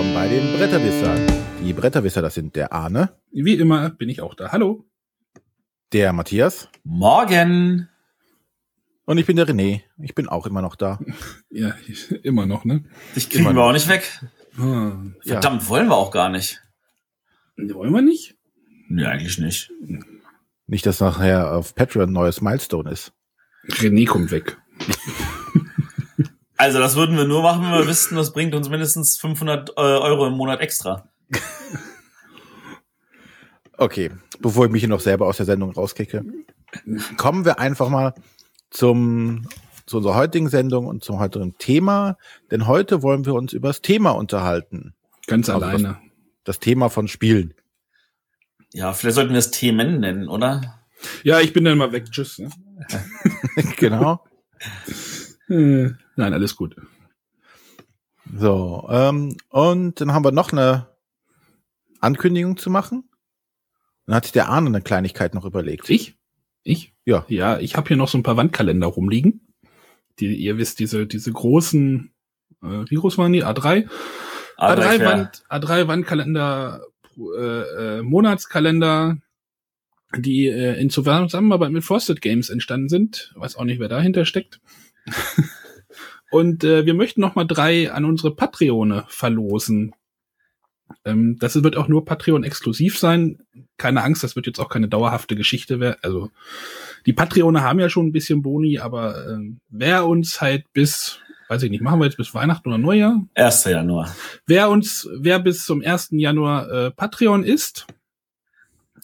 willkommen bei den Bretterwissern. Die Bretterwisser, das sind der Arne, Wie immer bin ich auch da. Hallo. der Matthias Morgen. und ich bin der René. Ich bin auch immer noch da. Ja, immer noch, ne? Dich kriegen Immer wir noch. auch nicht weg. Ah, Ja. Verdammt, wollen wir auch gar nicht. wollen wir nicht? Nee, eigentlich nicht. Nicht, dass nachher auf Patreon ein neues Milestone ist. René kommt weg. Also das würden wir nur machen, wenn wir wüssten, das bringt uns mindestens 500 äh, Euro im Monat extra. Okay, bevor ich mich hier noch selber aus der Sendung rauskicke, kommen wir einfach mal zum, zu unserer heutigen Sendung und zum heutigen Thema. Denn heute wollen wir uns über das Thema unterhalten. Ganz Also alleine. Das Thema von Spielen. Ja, vielleicht sollten wir es Themen nennen, oder? Ja, ich bin dann mal weg. Tschüss. Ne? genau. Nein, alles gut. So, ähm, und dann haben wir noch eine Ankündigung zu machen. Dann hat sich der Arne eine Kleinigkeit noch überlegt. Ich? Ich? Ja. Ja, ich habe hier noch so ein paar Wandkalender rumliegen. Die, ihr wisst, diese, diese großen, äh, wie groß waren die? A3? Aber A3, ich wär- Wand, A3 Wandkalender, äh, äh, Monatskalender, die äh, in Zusammenarbeit mit Frosted Games entstanden sind. Weiß auch nicht, wer dahinter steckt. Und äh, wir möchten noch mal drei an unsere Patreone verlosen. Ähm, das wird auch nur Patreon-exklusiv sein. Keine Angst, das wird jetzt auch keine dauerhafte Geschichte werden. Also die Patreone haben ja schon ein bisschen Boni, aber ähm, wer uns halt bis, weiß ich nicht, machen wir jetzt bis Weihnachten oder Neujahr? 1. Januar. Wer uns, wer bis zum 1. Januar äh, Patreon ist,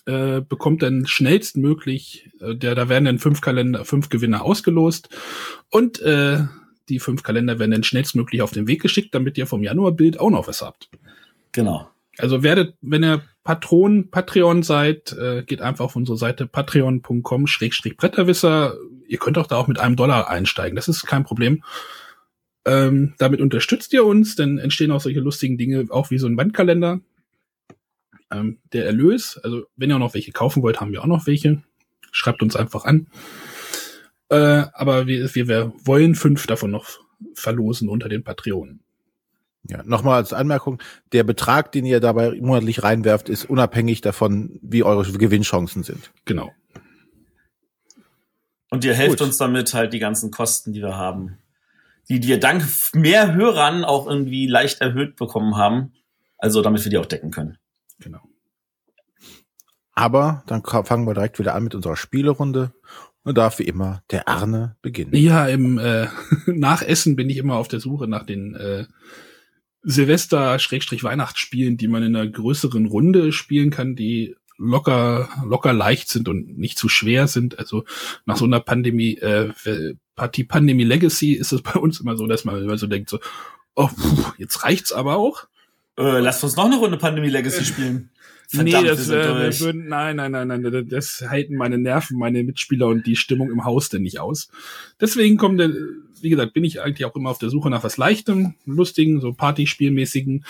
äh, bekommt dann schnellstmöglich, äh, der, da werden dann fünf Kalender, fünf Gewinner ausgelost und äh, die fünf Kalender werden dann schnellstmöglich auf den Weg geschickt, damit ihr vom Januarbild auch noch was habt. Genau. Also werdet, wenn ihr Patron, Patreon seid, äh, geht einfach auf unsere Seite patreon.com-bretterwisser. Ihr könnt auch da auch mit einem Dollar einsteigen. Das ist kein Problem. Ähm, damit unterstützt ihr uns, dann entstehen auch solche lustigen Dinge, auch wie so ein Wandkalender. Ähm, der Erlös, also wenn ihr auch noch welche kaufen wollt, haben wir auch noch welche. Schreibt uns einfach an. Äh, aber wir, wir, wir wollen fünf davon noch verlosen unter den Patreonen. Ja, nochmal als Anmerkung, der Betrag, den ihr dabei monatlich reinwerft, ist unabhängig davon, wie eure Gewinnchancen sind. Genau. Und ihr helft Gut. uns damit halt die ganzen Kosten, die wir haben, die wir dank mehr Hörern auch irgendwie leicht erhöht bekommen haben. Also damit wir die auch decken können. Genau. Aber dann fangen wir direkt wieder an mit unserer Spielerunde. Und darf wie immer der Arne beginnen. Ja, im äh, Nachessen bin ich immer auf der Suche nach den äh, Silvester-Weihnachtsspielen, die man in einer größeren Runde spielen kann, die locker, locker leicht sind und nicht zu schwer sind. Also nach so einer Pandemie, äh, Partie Pandemie Legacy ist es bei uns immer so, dass man immer so denkt, so, oh, puh, jetzt reicht's aber auch. Äh, lasst uns noch eine Runde Pandemie Legacy spielen. nee, wir das äh, wir würden, nein, nein, nein, nein, das halten meine Nerven, meine Mitspieler und die Stimmung im Haus denn nicht aus. Deswegen kommt wie gesagt, bin ich eigentlich auch immer auf der Suche nach was Leichtem, Lustigen, so Partyspielmäßigen.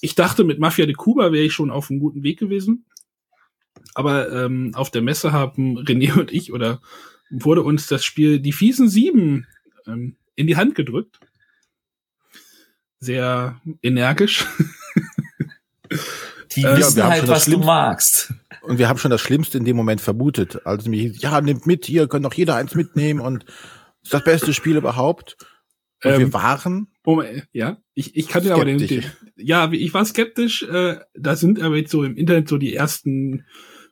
Ich dachte, mit Mafia de Cuba wäre ich schon auf einem guten Weg gewesen. Aber ähm, auf der Messe haben René und ich oder wurde uns das Spiel Die fiesen Sieben ähm, in die Hand gedrückt. Sehr energisch. Die Äh, wissen wir haben halt, schon das was du Schlimmste- magst. Und wir haben schon das Schlimmste in dem Moment vermutet. Also nämlich, ja, nimmt mit, hier können doch jeder eins mitnehmen und ist das beste Spiel überhaupt. Und Ähm, wir waren, Moment, ja, ich, ich kann dir aber den, den, ja, ich war skeptisch, äh, da sind aber jetzt so im Internet so die ersten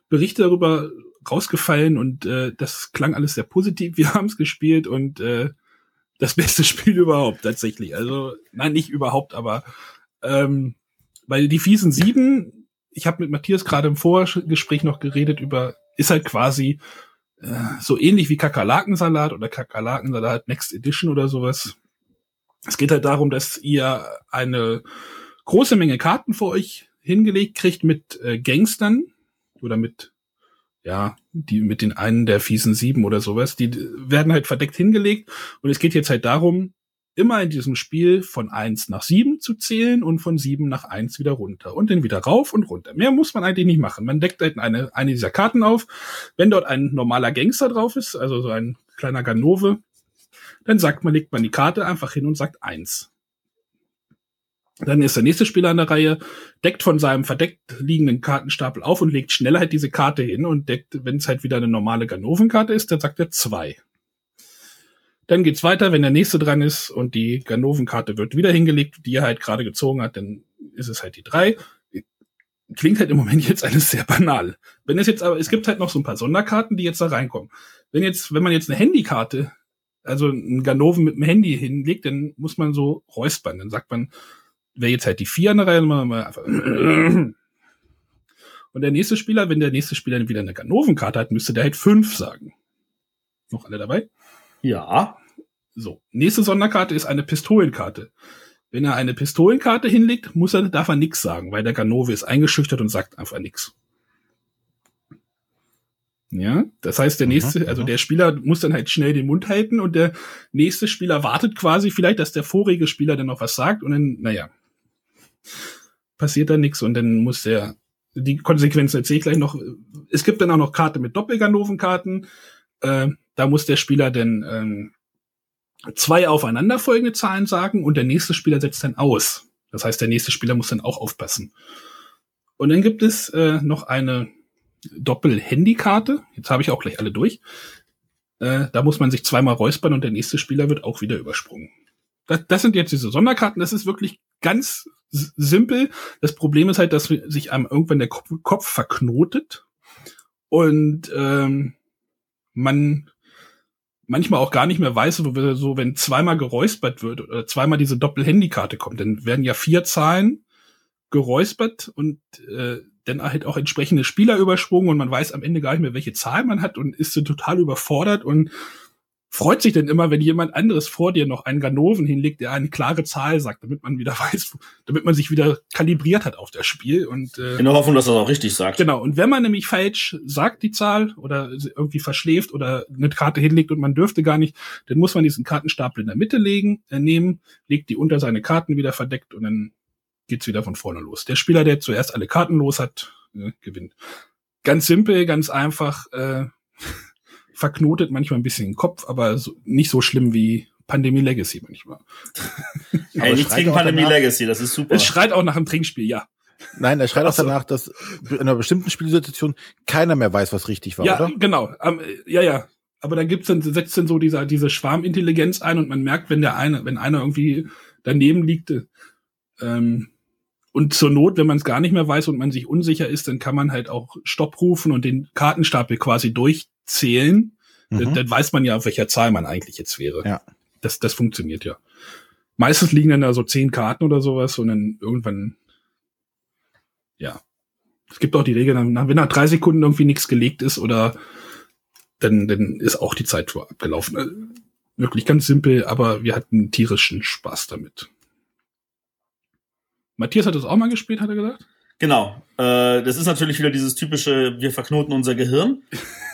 Berichte darüber rausgefallen und äh, das klang alles sehr positiv. Wir haben es gespielt und äh, das beste Spiel überhaupt tatsächlich. Also, nein, nicht überhaupt, aber ähm, weil die fiesen sieben, ich habe mit Matthias gerade im Vorgespräch noch geredet über, ist halt quasi äh, so ähnlich wie Kakerlakensalat oder Kakerlakensalat Next Edition oder sowas. Es geht halt darum, dass ihr eine große Menge Karten vor euch hingelegt kriegt mit äh, Gangstern oder mit ja, die mit den einen der fiesen sieben oder sowas, die werden halt verdeckt hingelegt und es geht jetzt halt darum, immer in diesem Spiel von eins nach sieben zu zählen und von sieben nach eins wieder runter und dann wieder rauf und runter. Mehr muss man eigentlich nicht machen. Man deckt halt eine, eine dieser Karten auf. Wenn dort ein normaler Gangster drauf ist, also so ein kleiner Ganove, dann sagt man, legt man die Karte einfach hin und sagt eins. Dann ist der nächste Spieler an der Reihe, deckt von seinem verdeckt liegenden Kartenstapel auf und legt schneller halt diese Karte hin und deckt, wenn es halt wieder eine normale Ganovenkarte ist, dann sagt er zwei. Dann geht's weiter, wenn der nächste dran ist und die Ganovenkarte wird wieder hingelegt, die er halt gerade gezogen hat, dann ist es halt die drei. Klingt halt im Moment jetzt alles sehr banal. Wenn es jetzt aber, es gibt halt noch so ein paar Sonderkarten, die jetzt da reinkommen. Wenn jetzt, wenn man jetzt eine Handykarte, also ein Ganoven mit dem Handy hinlegt, dann muss man so räuspern. Dann sagt man, wäre jetzt halt die vier an der Reihe, machen wir einfach. Und der nächste Spieler, wenn der nächste Spieler wieder eine Ganovenkarte hat, müsste der halt fünf sagen. Noch alle dabei? Ja. So. Nächste Sonderkarte ist eine Pistolenkarte. Wenn er eine Pistolenkarte hinlegt, muss er, darf er nix sagen, weil der Ganove ist eingeschüchtert und sagt einfach nix. Ja, das heißt, der nächste, also der Spieler muss dann halt schnell den Mund halten und der nächste Spieler wartet quasi vielleicht, dass der vorige Spieler dann noch was sagt und dann, naja, passiert da nichts und dann muss der, die Konsequenzen erzähle ich gleich noch. Es gibt dann auch noch Karte mit Doppelganovenkarten. Äh, da muss der Spieler dann ähm, zwei aufeinanderfolgende Zahlen sagen und der nächste Spieler setzt dann aus. Das heißt, der nächste Spieler muss dann auch aufpassen. Und dann gibt es äh, noch eine Doppel-Handy-Karte. Jetzt habe ich auch gleich alle durch. Äh, da muss man sich zweimal räuspern und der nächste Spieler wird auch wieder übersprungen. Das, das sind jetzt diese Sonderkarten. Das ist wirklich ganz simpel. Das Problem ist halt, dass sich einem irgendwann der Kopf, Kopf verknotet und ähm, man manchmal auch gar nicht mehr weiß, wo so wenn zweimal geräuspert wird oder zweimal diese Doppel-Handy-Karte kommt, dann werden ja vier Zahlen geräuspert und äh, dann halt auch entsprechende Spieler übersprungen und man weiß am Ende gar nicht mehr, welche Zahl man hat und ist so total überfordert und freut sich denn immer, wenn jemand anderes vor dir noch einen Ganoven hinlegt, der eine klare Zahl sagt, damit man wieder weiß, damit man sich wieder kalibriert hat auf das Spiel und äh, in der Hoffnung, dass er auch richtig sagt. Genau. Und wenn man nämlich falsch sagt die Zahl oder irgendwie verschläft oder eine Karte hinlegt und man dürfte gar nicht, dann muss man diesen Kartenstapel in der Mitte legen, äh, nehmen, legt die unter seine Karten wieder verdeckt und dann geht's wieder von vorne los. Der Spieler, der zuerst alle Karten los hat, äh, gewinnt. Ganz simpel, ganz einfach. Äh, verknotet manchmal ein bisschen den Kopf, aber so, nicht so schlimm wie Pandemie Legacy manchmal. Hey, nichts gegen Pandemie Legacy, das ist super. Es schreit auch nach einem Trinkspiel, ja. Nein, er schreit auch danach, dass in einer bestimmten Spielsituation keiner mehr weiß, was richtig war, ja, oder? genau. Um, ja, ja. Aber dann gibt's dann, setzt dann so diese, diese Schwarmintelligenz ein und man merkt, wenn der eine, wenn einer irgendwie daneben liegt, ähm, und zur Not, wenn man es gar nicht mehr weiß und man sich unsicher ist, dann kann man halt auch Stopp rufen und den Kartenstapel quasi durchzählen. Mhm. Dann, dann, weiß man ja, auf welcher Zahl man eigentlich jetzt wäre. Ja. Das, das funktioniert ja. Meistens liegen dann da so zehn Karten oder sowas und dann irgendwann, ja. Es gibt auch die Regel, wenn nach drei Sekunden irgendwie nichts gelegt ist oder dann, dann ist auch die Zeit abgelaufen. Also, wirklich ganz simpel, aber wir hatten tierischen Spaß damit. Matthias hat das auch mal gespielt, hat er gesagt? Genau. Äh, das ist natürlich wieder dieses typische, wir verknoten unser Gehirn.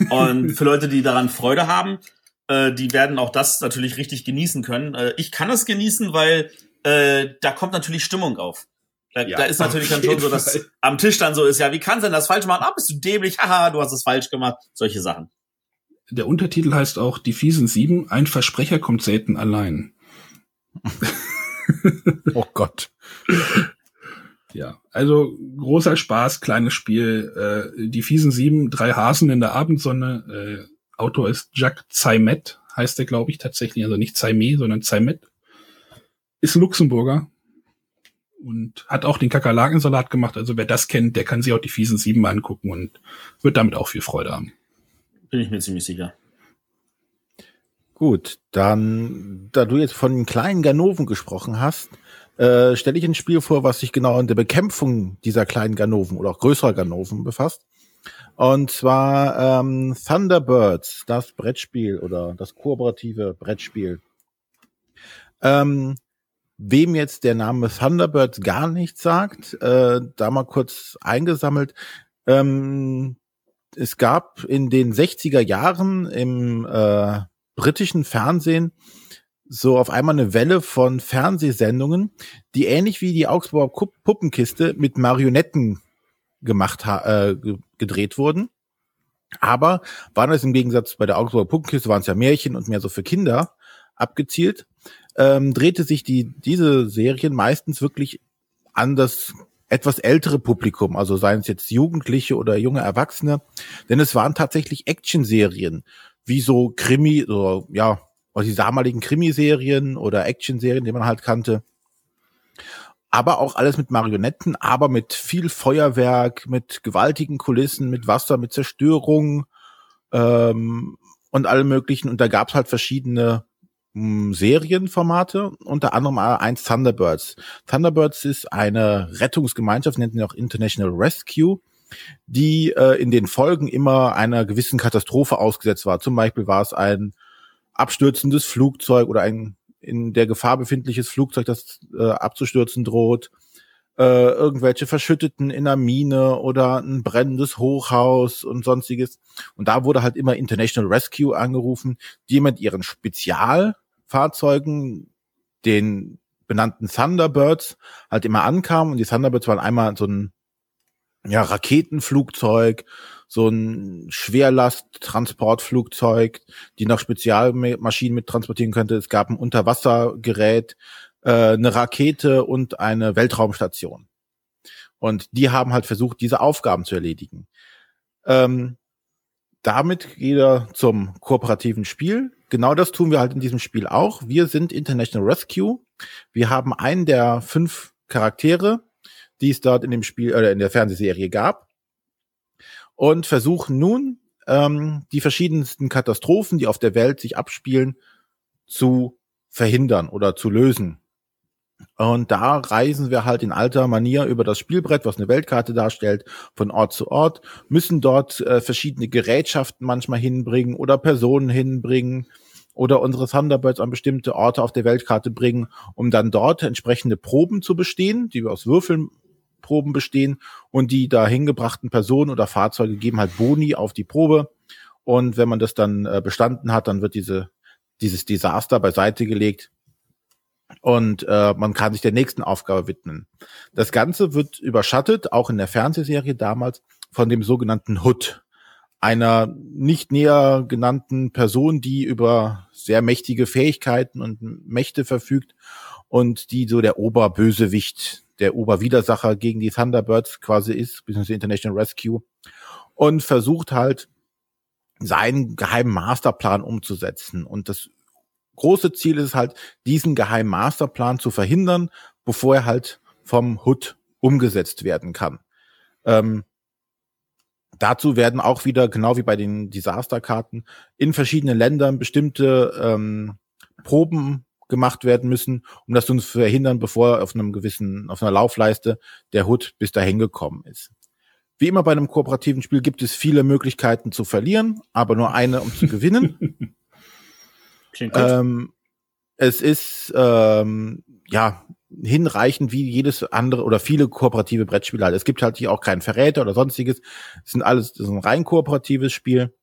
Und für Leute, die daran Freude haben, äh, die werden auch das natürlich richtig genießen können. Äh, ich kann es genießen, weil äh, da kommt natürlich Stimmung auf. Da, ja, da ist natürlich dann schon so, dass am Tisch dann so ist, ja, wie kannst du denn das falsch machen? Ah, bist du dämlich? Haha, du hast es falsch gemacht. Solche Sachen. Der Untertitel heißt auch Die fiesen sieben, ein Versprecher kommt selten allein. oh Gott. Ja, also großer Spaß, kleines Spiel. Äh, die fiesen sieben, drei Hasen in der Abendsonne. Äh, Autor ist Jacques Zaimet, heißt er, glaube ich, tatsächlich. Also nicht Zaimé, sondern Zaimet. Ist Luxemburger und hat auch den Kakerlakensalat gemacht. Also wer das kennt, der kann sich auch die fiesen sieben mal angucken und wird damit auch viel Freude haben. Bin ich mir ziemlich sicher. Gut, dann, da du jetzt von den kleinen Ganoven gesprochen hast, äh, stelle ich ein Spiel vor, was sich genau in der Bekämpfung dieser kleinen Ganoven oder auch größerer Ganoven befasst. Und zwar ähm, Thunderbirds, das Brettspiel oder das kooperative Brettspiel. Ähm, wem jetzt der Name Thunderbirds gar nichts sagt, äh, da mal kurz eingesammelt. Ähm, es gab in den 60er Jahren im äh, britischen Fernsehen so auf einmal eine Welle von Fernsehsendungen, die ähnlich wie die Augsburger Puppenkiste mit Marionetten gemacht äh, gedreht wurden. Aber waren es im Gegensatz bei der Augsburger Puppenkiste waren es ja Märchen und mehr so für Kinder abgezielt, ähm, drehte sich die diese Serien meistens wirklich an das etwas ältere Publikum, also seien es jetzt Jugendliche oder junge Erwachsene, denn es waren tatsächlich Action-Serien, wie so Krimi, so, ja, oder die damaligen Krimiserien oder Action-Serien, die man halt kannte. Aber auch alles mit Marionetten, aber mit viel Feuerwerk, mit gewaltigen Kulissen, mit Wasser, mit Zerstörung ähm, und allem möglichen. Und da gab es halt verschiedene Serienformate, unter anderem eins Thunderbirds. Thunderbirds ist eine Rettungsgemeinschaft, nennt sie auch International Rescue, die äh, in den Folgen immer einer gewissen Katastrophe ausgesetzt war. Zum Beispiel war es ein abstürzendes Flugzeug oder ein in der Gefahr befindliches Flugzeug, das äh, abzustürzen droht, äh, irgendwelche Verschütteten in der Mine oder ein brennendes Hochhaus und sonstiges. Und da wurde halt immer International Rescue angerufen, die mit ihren Spezial Fahrzeugen, den benannten Thunderbirds, halt immer ankamen. Und die Thunderbirds waren einmal so ein ja, Raketenflugzeug, so ein Schwerlasttransportflugzeug, die noch Spezialmaschinen mit transportieren könnte. Es gab ein Unterwassergerät, äh, eine Rakete und eine Weltraumstation. Und die haben halt versucht, diese Aufgaben zu erledigen. Ähm, damit geht er zum kooperativen Spiel. Genau das tun wir halt in diesem Spiel auch. Wir sind International Rescue. Wir haben einen der fünf Charaktere, die es dort in dem Spiel oder in der Fernsehserie gab, und versuchen nun ähm, die verschiedensten Katastrophen, die auf der Welt sich abspielen, zu verhindern oder zu lösen. Und da reisen wir halt in alter Manier über das Spielbrett, was eine Weltkarte darstellt, von Ort zu Ort, müssen dort äh, verschiedene Gerätschaften manchmal hinbringen oder Personen hinbringen oder unsere Thunderbirds an bestimmte Orte auf der Weltkarte bringen, um dann dort entsprechende Proben zu bestehen, die wir aus Würfelproben bestehen und die da hingebrachten Personen oder Fahrzeuge geben halt Boni auf die Probe. Und wenn man das dann äh, bestanden hat, dann wird diese, dieses Desaster beiseite gelegt und äh, man kann sich der nächsten Aufgabe widmen. Das Ganze wird überschattet, auch in der Fernsehserie damals, von dem sogenannten Hood, einer nicht näher genannten Person, die über sehr mächtige Fähigkeiten und Mächte verfügt und die so der Oberbösewicht, der Oberwidersacher gegen die Thunderbirds quasi ist, beziehungsweise International Rescue, und versucht halt seinen geheimen Masterplan umzusetzen. Und das große Ziel ist halt, diesen geheimen Masterplan zu verhindern, bevor er halt vom HUD umgesetzt werden kann. Ähm, dazu werden auch wieder, genau wie bei den Disasterkarten, in verschiedenen Ländern bestimmte ähm, Proben gemacht werden müssen, um das zu verhindern, bevor auf einem gewissen, auf einer Laufleiste der HUD bis dahin gekommen ist. Wie immer bei einem kooperativen Spiel gibt es viele Möglichkeiten zu verlieren, aber nur eine, um zu gewinnen. Ähm, es ist ähm, ja hinreichend wie jedes andere oder viele kooperative Brettspiele halt. Es gibt halt hier auch keinen Verräter oder sonstiges. Es sind alles, das ist ein rein kooperatives Spiel.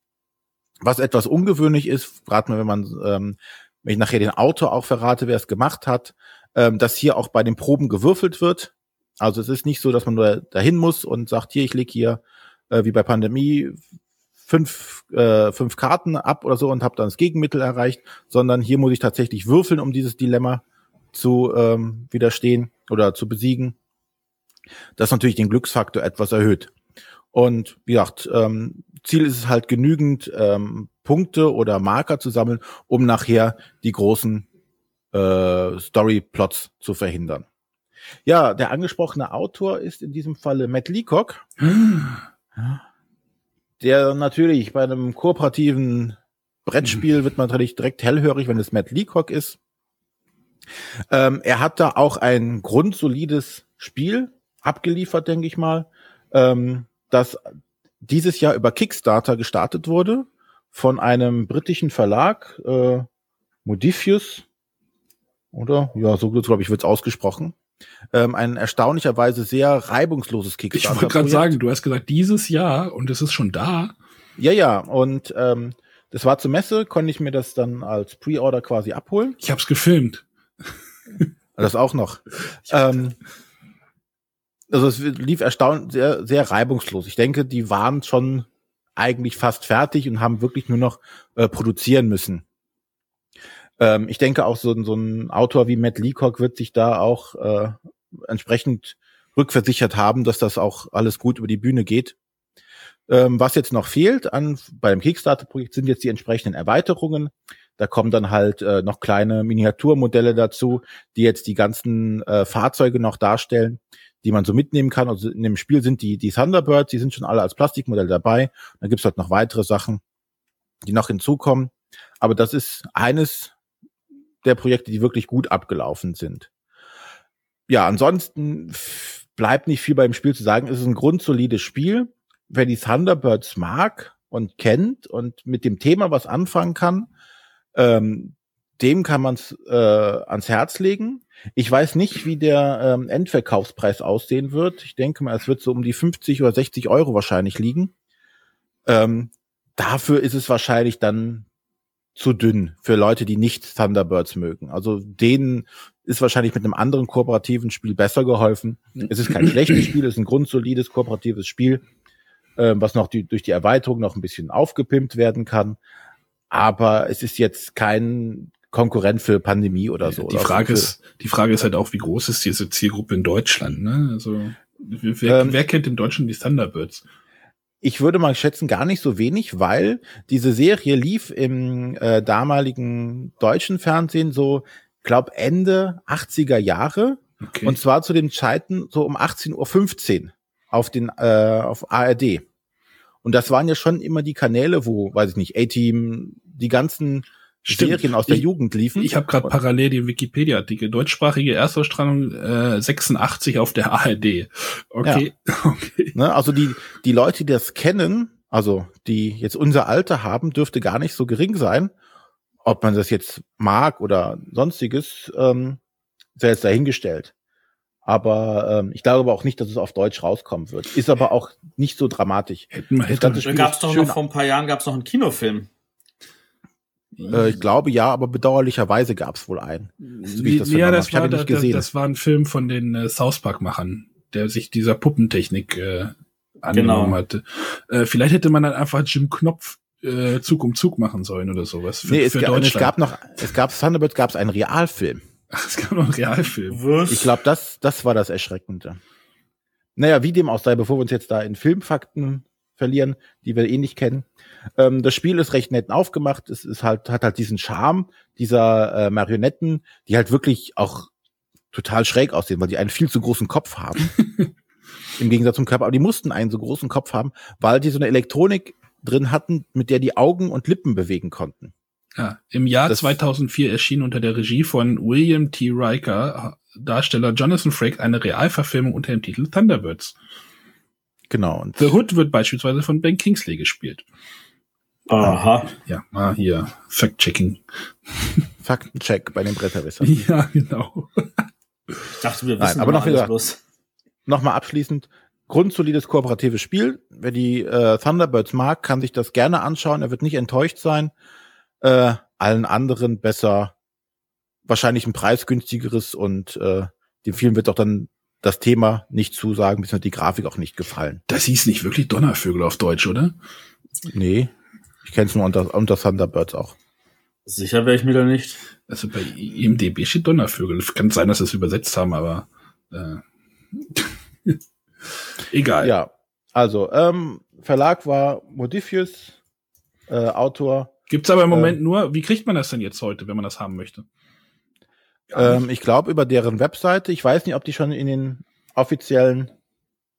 Was etwas ungewöhnlich ist, gerade mal, wenn man, ähm, wenn ich nachher den Autor auch verrate, wer es gemacht hat, ähm, dass hier auch bei den Proben gewürfelt wird. Also es ist nicht so, dass man nur dahin muss und sagt, hier, ich leg hier, äh, wie bei Pandemie, fünf, äh, fünf Karten ab oder so und habe dann das Gegenmittel erreicht, sondern hier muss ich tatsächlich würfeln, um dieses Dilemma zu ähm, widerstehen oder zu besiegen. Das natürlich den Glücksfaktor etwas erhöht. Und wie gesagt, ähm, Ziel ist es halt genügend ähm, Punkte oder Marker zu sammeln, um nachher die großen äh, Story-Plots zu verhindern. Ja, der angesprochene Autor ist in diesem Falle Matt Leacock. der natürlich bei einem kooperativen Brettspiel wird man natürlich direkt hellhörig, wenn es Matt Leacock ist. Ähm, er hat da auch ein grundsolides Spiel abgeliefert, denke ich mal, ähm, das dieses Jahr über Kickstarter gestartet wurde von einem britischen Verlag, äh, Modifius, oder? Ja, so glaube ich, wird es ausgesprochen ähm, ein erstaunlicherweise sehr reibungsloses Kickstarter. Ich wollte gerade sagen, du hast gesagt dieses Jahr und es ist schon da. Ja, ja, und ähm, das war zur Messe, konnte ich mir das dann als Pre-Order quasi abholen. Ich habe es gefilmt. Das auch noch. ähm, also es lief erstaunlich sehr, sehr reibungslos. Ich denke, die waren schon eigentlich fast fertig und haben wirklich nur noch äh, produzieren müssen. Ähm, ich denke auch so, so ein Autor wie Matt Leacock wird sich da auch äh, entsprechend rückversichert haben, dass das auch alles gut über die Bühne geht. Ähm, was jetzt noch fehlt an beim Kickstarter-Projekt sind jetzt die entsprechenden Erweiterungen. Da kommen dann halt äh, noch kleine Miniaturmodelle dazu, die jetzt die ganzen äh, Fahrzeuge noch darstellen, die man so mitnehmen kann. Also in dem Spiel sind die, die Thunderbirds, die sind schon alle als Plastikmodell dabei. Dann gibt's halt noch weitere Sachen, die noch hinzukommen. Aber das ist eines der Projekte, die wirklich gut abgelaufen sind. Ja, ansonsten bleibt nicht viel beim Spiel zu sagen. Es ist ein grundsolides Spiel. Wer die Thunderbirds mag und kennt und mit dem Thema was anfangen kann, ähm, dem kann man es äh, ans Herz legen. Ich weiß nicht, wie der ähm, Endverkaufspreis aussehen wird. Ich denke mal, es wird so um die 50 oder 60 Euro wahrscheinlich liegen. Ähm, dafür ist es wahrscheinlich dann zu dünn für Leute, die nicht Thunderbirds mögen. Also denen ist wahrscheinlich mit einem anderen kooperativen Spiel besser geholfen. Es ist kein schlechtes Spiel, es ist ein grundsolides kooperatives Spiel, äh, was noch die, durch die Erweiterung noch ein bisschen aufgepimpt werden kann. Aber es ist jetzt kein Konkurrent für Pandemie oder so. Die Frage oder ist, die Frage ist halt auch, wie groß ist diese Zielgruppe in Deutschland? Ne? Also wer, ähm, wer kennt in Deutschland die Thunderbirds? Ich würde mal schätzen, gar nicht so wenig, weil diese Serie lief im äh, damaligen deutschen Fernsehen so, glaub Ende 80er Jahre. Okay. Und zwar zu den Zeiten so um 18.15 Uhr auf den äh, auf ARD. Und das waren ja schon immer die Kanäle, wo, weiß ich nicht, A-Team, die ganzen Stimmt. Serien aus der ich, Jugend liefen. Ich habe gerade parallel die Wikipedia-Artikel. Deutschsprachige Erstausstrahlung äh, 86 auf der ARD. Okay. Ja. okay. Ne, also die, die Leute, die das kennen, also die jetzt unser Alter haben, dürfte gar nicht so gering sein. Ob man das jetzt mag oder sonstiges, ähm, sei jetzt dahingestellt. Aber ähm, ich glaube aber auch nicht, dass es auf Deutsch rauskommen wird. Ist aber auch nicht so dramatisch. Hätten, hätte, da gab es doch noch vor ein paar Jahren gab's noch einen Kinofilm. Äh, ich glaube ja, aber bedauerlicherweise gab es wohl einen. So wie das ja, das war, das, das war ein Film von den äh, South Park-Machern, der sich dieser Puppentechnik äh, angenommen genau. hatte. Äh, vielleicht hätte man dann einfach Jim Knopf äh, Zug um Zug machen sollen oder sowas. Für, nee, es, für gab, es gab noch, es gab Thunderbird, gab es einen Realfilm. Ach, es gab noch einen Realfilm. Was? Ich glaube, das, das war das Erschreckende. Naja, wie dem auch sei, bevor wir uns jetzt da in Filmfakten verlieren, die wir eh nicht kennen. Ähm, das Spiel ist recht nett aufgemacht. Es ist halt, hat halt diesen Charme dieser äh, Marionetten, die halt wirklich auch total schräg aussehen, weil die einen viel zu großen Kopf haben. Im Gegensatz zum Körper. Aber die mussten einen so großen Kopf haben, weil die so eine Elektronik drin hatten, mit der die Augen und Lippen bewegen konnten. Ja, im Jahr das 2004 erschien unter der Regie von William T. Riker Darsteller Jonathan Frakes eine Realverfilmung unter dem Titel Thunderbirds. Genau. Und The Hood wird beispielsweise von Ben Kingsley gespielt. Aha. Ja, mal hier Fact-Checking. Faktencheck bei den Bretterwissern. Ja, genau. Ich dachte, wir wissen Nein, aber noch wieder, Nochmal abschließend. Grundsolides kooperatives Spiel. Wer die äh, Thunderbirds mag, kann sich das gerne anschauen. Er wird nicht enttäuscht sein. Äh, allen anderen besser wahrscheinlich ein preisgünstigeres und äh, dem vielen wird auch dann das Thema nicht zusagen, bis die Grafik auch nicht gefallen. Das hieß nicht wirklich Donnervögel auf Deutsch, oder? Nee, ich kenne es nur unter, unter Thunderbirds auch. Sicher wäre ich mir da nicht. Also bei IMDB steht Donnervögel. Kann sein, dass sie es übersetzt haben, aber äh, egal. Ja, also ähm, Verlag war Modifius, äh, Autor. Gibt's aber im Moment äh, nur. Wie kriegt man das denn jetzt heute, wenn man das haben möchte? Ähm, ich glaube über deren Webseite. Ich weiß nicht, ob die schon in den offiziellen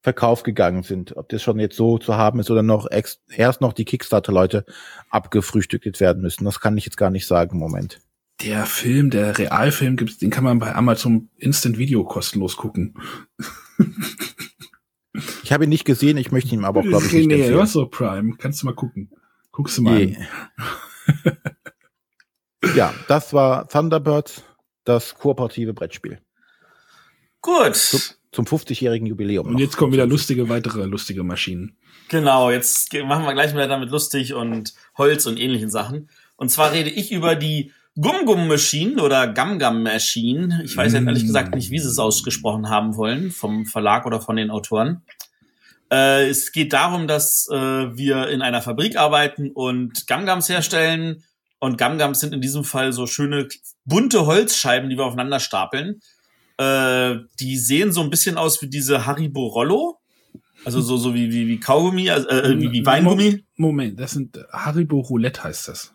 Verkauf gegangen sind. Ob das schon jetzt so zu haben ist oder noch ex erst noch die Kickstarter-Leute abgefrühstückt werden müssen. Das kann ich jetzt gar nicht sagen im Moment. Der Film, der Realfilm gibt's, den kann man bei Amazon Instant Video kostenlos gucken. ich habe ihn nicht gesehen, ich möchte ihn aber auch, glaube ich, nicht Nee, du hast so Prime. Kannst du mal gucken. Guckst du mal nee. ja, das war Thunderbirds das kooperative Brettspiel. Gut. Zum, zum 50-jährigen Jubiläum. Und noch. jetzt kommen wieder lustige, weitere lustige Maschinen. Genau, jetzt machen wir gleich wieder damit lustig und Holz und ähnlichen Sachen. Und zwar rede ich über die Gum Gum Machine oder Gum Gum Machine. Ich weiß mm. jetzt ehrlich gesagt nicht, wie sie es ausgesprochen haben wollen, vom Verlag oder von den Autoren. Äh, es geht darum, dass äh, wir in einer Fabrik arbeiten und Gum Gums herstellen, und Gum-Gums sind in diesem Fall so schöne bunte Holzscheiben, die wir aufeinander stapeln. Äh, die sehen so ein bisschen aus wie diese Haribo Rollo. Also so, so wie, wie, wie Kaugummi, also, äh, wie, wie Weingummi. Moment, das sind Haribo Roulette heißt das.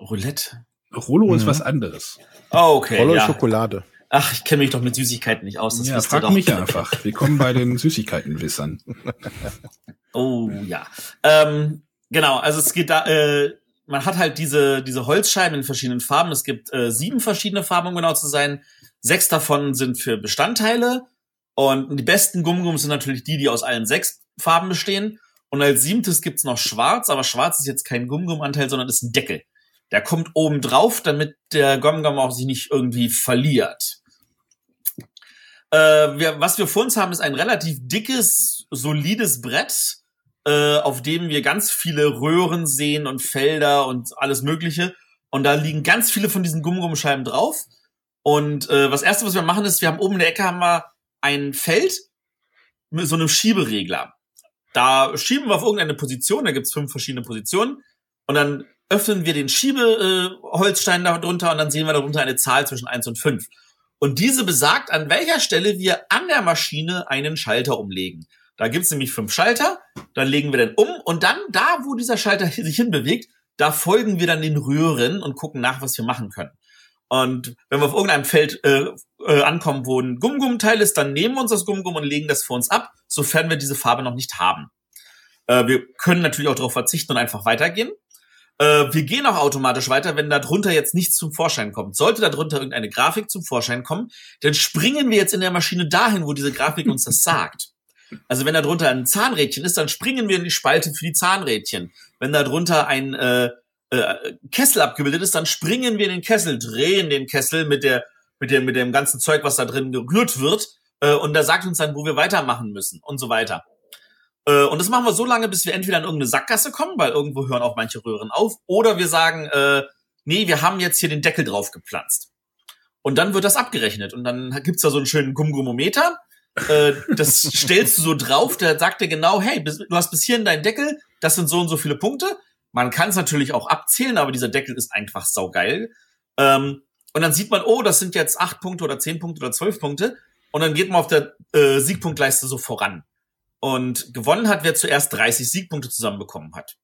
Roulette? Rollo mhm. ist was anderes. Oh, okay. Rollo ja. Schokolade. Ach, ich kenne mich doch mit Süßigkeiten nicht aus. Das ja, frag mich einfach. Willkommen bei den Süßigkeitenwissern. oh ja. Ähm, genau, also es geht da, äh, man hat halt diese, diese Holzscheiben in verschiedenen Farben. Es gibt äh, sieben verschiedene Farben, um genau zu sein. Sechs davon sind für Bestandteile. Und die besten Gummigums sind natürlich die, die aus allen sechs Farben bestehen. Und als siebtes gibt's noch Schwarz, aber Schwarz ist jetzt kein Gummigumanteil, sondern ist ein Deckel. Der kommt oben drauf, damit der Gummigum auch sich nicht irgendwie verliert. Äh, wir, was wir vor uns haben, ist ein relativ dickes, solides Brett, äh, auf dem wir ganz viele Röhren sehen und Felder und alles Mögliche. Und da liegen ganz viele von diesen Gummigumscheiben drauf. Und äh, was erste, was wir machen, ist, wir haben oben in der Ecke haben wir ein Feld mit so einem Schieberegler. Da schieben wir auf irgendeine Position, da gibt's fünf verschiedene Positionen. Und dann öffnen wir den Schiebeholzstein äh, darunter und dann sehen wir darunter eine Zahl zwischen eins und fünf. Und diese besagt, an welcher Stelle wir an der Maschine einen Schalter umlegen. Da gibt's nämlich fünf Schalter, dann legen wir den um und dann da, wo dieser Schalter sich hinbewegt, da folgen wir dann den Röhren und gucken nach, was wir machen können. Und wenn wir auf irgendeinem Feld äh, äh, ankommen, wo ein Gummgummenteil ist, dann nehmen wir uns das Gummgum und legen das für uns ab, sofern wir diese Farbe noch nicht haben. Äh, wir können natürlich auch darauf verzichten und einfach weitergehen. Äh, wir gehen auch automatisch weiter, wenn da drunter jetzt nichts zum Vorschein kommt. Sollte da drunter irgendeine Grafik zum Vorschein kommen, dann springen wir jetzt in der Maschine dahin, wo diese Grafik uns das sagt. Also wenn da drunter ein Zahnrädchen ist, dann springen wir in die Spalte für die Zahnrädchen. Wenn da drunter ein äh, äh, Kessel abgebildet ist, dann springen wir in den Kessel, drehen den Kessel mit der mit dem mit dem ganzen Zeug, was da drin gerührt wird, äh, und da sagt uns dann, wo wir weitermachen müssen und so weiter. Äh, und das machen wir so lange, bis wir entweder in irgendeine Sackgasse kommen, weil irgendwo hören auch manche Röhren auf, oder wir sagen, äh, nee, wir haben jetzt hier den Deckel drauf gepflanzt. Und dann wird das abgerechnet und dann gibt's da so einen schönen Gumgumometer, äh, das stellst du so drauf, der sagt dir genau, hey, du hast bis hierhin deinen Deckel, das sind so und so viele Punkte. Man kann es natürlich auch abzählen, aber dieser Deckel ist einfach saugeil. Ähm, und dann sieht man, oh, das sind jetzt acht Punkte oder zehn Punkte oder zwölf Punkte. Und dann geht man auf der äh, Siegpunktleiste so voran. Und gewonnen hat, wer zuerst 30 Siegpunkte zusammenbekommen hat.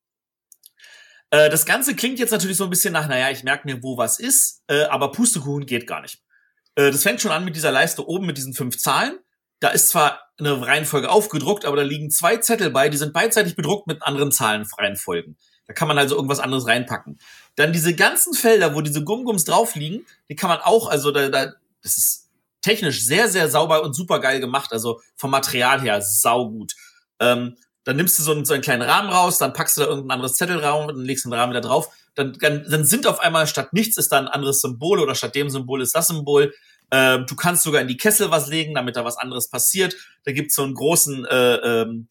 Äh, das Ganze klingt jetzt natürlich so ein bisschen nach, naja, ich merke mir, wo was ist, äh, aber Pustekuchen geht gar nicht. Äh, das fängt schon an mit dieser Leiste oben mit diesen fünf Zahlen da ist zwar eine Reihenfolge aufgedruckt, aber da liegen zwei Zettel bei, die sind beidseitig bedruckt mit anderen Zahlenreihenfolgen. Da kann man also irgendwas anderes reinpacken. Dann diese ganzen Felder, wo diese Gumgums drauf liegen, die kann man auch, also da, da das ist technisch sehr, sehr sauber und super geil gemacht, also vom Material her saugut. Ähm, dann nimmst du so einen, so einen kleinen Rahmen raus, dann packst du da irgendein anderes Zettelraum und legst den Rahmen wieder drauf. Dann, dann, dann sind auf einmal statt nichts ist da ein anderes Symbol oder statt dem Symbol ist das Symbol. Ähm, du kannst sogar in die Kessel was legen, damit da was anderes passiert. Da gibt's so einen großen äh, ähm,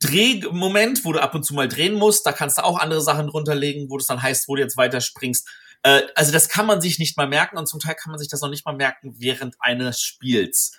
Drehmoment, wo du ab und zu mal drehen musst. Da kannst du auch andere Sachen drunterlegen, wo das dann heißt, wo du jetzt weiterspringst. Äh, also das kann man sich nicht mal merken und zum Teil kann man sich das noch nicht mal merken während eines Spiels.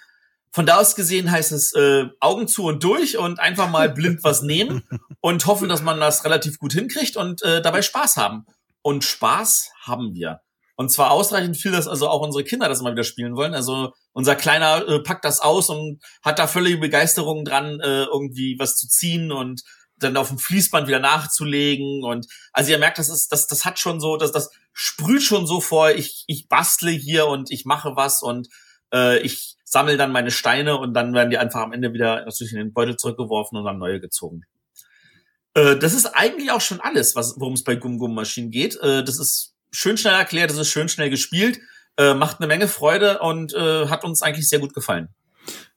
Von da aus gesehen heißt es äh, Augen zu und durch und einfach mal blind was nehmen und hoffen, dass man das relativ gut hinkriegt und äh, dabei Spaß haben. Und Spaß haben wir. Und zwar ausreichend viel, dass also auch unsere Kinder das mal wieder spielen wollen. Also unser Kleiner äh, packt das aus und hat da völlige Begeisterung dran, äh, irgendwie was zu ziehen und dann auf dem Fließband wieder nachzulegen. Und also ihr merkt, das ist, das, das hat schon so, das, das sprüht schon so vor, ich, ich bastle hier und ich mache was und äh, ich sammle dann meine Steine und dann werden die einfach am Ende wieder natürlich in den Beutel zurückgeworfen und dann neue gezogen. Äh, das ist eigentlich auch schon alles, was worum es bei Gum Gum Maschinen geht. Äh, das ist schön schnell erklärt, es ist schön schnell gespielt, äh, macht eine Menge Freude und äh, hat uns eigentlich sehr gut gefallen.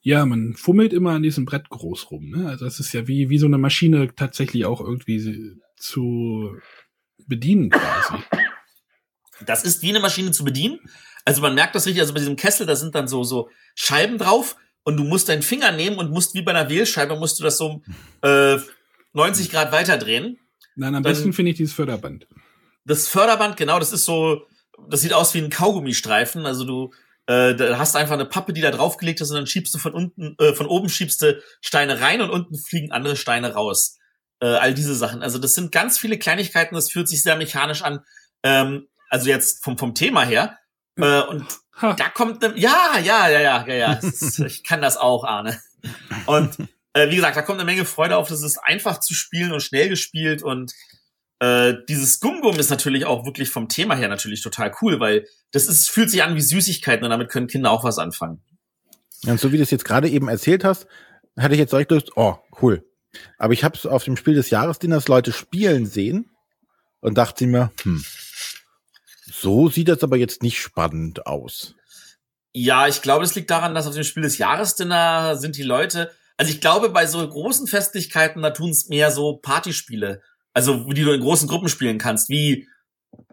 Ja, man fummelt immer an diesem Brett groß rum. Ne? Also es ist ja wie, wie so eine Maschine tatsächlich auch irgendwie zu bedienen quasi. Das ist wie eine Maschine zu bedienen. Also man merkt das richtig, also bei diesem Kessel, da sind dann so, so Scheiben drauf und du musst deinen Finger nehmen und musst wie bei einer Wählscheibe, musst du das so äh, 90 Grad weiterdrehen. Nein, am dann, besten finde ich dieses Förderband das Förderband, genau, das ist so, das sieht aus wie ein Kaugummistreifen. Also du äh, da hast einfach eine Pappe, die da draufgelegt ist und dann schiebst du von unten, äh, von oben schiebst du Steine rein und unten fliegen andere Steine raus. Äh, all diese Sachen. Also das sind ganz viele Kleinigkeiten, das fühlt sich sehr mechanisch an. Ähm, also jetzt vom, vom Thema her. Äh, und Ha. Da kommt ne, ja, ja, ja, ja, ja, ja. Ist, ich kann das auch, Arne. Und äh, wie gesagt, da kommt eine Menge Freude auf. Das ist einfach zu spielen und schnell gespielt und äh, dieses Gum-Gum ist natürlich auch wirklich vom Thema her natürlich total cool, weil das ist, fühlt sich an wie Süßigkeiten und damit können Kinder auch was anfangen. Ja, und so wie du es jetzt gerade eben erzählt hast, hatte ich jetzt direkt Lust, oh, cool. Aber ich habe es auf dem Spiel des Jahres, den das Leute spielen sehen und dachte mir, hm, so sieht das aber jetzt nicht spannend aus. Ja, ich glaube, das liegt daran, dass auf dem Spiel des Jahresdinner sind die Leute, also ich glaube, bei so großen Festlichkeiten, da tun es mehr so Partyspiele, also die du in großen Gruppen spielen kannst, wie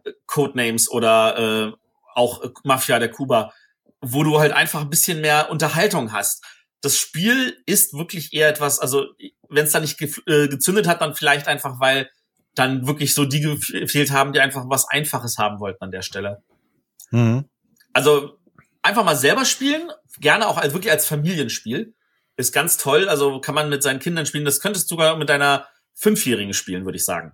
äh, Codenames oder äh, auch Mafia der Kuba, wo du halt einfach ein bisschen mehr Unterhaltung hast. Das Spiel ist wirklich eher etwas, also wenn es da nicht ge äh, gezündet hat, dann vielleicht einfach, weil dann wirklich so die gefehlt haben, die einfach was Einfaches haben wollten an der Stelle. Mhm. Also einfach mal selber spielen, gerne auch als, wirklich als Familienspiel. Ist ganz toll. Also kann man mit seinen Kindern spielen. Das könntest du sogar mit deiner Fünfjährigen spielen, würde ich sagen.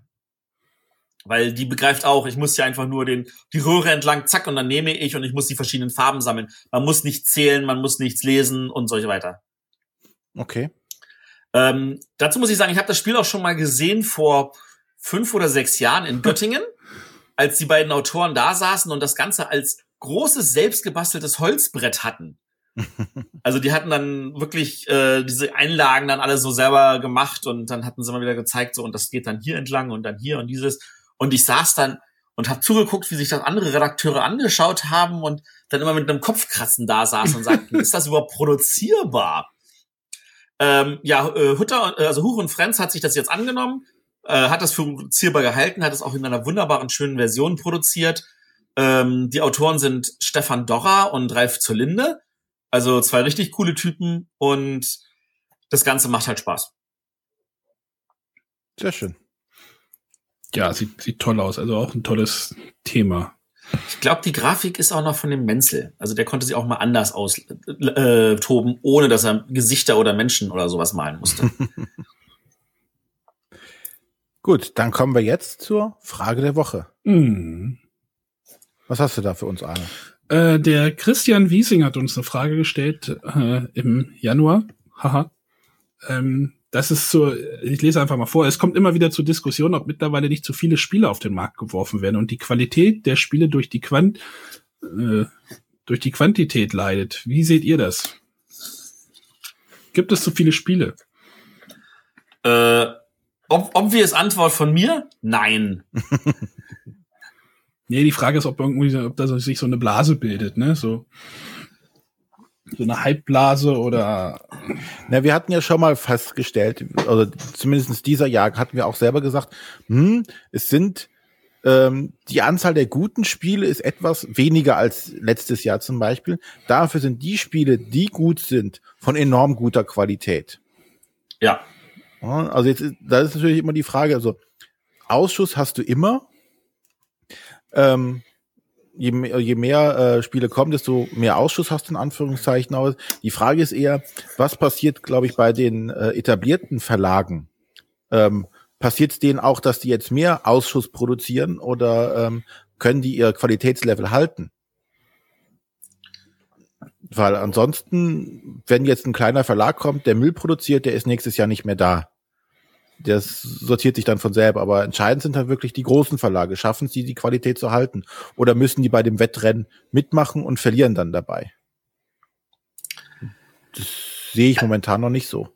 Weil die begreift auch, ich muss ja einfach nur den, die Röhre entlang, zack, und dann nehme ich und ich muss die verschiedenen Farben sammeln. Man muss nicht zählen, man muss nichts lesen und so weiter. Okay. Ähm, dazu muss ich sagen, ich habe das Spiel auch schon mal gesehen vor fünf oder sechs Jahren in Göttingen, als die beiden Autoren da saßen und das Ganze als großes selbstgebasteltes Holzbrett hatten. Also die hatten dann wirklich äh, diese Einlagen dann alle so selber gemacht und dann hatten sie mal wieder gezeigt, so und das geht dann hier entlang und dann hier und dieses. Und ich saß dann und habe zugeguckt, wie sich das andere Redakteure angeschaut haben und dann immer mit einem Kopfkratzen da saßen und sagten, ist das überhaupt produzierbar? Ähm, ja, äh, Hutter, also Huch und Frenz hat sich das jetzt angenommen, äh, hat das für produzierbar gehalten, hat es auch in einer wunderbaren, schönen Version produziert. Ähm, die Autoren sind Stefan Dorra und Ralf zur Linde. Also zwei richtig coole Typen und das Ganze macht halt Spaß. Sehr schön. Ja, sieht, sieht toll aus. Also auch ein tolles Thema. Ich glaube, die Grafik ist auch noch von dem Menzel. Also der konnte sich auch mal anders austoben, äh, ohne dass er Gesichter oder Menschen oder sowas malen musste. Gut, dann kommen wir jetzt zur Frage der Woche. Mhm. Was hast du da für uns, Arne? Äh, der Christian Wiesing hat uns eine Frage gestellt äh, im Januar. Haha. Ähm, das ist so, ich lese einfach mal vor, es kommt immer wieder zur Diskussion, ob mittlerweile nicht zu viele Spiele auf den Markt geworfen werden und die Qualität der Spiele durch die Quant äh, durch die Quantität leidet. Wie seht ihr das? Gibt es zu viele Spiele? Äh, ob, obvious Antwort von mir? Nein. nee, die Frage ist, ob irgendwie, ob da sich so eine Blase bildet, ne? So, so eine Hypeblase oder. Na, wir hatten ja schon mal festgestellt, oder zumindest dieser Jahr hatten wir auch selber gesagt, hm, es sind ähm, die Anzahl der guten Spiele ist etwas weniger als letztes Jahr zum Beispiel. Dafür sind die Spiele, die gut sind, von enorm guter Qualität. Ja. Also jetzt, da ist natürlich immer die Frage, also Ausschuss hast du immer. Ähm, je, mehr, je mehr äh, Spiele kommen, desto mehr Ausschuss hast du in Anführungszeichen. Aber die Frage ist eher, was passiert, glaube ich, bei den äh, etablierten Verlagen? Ähm, passiert es denen auch, dass die jetzt mehr Ausschuss produzieren oder ähm, können die ihr Qualitätslevel halten? Weil ansonsten, wenn jetzt ein kleiner Verlag kommt, der Müll produziert, der ist nächstes Jahr nicht mehr da das sortiert sich dann von selber. Aber entscheidend sind halt wirklich die großen Verlage. Schaffen sie, die Qualität zu halten? Oder müssen die bei dem Wettrennen mitmachen und verlieren dann dabei? Das sehe ich momentan noch nicht so.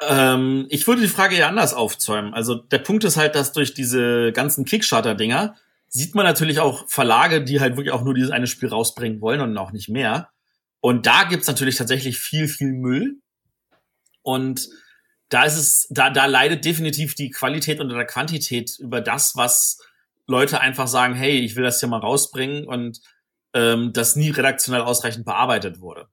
Ähm, ich würde die Frage ja anders aufzäumen. Also der Punkt ist halt, dass durch diese ganzen Kickstarter-Dinger sieht man natürlich auch Verlage, die halt wirklich auch nur dieses eine Spiel rausbringen wollen und auch nicht mehr. Und da gibt's natürlich tatsächlich viel, viel Müll. Und da ist es, da, da leidet definitiv die Qualität unter der Quantität über das, was Leute einfach sagen, hey, ich will das hier mal rausbringen und ähm, das nie redaktionell ausreichend bearbeitet wurde.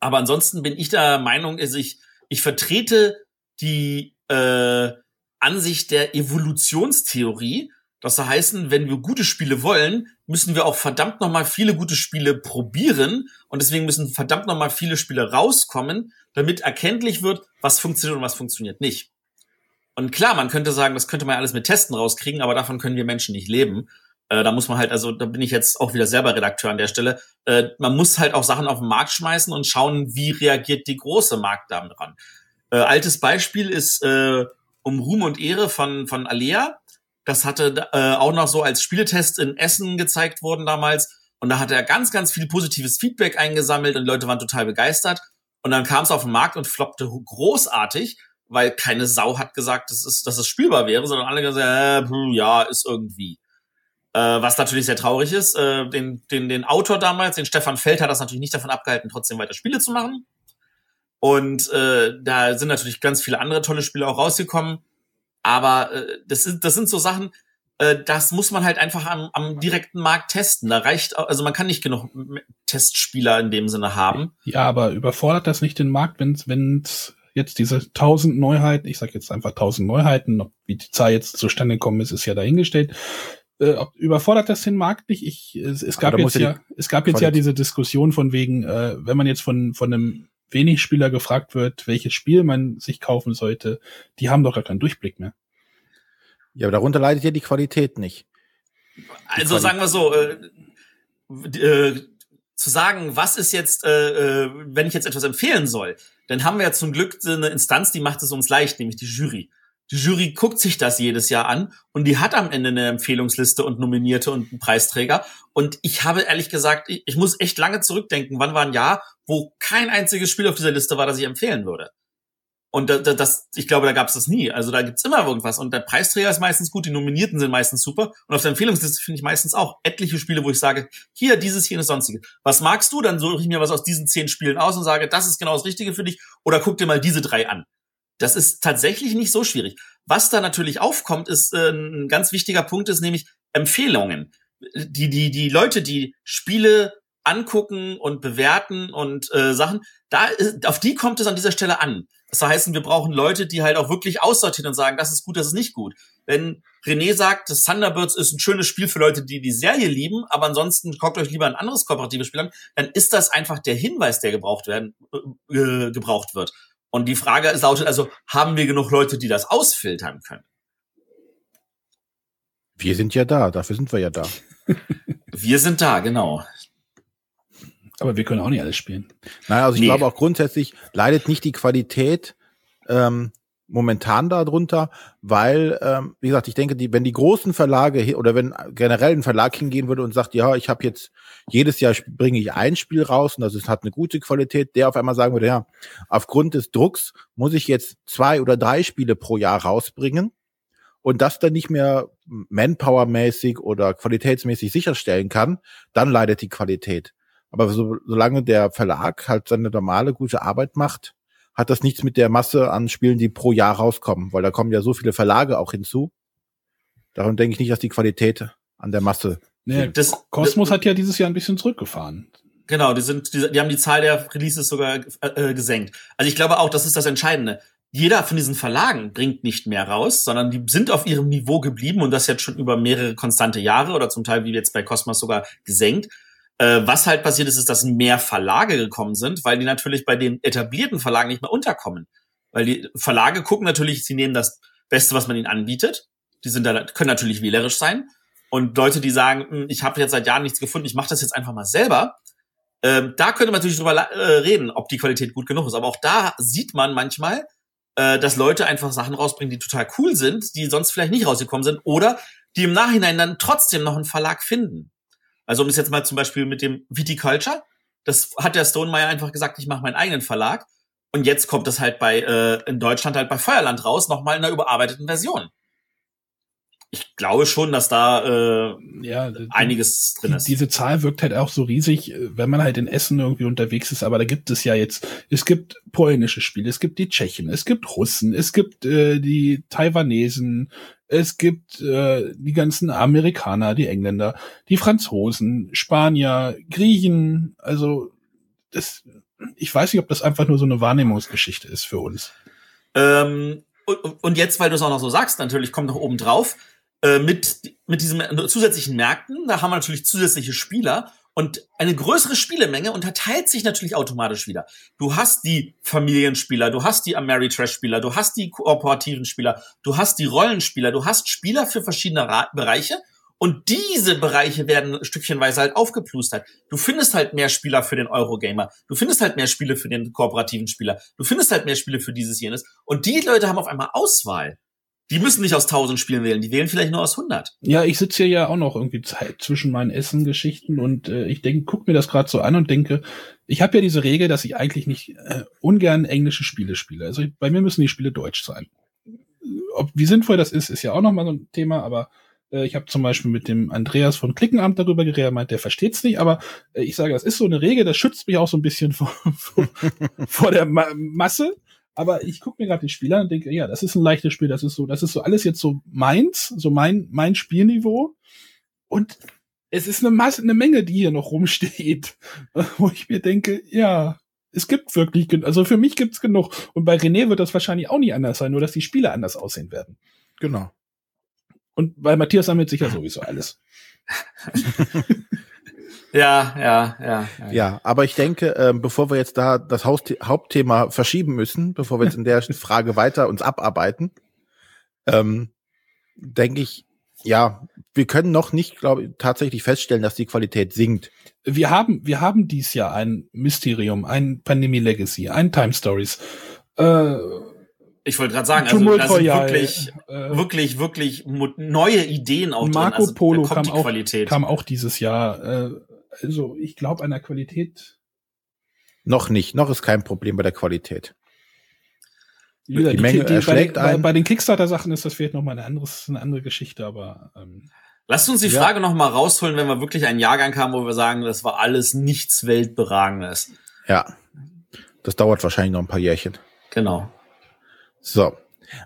Aber ansonsten bin ich der Meinung, also ich, ich vertrete die äh, Ansicht der Evolutionstheorie. Das heißt, wenn wir gute Spiele wollen, müssen wir auch verdammt nochmal viele gute Spiele probieren und deswegen müssen verdammt nochmal viele Spiele rauskommen, damit erkenntlich wird, was funktioniert und was funktioniert nicht. Und klar, man könnte sagen, das könnte man alles mit Testen rauskriegen, aber davon können wir Menschen nicht leben. Äh, da muss man halt, also da bin ich jetzt auch wieder selber Redakteur an der Stelle. Äh, man muss halt auch Sachen auf den Markt schmeißen und schauen, wie reagiert die große Markt damit dran. Äh, altes Beispiel ist äh, um Ruhm und Ehre von, von Alea. Das hatte äh, auch noch so als Spieletest in Essen gezeigt worden damals. Und da hat er ganz, ganz viel positives Feedback eingesammelt und Leute waren total begeistert. Und dann kam es auf den Markt und floppte großartig, weil keine Sau hat gesagt, dass es, dass es spielbar wäre, sondern alle gesagt, äh, hm, ja, ist irgendwie. Äh, was natürlich sehr traurig ist. Äh, den, den, den Autor damals, den Stefan Feld, hat das natürlich nicht davon abgehalten, trotzdem weiter Spiele zu machen. Und äh, da sind natürlich ganz viele andere tolle Spiele auch rausgekommen. Aber äh, das, sind, das sind so Sachen, äh, das muss man halt einfach am, am direkten Markt testen. Da reicht, also man kann nicht genug Testspieler in dem Sinne haben. Ja, aber überfordert das nicht den Markt, wenn es jetzt diese tausend Neuheiten, ich sage jetzt einfach tausend Neuheiten, ob wie die Zahl jetzt zustande gekommen ist, ist ja dahingestellt. Äh, überfordert das den Markt nicht? Ich, es, es gab jetzt ja, es gab jetzt ja diese Diskussion von wegen, äh, wenn man jetzt von von einem wenig Spieler gefragt wird, welches Spiel man sich kaufen sollte, die haben doch gar keinen Durchblick mehr. Ja, aber darunter leidet ja die Qualität nicht. Die also Qualität. sagen wir so, äh, äh, zu sagen, was ist jetzt, äh, äh, wenn ich jetzt etwas empfehlen soll, dann haben wir ja zum Glück eine Instanz, die macht es uns leicht, nämlich die Jury. Die Jury guckt sich das jedes Jahr an und die hat am Ende eine Empfehlungsliste und Nominierte und einen Preisträger. Und ich habe ehrlich gesagt, ich, ich muss echt lange zurückdenken, wann war ein Jahr, wo kein einziges Spiel auf dieser Liste war, das ich empfehlen würde. Und das, das, ich glaube, da gab es das nie. Also da gibt's immer irgendwas. Und der Preisträger ist meistens gut, die Nominierten sind meistens super. Und auf der Empfehlungsliste finde ich meistens auch etliche Spiele, wo ich sage, hier, dieses, jenes, sonstige. Was magst du? Dann suche ich mir was aus diesen zehn Spielen aus und sage, das ist genau das Richtige für dich. Oder guck dir mal diese drei an. Das ist tatsächlich nicht so schwierig. Was da natürlich aufkommt, ist äh, ein ganz wichtiger Punkt, ist nämlich Empfehlungen. Die, die, die Leute, die Spiele angucken und bewerten und äh, Sachen, da ist, auf die kommt es an dieser Stelle an. Das heißt, wir brauchen Leute, die halt auch wirklich aussortieren und sagen, das ist gut, das ist nicht gut. Wenn René sagt, das Thunderbirds ist ein schönes Spiel für Leute, die die Serie lieben, aber ansonsten guckt euch lieber ein anderes kooperatives Spiel an, dann ist das einfach der Hinweis, der gebraucht werden, äh, gebraucht wird. Und die Frage ist lautet also, haben wir genug Leute, die das ausfiltern können? Wir sind ja da, dafür sind wir ja da. wir sind da, genau. Aber wir können auch nicht alles spielen. Naja, also ich nee. glaube auch grundsätzlich leidet nicht die Qualität ähm, momentan darunter, weil, ähm, wie gesagt, ich denke, die, wenn die großen Verlage oder wenn generell ein Verlag hingehen würde und sagt, ja, ich habe jetzt jedes Jahr bringe ich ein Spiel raus und das ist, hat eine gute Qualität, der auf einmal sagen würde, ja, aufgrund des Drucks muss ich jetzt zwei oder drei Spiele pro Jahr rausbringen und das dann nicht mehr manpowermäßig oder qualitätsmäßig sicherstellen kann, dann leidet die Qualität. Aber so, solange der Verlag halt seine normale gute Arbeit macht, hat das nichts mit der Masse an Spielen, die pro Jahr rauskommen, weil da kommen ja so viele Verlage auch hinzu. Darum denke ich nicht, dass die Qualität an der Masse. Nee, das, Kosmos hat ja dieses Jahr ein bisschen zurückgefahren. Genau, die sind, die, die haben die Zahl der Releases sogar äh, äh, gesenkt. Also ich glaube auch, das ist das Entscheidende. Jeder von diesen Verlagen bringt nicht mehr raus, sondern die sind auf ihrem Niveau geblieben und das jetzt schon über mehrere konstante Jahre oder zum Teil wie jetzt bei Cosmos sogar gesenkt. Äh, was halt passiert ist, ist, dass mehr Verlage gekommen sind, weil die natürlich bei den etablierten Verlagen nicht mehr unterkommen. Weil die Verlage gucken natürlich, sie nehmen das Beste, was man ihnen anbietet. Die sind da, können natürlich wählerisch sein. Und Leute, die sagen, hm, ich habe jetzt seit Jahren nichts gefunden, ich mache das jetzt einfach mal selber, ähm, da könnte man natürlich drüber äh, reden, ob die Qualität gut genug ist. Aber auch da sieht man manchmal, äh, dass Leute einfach Sachen rausbringen, die total cool sind, die sonst vielleicht nicht rausgekommen sind, oder die im Nachhinein dann trotzdem noch einen Verlag finden. Also um es jetzt mal zum Beispiel mit dem Viticulture, das hat der Stonemeyer einfach gesagt, ich mache meinen eigenen Verlag. Und jetzt kommt es halt bei äh, in Deutschland halt bei Feuerland raus, nochmal in einer überarbeiteten Version. Ich glaube schon, dass da äh, ja, die, einiges drin ist. Diese Zahl wirkt halt auch so riesig, äh, wenn man halt in Essen irgendwie unterwegs ist. Aber da gibt es ja jetzt, es gibt polnische Spiele, es gibt die Tschechen, es gibt Russen, es gibt äh, die Taiwanesen, es gibt äh, die ganzen Amerikaner, die Engländer, die Franzosen, Spanier, Griechen. Also das, ich weiß nicht, ob das einfach nur so eine Wahrnehmungsgeschichte ist für uns. Ähm, und, und jetzt, weil du es auch noch so sagst, natürlich kommt noch oben drauf, äh, mit, mit diesen zusätzlichen Märkten, da haben wir natürlich zusätzliche Spieler und eine größere Spielemenge unterteilt sich natürlich automatisch wieder. Du hast die Familienspieler, du hast die Ameritrash-Spieler, du hast die kooperativen Spieler, du hast die Rollenspieler, du hast Spieler für verschiedene Ra Bereiche Und diese Bereiche werden stückchenweise halt aufgeplustert. Du findest halt mehr Spieler für den Eurogamer. Du findest halt mehr Spiele für den kooperativen Spieler. Du findest halt mehr Spiele für dieses jenes. Und die Leute haben auf einmal Auswahl. Die müssen nicht aus tausend Spielen wählen, die wählen vielleicht nur aus 100. Ja, ich sitze hier ja auch noch irgendwie Zeit zwischen meinen Essen-Geschichten und äh, ich denke, guck mir das gerade so an und denke, ich habe ja diese Regel, dass ich eigentlich nicht äh, ungern englische Spiele spiele. Also bei mir müssen die Spiele deutsch sein. Ob wie sinnvoll das ist, ist ja auch noch mal so ein Thema, aber äh, ich habe zum Beispiel mit dem Andreas von Klickenamt darüber geredet, er meint, der versteht's nicht, aber äh, ich sage, das ist so eine Regel, das schützt mich auch so ein bisschen vor, vor, vor der Ma Masse. Aber ich gucke mir gerade die Spieler und denke, ja, das ist ein leichtes Spiel, das ist so, das ist so alles jetzt so meins, so mein, mein Spielniveau. Und es ist eine Masse, eine Menge, die hier noch rumsteht, wo ich mir denke, ja, es gibt wirklich, also für mich gibt's genug. Und bei René wird das wahrscheinlich auch nicht anders sein, nur dass die Spiele anders aussehen werden. Genau. Und bei Matthias sammelt sich ja sowieso alles. ja, ja, ja, ja. Ja, aber ich denke, äh, bevor wir jetzt da das Haus Hauptthema verschieben müssen, bevor wir jetzt in der Frage weiter uns abarbeiten, ähm, denke ich, ja, wir können noch nicht, glaube ich, tatsächlich feststellen, dass die Qualität sinkt. Wir haben, wir haben dies Jahr ein Mysterium, ein Pandemie Legacy, ein Time Stories. Äh, ich wollte gerade sagen, also da sind wirklich, äh, wirklich, wirklich neue Ideen auch Marco drin. Also, Polo kam auch, kam auch dieses Jahr. Äh, also ich glaube an der Qualität. Noch nicht, noch ist kein Problem bei der Qualität. die, die, Menge die, erschlägt bei, den, bei, den Kickstarter-Sachen ist das vielleicht noch mal eine, anderes, eine andere Geschichte, aber ähm, Lasst uns die ja. Frage noch mal rausholen, wenn wir wirklich einen Jahrgang haben, wo wir sagen, das war alles nichts Weltberagendes. Ja, das dauert wahrscheinlich noch ein paar Jährchen. Genau. So.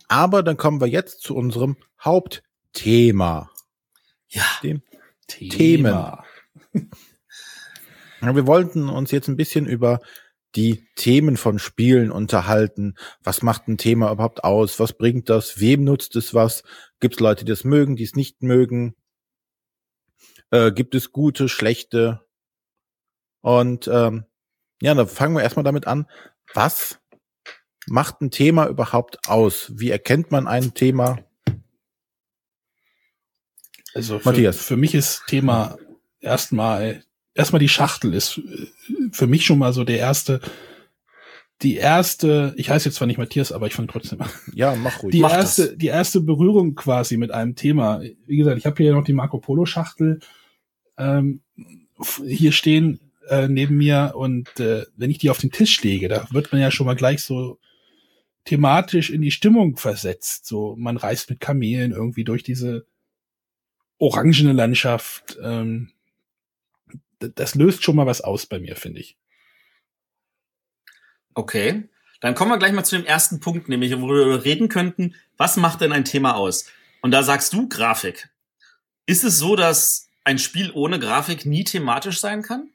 Aber dann kommen wir jetzt zu unserem Hauptthema. Ja. Dem Thema. Themen. wir wollten uns jetzt ein bisschen über die Themen von Spielen unterhalten. Was macht ein Thema überhaupt aus? Was bringt das? Wem nutzt es was? Gibt es Leute, die es mögen, die es nicht mögen? Äh, gibt es gute, schlechte? Und ähm, ja, dann fangen wir erstmal damit an. Was macht ein Thema überhaupt aus? Wie erkennt man ein Thema? Also für, Matthias. für mich ist Thema erstmal erstmal die Schachtel ist äh, für mich schon mal so der erste die erste, ich heiße jetzt zwar nicht Matthias, aber ich fange trotzdem an. Ja, mach ruhig. Die mach erste, das. die erste Berührung quasi mit einem Thema. Wie gesagt, ich habe hier noch die Marco Polo Schachtel ähm, hier stehen äh, neben mir und äh, wenn ich die auf den Tisch lege, da wird man ja schon mal gleich so thematisch in die Stimmung versetzt. So, man reist mit Kamelen irgendwie durch diese orangene Landschaft. Ähm, das löst schon mal was aus bei mir, finde ich. Okay. Dann kommen wir gleich mal zu dem ersten Punkt, nämlich wo wir reden könnten, was macht denn ein Thema aus? Und da sagst du Grafik. Ist es so, dass ein Spiel ohne Grafik nie thematisch sein kann?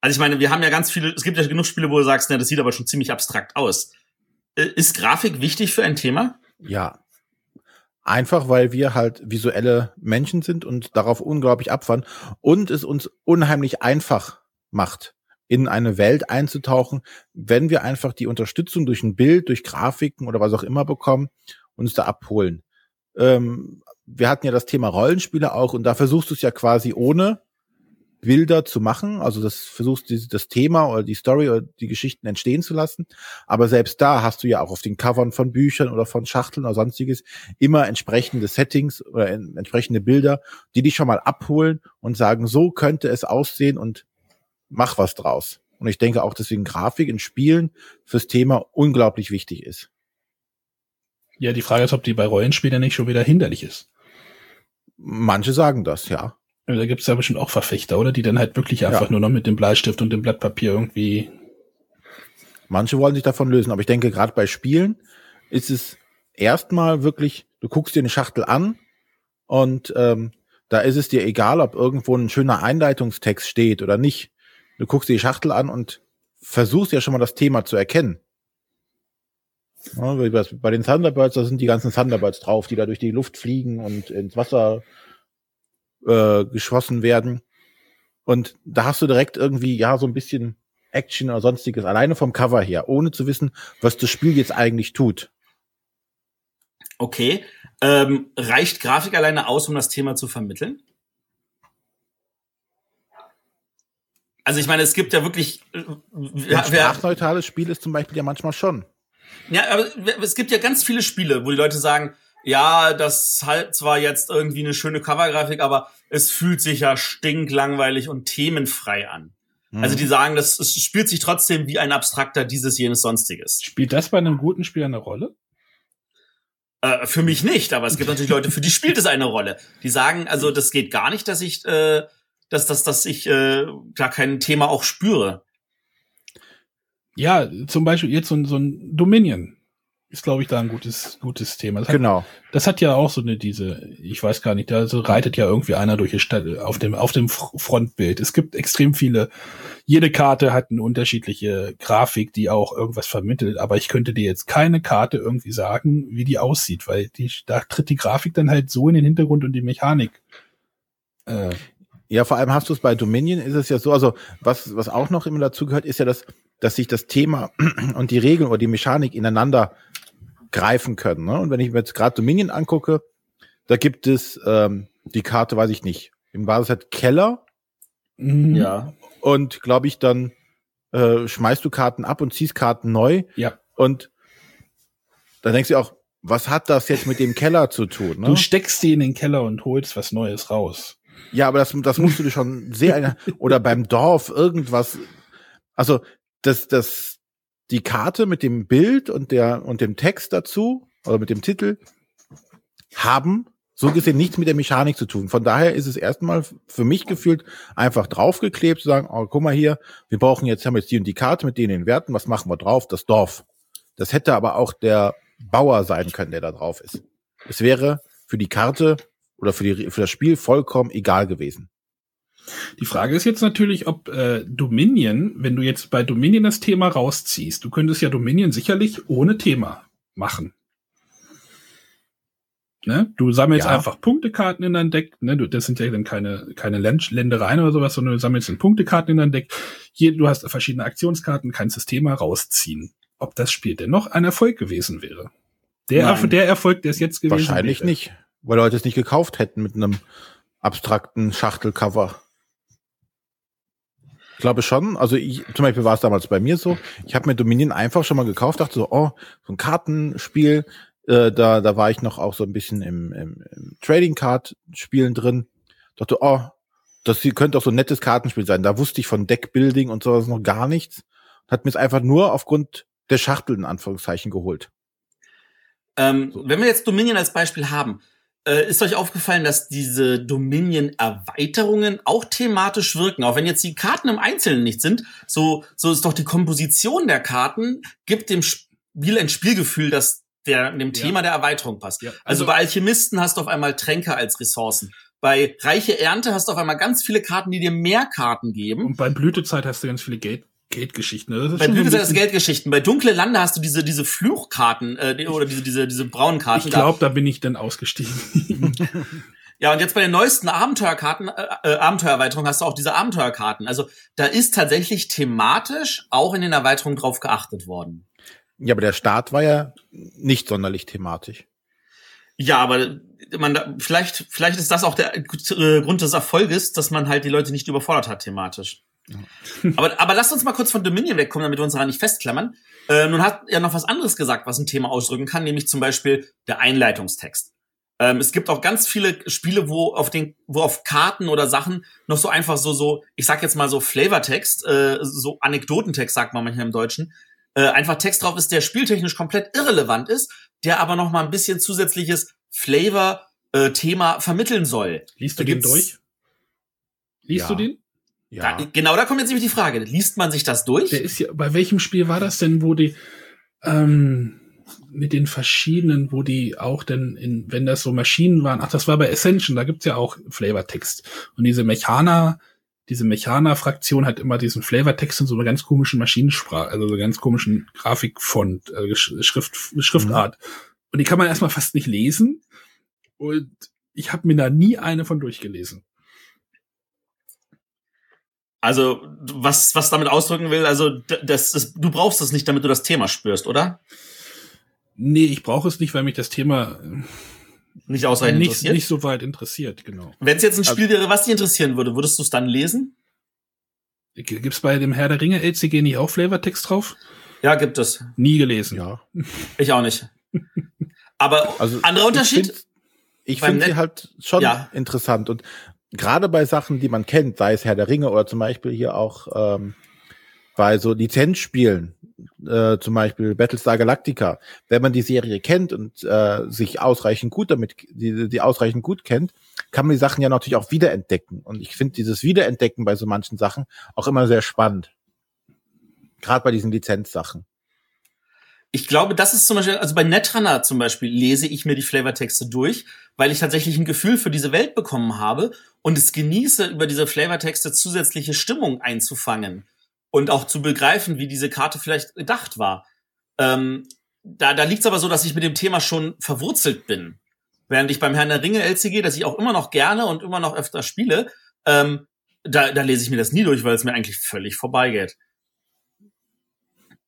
Also ich meine, wir haben ja ganz viele, es gibt ja genug Spiele, wo du sagst, na, das sieht aber schon ziemlich abstrakt aus. Äh, ist Grafik wichtig für ein Thema? Ja. Einfach, weil wir halt visuelle Menschen sind und darauf unglaublich abfahren und es uns unheimlich einfach macht, in eine Welt einzutauchen, wenn wir einfach die Unterstützung durch ein Bild, durch Grafiken oder was auch immer bekommen, uns da abholen. Ähm, wir hatten ja das Thema Rollenspiele auch und da versuchst du es ja quasi ohne Bilder zu machen. Also das versuchst du das Thema oder die Story oder die Geschichten entstehen zu lassen. Aber selbst da hast du ja auch auf den Covern von Büchern oder von Schachteln oder sonstiges immer entsprechende Settings oder entsprechende Bilder, die dich schon mal abholen und sagen, so könnte es aussehen und mach was draus. Und ich denke auch deswegen Grafik in Spielen fürs Thema unglaublich wichtig ist. Ja, die Frage ist, ob die bei Rollenspielen nicht schon wieder hinderlich ist. Manche sagen das, ja. Da gibt es ja bestimmt auch Verfechter, oder? Die dann halt wirklich einfach ja. nur noch mit dem Bleistift und dem Blatt Papier irgendwie. Manche wollen sich davon lösen, aber ich denke, gerade bei Spielen ist es erstmal wirklich, du guckst dir eine Schachtel an und ähm, da ist es dir egal, ob irgendwo ein schöner Einleitungstext steht oder nicht. Du guckst dir die Schachtel an und versuchst ja schon mal das Thema zu erkennen. Ja, bei den Thunderbirds, da sind die ganzen Thunderbirds drauf, die da durch die Luft fliegen und ins Wasser äh, geschossen werden. Und da hast du direkt irgendwie, ja, so ein bisschen Action oder sonstiges, alleine vom Cover her, ohne zu wissen, was das Spiel jetzt eigentlich tut. Okay, Ähm, reicht Grafik alleine aus, um das Thema zu vermitteln? Also ich meine, es gibt ja wirklich. Äh, Ein sprachneutrales Spiel ist zum Beispiel ja manchmal schon. Ja, aber es gibt ja ganz viele Spiele, wo die Leute sagen, ja, das halt zwar jetzt irgendwie eine schöne Covergrafik, aber es fühlt sich ja stinklangweilig und themenfrei an. Mhm. Also die sagen, das es spielt sich trotzdem wie ein abstrakter dieses jenes sonstiges. Spielt das bei einem guten Spiel eine Rolle? Äh, für mich nicht, aber es gibt natürlich Leute, für die spielt es eine Rolle. Die sagen, also das geht gar nicht, dass ich, äh, dass, dass, dass ich äh, da kein Thema auch spüre. Ja, zum Beispiel jetzt so, so ein Dominion ist, glaube ich, da ein gutes, gutes Thema. Das genau. Hat, das hat ja auch so eine, diese, ich weiß gar nicht, da so reitet ja irgendwie einer durch die Stadt auf dem, auf dem Frontbild. Es gibt extrem viele, jede Karte hat eine unterschiedliche Grafik, die auch irgendwas vermittelt, aber ich könnte dir jetzt keine Karte irgendwie sagen, wie die aussieht, weil die, da tritt die Grafik dann halt so in den Hintergrund und die Mechanik. Äh, ja, vor allem hast du es bei Dominion ist es ja so, also was, was auch noch immer dazu gehört, ist ja, dass, dass sich das Thema und die Regeln oder die Mechanik ineinander greifen können. Ne? Und wenn ich mir jetzt gerade Dominion angucke, da gibt es ähm, die Karte, weiß ich nicht. Im Basis hat Keller. Mhm. Ja. Und glaube ich, dann äh, schmeißt du Karten ab und ziehst Karten neu. Ja. Und dann denkst du auch, was hat das jetzt mit dem Keller zu tun? Ne? Du steckst sie in den Keller und holst was Neues raus. Ja, aber das, das musst du dir schon sehr, oder beim Dorf irgendwas, also das, das, die Karte mit dem Bild und der und dem Text dazu oder mit dem Titel haben so gesehen nichts mit der Mechanik zu tun. Von daher ist es erstmal für mich gefühlt einfach draufgeklebt, zu sagen, oh, guck mal hier, wir brauchen jetzt, haben jetzt die und die Karte mit denen den Werten, was machen wir drauf? Das Dorf. Das hätte aber auch der Bauer sein können, der da drauf ist. Es wäre für die Karte oder für, die, für das Spiel vollkommen egal gewesen. Die Frage ist jetzt natürlich, ob äh, Dominion, wenn du jetzt bei Dominion das Thema rausziehst, du könntest ja Dominion sicherlich ohne Thema machen. Ne? Du sammelst ja. einfach Punktekarten in dein Deck. Ne? Du, das sind ja dann keine, keine Ländereien oder sowas, sondern du sammelst in Punktekarten in dein Deck. Hier, du hast verschiedene Aktionskarten, kannst das Thema rausziehen. Ob das Spiel dennoch ein Erfolg gewesen wäre. Der, Erf der Erfolg, der es jetzt gewesen Wahrscheinlich wäre. nicht, weil Leute es nicht gekauft hätten mit einem abstrakten Schachtelcover glaube schon. Also ich, zum Beispiel war es damals bei mir so. Ich habe mir Dominion einfach schon mal gekauft, dachte so, oh, so ein Kartenspiel. Äh, da, da war ich noch auch so ein bisschen im, im, im Trading Card Spielen drin. Dachte, oh, das könnte auch so ein nettes Kartenspiel sein. Da wusste ich von Deckbuilding und sowas noch gar nichts. Hat mir es einfach nur aufgrund der Schachtel in Anführungszeichen geholt. Ähm, so. Wenn wir jetzt Dominion als Beispiel haben, äh, ist euch aufgefallen, dass diese Dominion-Erweiterungen auch thematisch wirken? Auch wenn jetzt die Karten im Einzelnen nicht sind, so, so ist doch die Komposition der Karten, gibt dem Spiel ein Spielgefühl, das der, dem Thema ja. der Erweiterung passt. Ja. Also, also bei Alchemisten hast du auf einmal Tränke als Ressourcen. Bei Reiche Ernte hast du auf einmal ganz viele Karten, die dir mehr Karten geben. Und bei Blütezeit hast du ganz viele Geld Geldgeschichten. Das ist bei Blüte sind Geldgeschichten. Bei Dunkle Lande hast du diese, diese Fluchkarten äh, oder diese, diese, diese braunen Karten. Ich glaube, da bin ich dann ausgestiegen. ja, und jetzt bei den neuesten Abenteuerkarten, äh, äh, Abenteuererweiterungen hast du auch diese Abenteuerkarten. Also da ist tatsächlich thematisch auch in den Erweiterungen drauf geachtet worden. Ja, aber der Start war ja nicht sonderlich thematisch. Ja, aber man, vielleicht, vielleicht ist das auch der äh, Grund des Erfolges, dass man halt die Leute nicht überfordert hat thematisch. Aber, aber lasst uns mal kurz von Dominion wegkommen, damit wir uns daran nicht festklammern. Äh, nun hat er noch was anderes gesagt, was ein Thema ausdrücken kann, nämlich zum Beispiel der Einleitungstext. Ähm, es gibt auch ganz viele Spiele, wo auf den, wo auf Karten oder Sachen noch so einfach so, so, ich sag jetzt mal so Flavortext, äh, so Anekdotentext sagt man manchmal im Deutschen, äh, einfach Text drauf ist, der spieltechnisch komplett irrelevant ist, der aber noch mal ein bisschen zusätzliches Flavor-Thema äh, vermitteln soll. Liest du den durch? Liest ja. du den? Ja. Da, genau, da kommt jetzt nämlich die Frage. Liest man sich das durch? Der ist ja, bei welchem Spiel war das denn, wo die, ähm, mit den verschiedenen, wo die auch denn in, wenn das so Maschinen waren, ach, das war bei Ascension, da gibt's ja auch Flavortext. Und diese Mechaner, diese Mechaner-Fraktion hat immer diesen Flavortext in so einer ganz komischen Maschinensprache, also so einer ganz komischen Grafikfont, äh, Schrift, Schriftart. Mhm. Und die kann man erstmal fast nicht lesen. Und ich habe mir da nie eine von durchgelesen. Also, was, was damit ausdrücken will, also, das, das, du brauchst es nicht, damit du das Thema spürst, oder? Nee, ich brauche es nicht, weil mich das Thema, nicht ausreichend nicht, interessiert. nicht so weit interessiert, genau. Wenn es jetzt ein Spiel wäre, was dich interessieren würde, würdest du es dann lesen? Gibt's bei dem Herr der Ringe LCG nicht auch Flavortext drauf? Ja, gibt es. Nie gelesen. Ja. Ich auch nicht. Aber Also anderer Unterschied? Ich finde sie Net- halt schon Ja. interessant und gerade bei Sachen, die man kennt, sei es Herr der Ringe oder zum Beispiel hier auch ähm, bei so Lizenzspielen, äh, zum Beispiel Battlestar Galactica, wenn man die Serie kennt und äh, sich ausreichend gut damit, die, die ausreichend gut kennt, kann man die Sachen ja natürlich auch wiederentdecken. Und ich finde dieses Wiederentdecken bei so manchen Sachen auch immer sehr spannend. Gerade bei diesen Lizenzsachen. Ich glaube, das ist zum Beispiel, also bei Netrunner zum Beispiel lese ich mir die Flavortexte durch, weil ich tatsächlich ein Gefühl für diese Welt bekommen habe und es genieße, über diese Flavortexte zusätzliche Stimmung einzufangen und auch zu begreifen, wie diese Karte vielleicht gedacht war. Ähm, da da liegt es aber so, dass ich mit dem Thema schon verwurzelt bin. Während ich beim Herrn der Ringe LCG, das ich auch immer noch gerne und immer noch öfter spiele, ähm, da, da lese ich mir das nie durch, weil es mir eigentlich völlig vorbeigeht.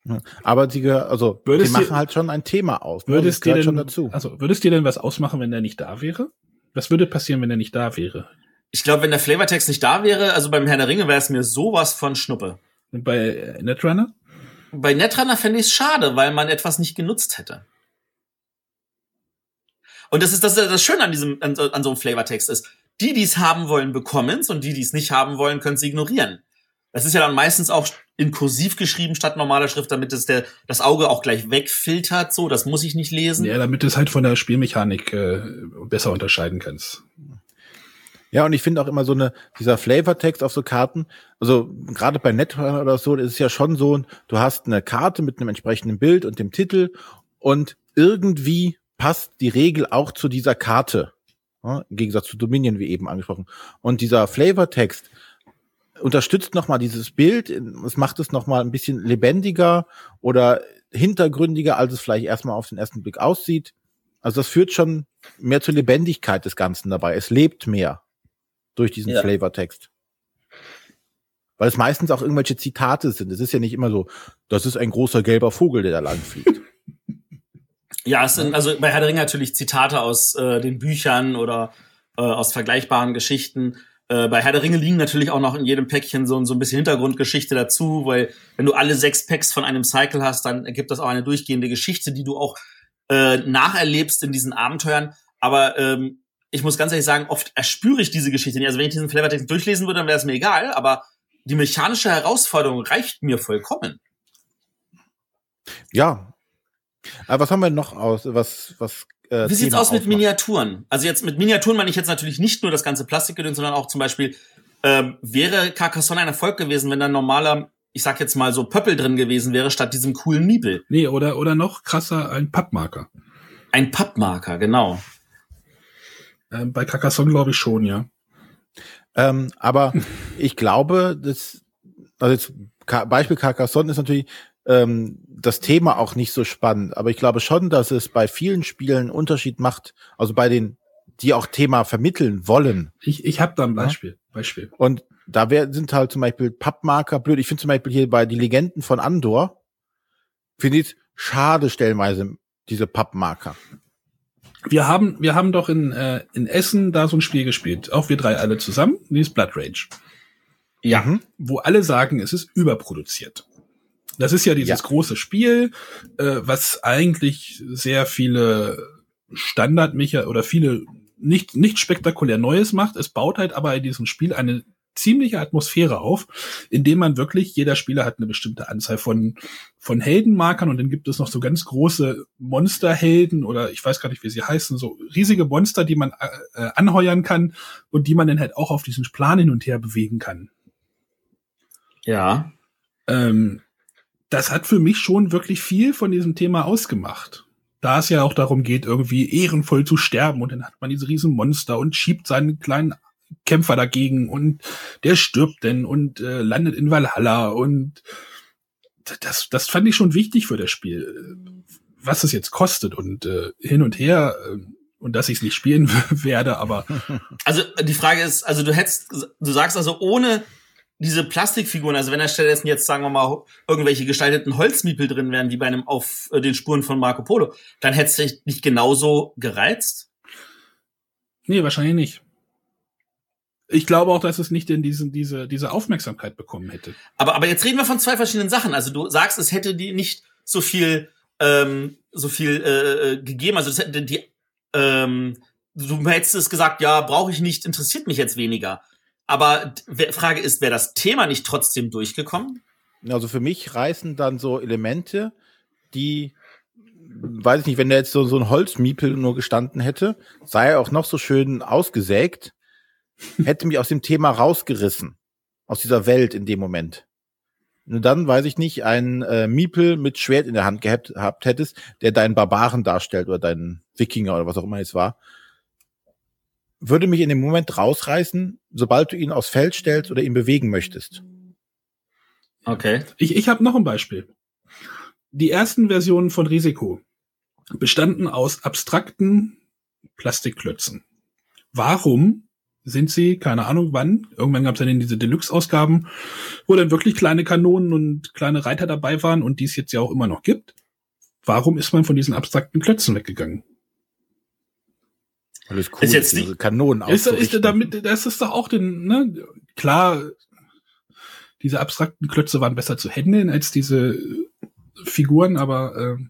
Ja. Aber die, also, die Würdest machen du- halt schon ein Thema aus. ne? Würdest dir gehört denn, schon dazu. also würdest dir denn was ausmachen, wenn der nicht da wäre? Was würde passieren, wenn er nicht da wäre? Ich glaube, wenn der Flavortext nicht da wäre, also beim Herrn der Ringe wäre es mir sowas von Schnuppe. Und bei äh, Netrunner? Bei Netrunner fände ich es schade, weil man etwas nicht genutzt hätte. Und das ist das, das Schöne an diesem, an, so- an so einem Flavortext ist, die, die es haben wollen, bekommen es und die, die es nicht haben wollen, können es ignorieren. Das ist ja dann meistens auch in kursiv geschrieben statt normaler Schrift, damit es der, das Auge auch gleich wegfiltert, so, das muss ich nicht lesen. Ja, damit du es halt von der Spielmechanik äh, besser unterscheiden kannst. Ja, und ich finde auch immer so eine, dieser Flavortext auf so Karten, also gerade bei Netrunner oder so, das ist ja schon so, du hast eine Karte mit einem entsprechenden Bild und dem Titel und irgendwie passt die Regel auch zu dieser Karte. Ja, Im Gegensatz zu Dominion, wie eben angesprochen. Und dieser Flavortext unterstützt nochmal dieses Bild, es macht es nochmal ein bisschen lebendiger oder hintergründiger, als es vielleicht erstmal auf den ersten Blick aussieht. Also das führt schon mehr zur Lebendigkeit des Ganzen dabei. Es lebt mehr durch diesen Ja. Flavortext. Weil es meistens auch irgendwelche Zitate sind. Es ist ja nicht immer so, das ist ein großer gelber Vogel, der da lang fliegt. Ja, es sind also bei Herr der Ringe natürlich Zitate aus äh, den Büchern oder äh, aus vergleichbaren Geschichten. Äh, bei Herr der Ringe liegen natürlich auch noch in jedem Päckchen so, so ein bisschen Hintergrundgeschichte dazu, weil wenn du alle sechs Packs von einem Cycle hast, dann ergibt das auch eine durchgehende Geschichte, die du auch äh, nacherlebst in diesen Abenteuern. Aber ähm, ich muss ganz ehrlich sagen, oft erspüre ich diese Geschichte nicht. Also wenn ich diesen Flavortext durchlesen würde, dann wäre es mir egal, aber die mechanische Herausforderung reicht mir vollkommen. ja. Aber was haben wir noch aus, was, was, äh, Wie sieht's Thema aus mit? Miniaturen? Also jetzt mit Miniaturen meine ich jetzt natürlich nicht nur das ganze Plastikgedöns, sondern auch zum Beispiel, ähm, wäre Carcassonne ein Erfolg gewesen, wenn da ein normaler, ich sag jetzt mal so Pöppel drin gewesen wäre, statt diesem coolen Miebel. Nee, oder, oder noch krasser, ein Pappmarker. Ein Pappmarker, genau. Ähm, bei Carcassonne glaube ich schon, ja. Ähm, aber ich glaube, das, also jetzt, Beispiel Carcassonne ist natürlich ähm, das Thema auch nicht so spannend, aber ich glaube schon, dass es bei vielen Spielen einen Unterschied macht, also bei den, die auch Thema vermitteln wollen. Ich, ich habe da ein Beispiel. Beispiel. Und da wär, sind halt zum Beispiel Pappmarker blöd. Ich finde zum Beispiel hier bei die Legenden von Andor, finde ich schade stellenweise diese Pappmarker. Wir haben, wir haben doch in, äh, in Essen da so ein Spiel gespielt. Auch wir drei alle zusammen. Die ist Blood Rage. Ja. Mhm. Wo alle sagen, es ist überproduziert. Das ist ja dieses Ja. große Spiel, äh, was eigentlich sehr viele Standardmecher oder viele nicht, nicht spektakulär Neues macht. Es baut halt aber in diesem Spiel eine ziemliche Atmosphäre auf, indem man wirklich, jeder Spieler hat eine bestimmte Anzahl von, von Heldenmarkern und dann gibt es noch so ganz große Monsterhelden oder ich weiß gar nicht, wie sie heißen, so riesige Monster, die man äh, anheuern kann und die man dann halt auch auf diesen Plan hin und her bewegen kann. Ja. Ähm, das hat für mich schon wirklich viel von diesem Thema ausgemacht. Da es ja auch darum geht, irgendwie ehrenvoll zu sterben und dann hat man diese riesen Monster und schiebt seinen kleinen Kämpfer dagegen und der stirbt denn und äh, landet in Valhalla und das, das fand ich schon wichtig für das Spiel. Was es jetzt kostet und äh, hin und her äh, und dass ich es nicht spielen werde, aber Also äh, die Frage ist, also du hättest, du sagst also ohne diese Plastikfiguren, also wenn da stattdessen jetzt, sagen wir mal, irgendwelche gestalteten Holzmiepel drin wären, wie bei einem auf äh, den Spuren von Marco Polo, dann hättest du dich nicht genauso gereizt? Nee, wahrscheinlich nicht. Ich glaube auch, dass es nicht in diesen, diese, diese Aufmerksamkeit bekommen hätte. Aber, aber jetzt reden wir von zwei verschiedenen Sachen. Also du sagst, es hätte die nicht so viel, ähm, so viel äh, äh gegeben. Also es hätte die, ähm, du hättest es gesagt, ja, brauche ich nicht, interessiert mich jetzt weniger. Aber Frage ist, wäre das Thema nicht trotzdem durchgekommen? Also für mich reißen dann so Elemente, die, weiß ich nicht, wenn da jetzt so, so ein Holzmiepel nur gestanden hätte, sei er auch noch so schön ausgesägt, hätte mich aus dem Thema rausgerissen. Aus dieser Welt in dem Moment. Nur dann, weiß ich nicht, ein äh, Miepel mit Schwert in der Hand gehabt, gehabt hättest, der deinen Barbaren darstellt oder deinen Wikinger oder was auch immer es war, würde mich in dem Moment rausreißen, sobald du ihn aufs Feld stellst oder ihn bewegen möchtest. Okay. Ich, ich habe noch ein Beispiel. Die ersten Versionen von Risiko bestanden aus abstrakten Plastikklötzen. Warum sind sie, keine Ahnung wann, irgendwann gab es dann diese Deluxe-Ausgaben, wo dann wirklich kleine Kanonen und kleine Reiter dabei waren und die es jetzt ja auch immer noch gibt. Warum ist man von diesen abstrakten Klötzen weggegangen? Alles cool, ist jetzt diese Kanonen ist, ist damit, das ist doch auch den, ne, klar, diese abstrakten Klötze waren besser zu handeln als diese Figuren, aber äh,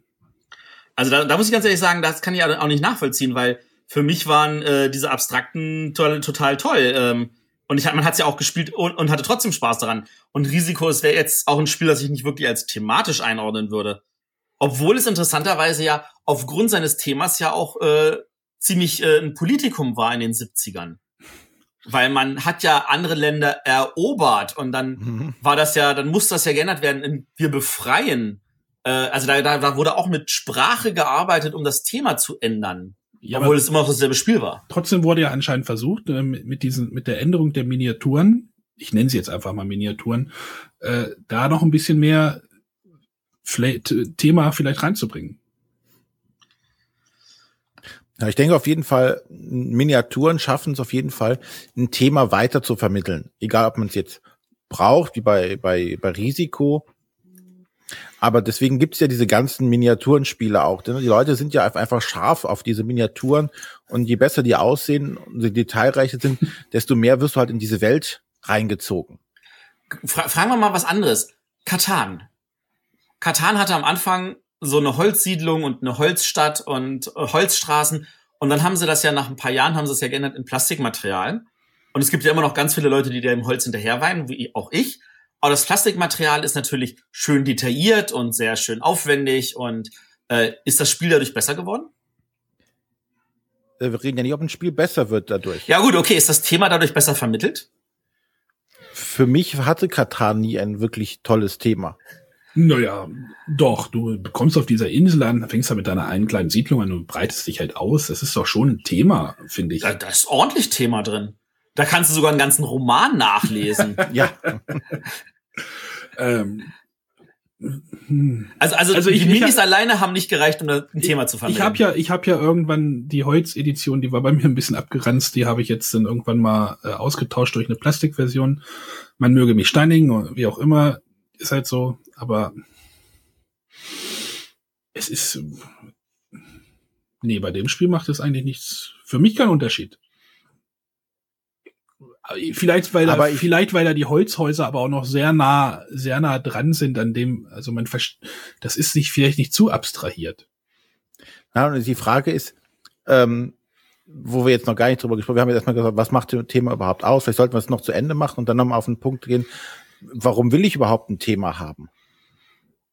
also da, da muss ich ganz ehrlich sagen, das kann ich auch nicht nachvollziehen, weil für mich waren äh, diese abstrakten toll, total toll. Ähm, und ich, man hat es ja auch gespielt und, und hatte trotzdem Spaß daran. Und Risiko, es wäre jetzt auch ein Spiel, das ich nicht wirklich als thematisch einordnen würde. Obwohl es interessanterweise ja aufgrund seines Themas ja auch äh, ziemlich äh, ein Politikum war in den 70ern. Weil man hat ja andere Länder erobert und dann mhm. war das ja, dann muss das ja geändert werden in wir befreien. Äh, also da, da, da wurde auch mit Sprache gearbeitet, um das Thema zu ändern. Ja, obwohl es immer noch dasselbe Spiel war. Trotzdem wurde ja anscheinend versucht, äh, mit, mit diesen, mit der Änderung der Miniaturen, ich nenne sie jetzt einfach mal Miniaturen, äh, da noch ein bisschen mehr vielleicht, Thema vielleicht reinzubringen. Ja, ich denke auf jeden Fall, Miniaturen schaffen es auf jeden Fall, ein Thema weiter zu vermitteln. Egal, ob man es jetzt braucht, wie bei, bei, bei Risiko. Aber deswegen gibt es ja diese ganzen Miniaturenspiele auch. Denn die Leute sind ja einfach scharf auf diese Miniaturen. Und je besser die aussehen und je detailreicher sind, desto mehr wirst du halt in diese Welt reingezogen. Fra fragen wir mal was anderes. Katan. Katan hatte am Anfang so eine Holzsiedlung und eine Holzstadt und äh, Holzstraßen. Und dann haben sie das ja nach ein paar Jahren, haben sie es ja geändert in Plastikmaterial. Und es gibt ja immer noch ganz viele Leute, die dem Holz hinterherweinen, wie auch ich. Aber das Plastikmaterial ist natürlich schön detailliert und sehr schön aufwendig. Und äh, ist das Spiel dadurch besser geworden? Äh, wir reden ja nicht, ob ein Spiel besser wird dadurch. Ja gut, okay. Ist das Thema dadurch besser vermittelt? Für mich hatte Katar nie ein wirklich tolles Thema. Naja, doch, du kommst auf dieser Insel an, fängst da mit deiner einen kleinen Siedlung an und breitest dich halt aus. Das ist doch schon ein Thema, finde ich. Da, da ist ordentlich Thema drin. Da kannst du sogar einen ganzen Roman nachlesen. ja. ähm, also, also, also die ich, Minis ich, alleine haben nicht gereicht, um ein Thema zu vermitteln. Ich habe ja, ich habe ja irgendwann die Holz-Edition, die war bei mir ein bisschen abgeranzt, die habe ich jetzt dann irgendwann mal äh, ausgetauscht durch eine Plastikversion. Man möge mich steinigen, wie auch immer ist halt so, aber es ist, nee, bei dem Spiel macht es eigentlich nichts, für mich keinen Unterschied. Vielleicht, weil aber da, vielleicht, weil da die Holzhäuser aber auch noch sehr nah, sehr nah dran sind an dem, also man, das ist sich vielleicht nicht zu abstrahiert. Ja, und die Frage ist, ähm, wo wir jetzt noch gar nicht drüber gesprochen haben, wir haben jetzt erstmal gesagt, was macht das Thema überhaupt aus? Vielleicht sollten wir es noch zu Ende machen und dann nochmal auf den Punkt gehen, warum will ich überhaupt ein Thema haben?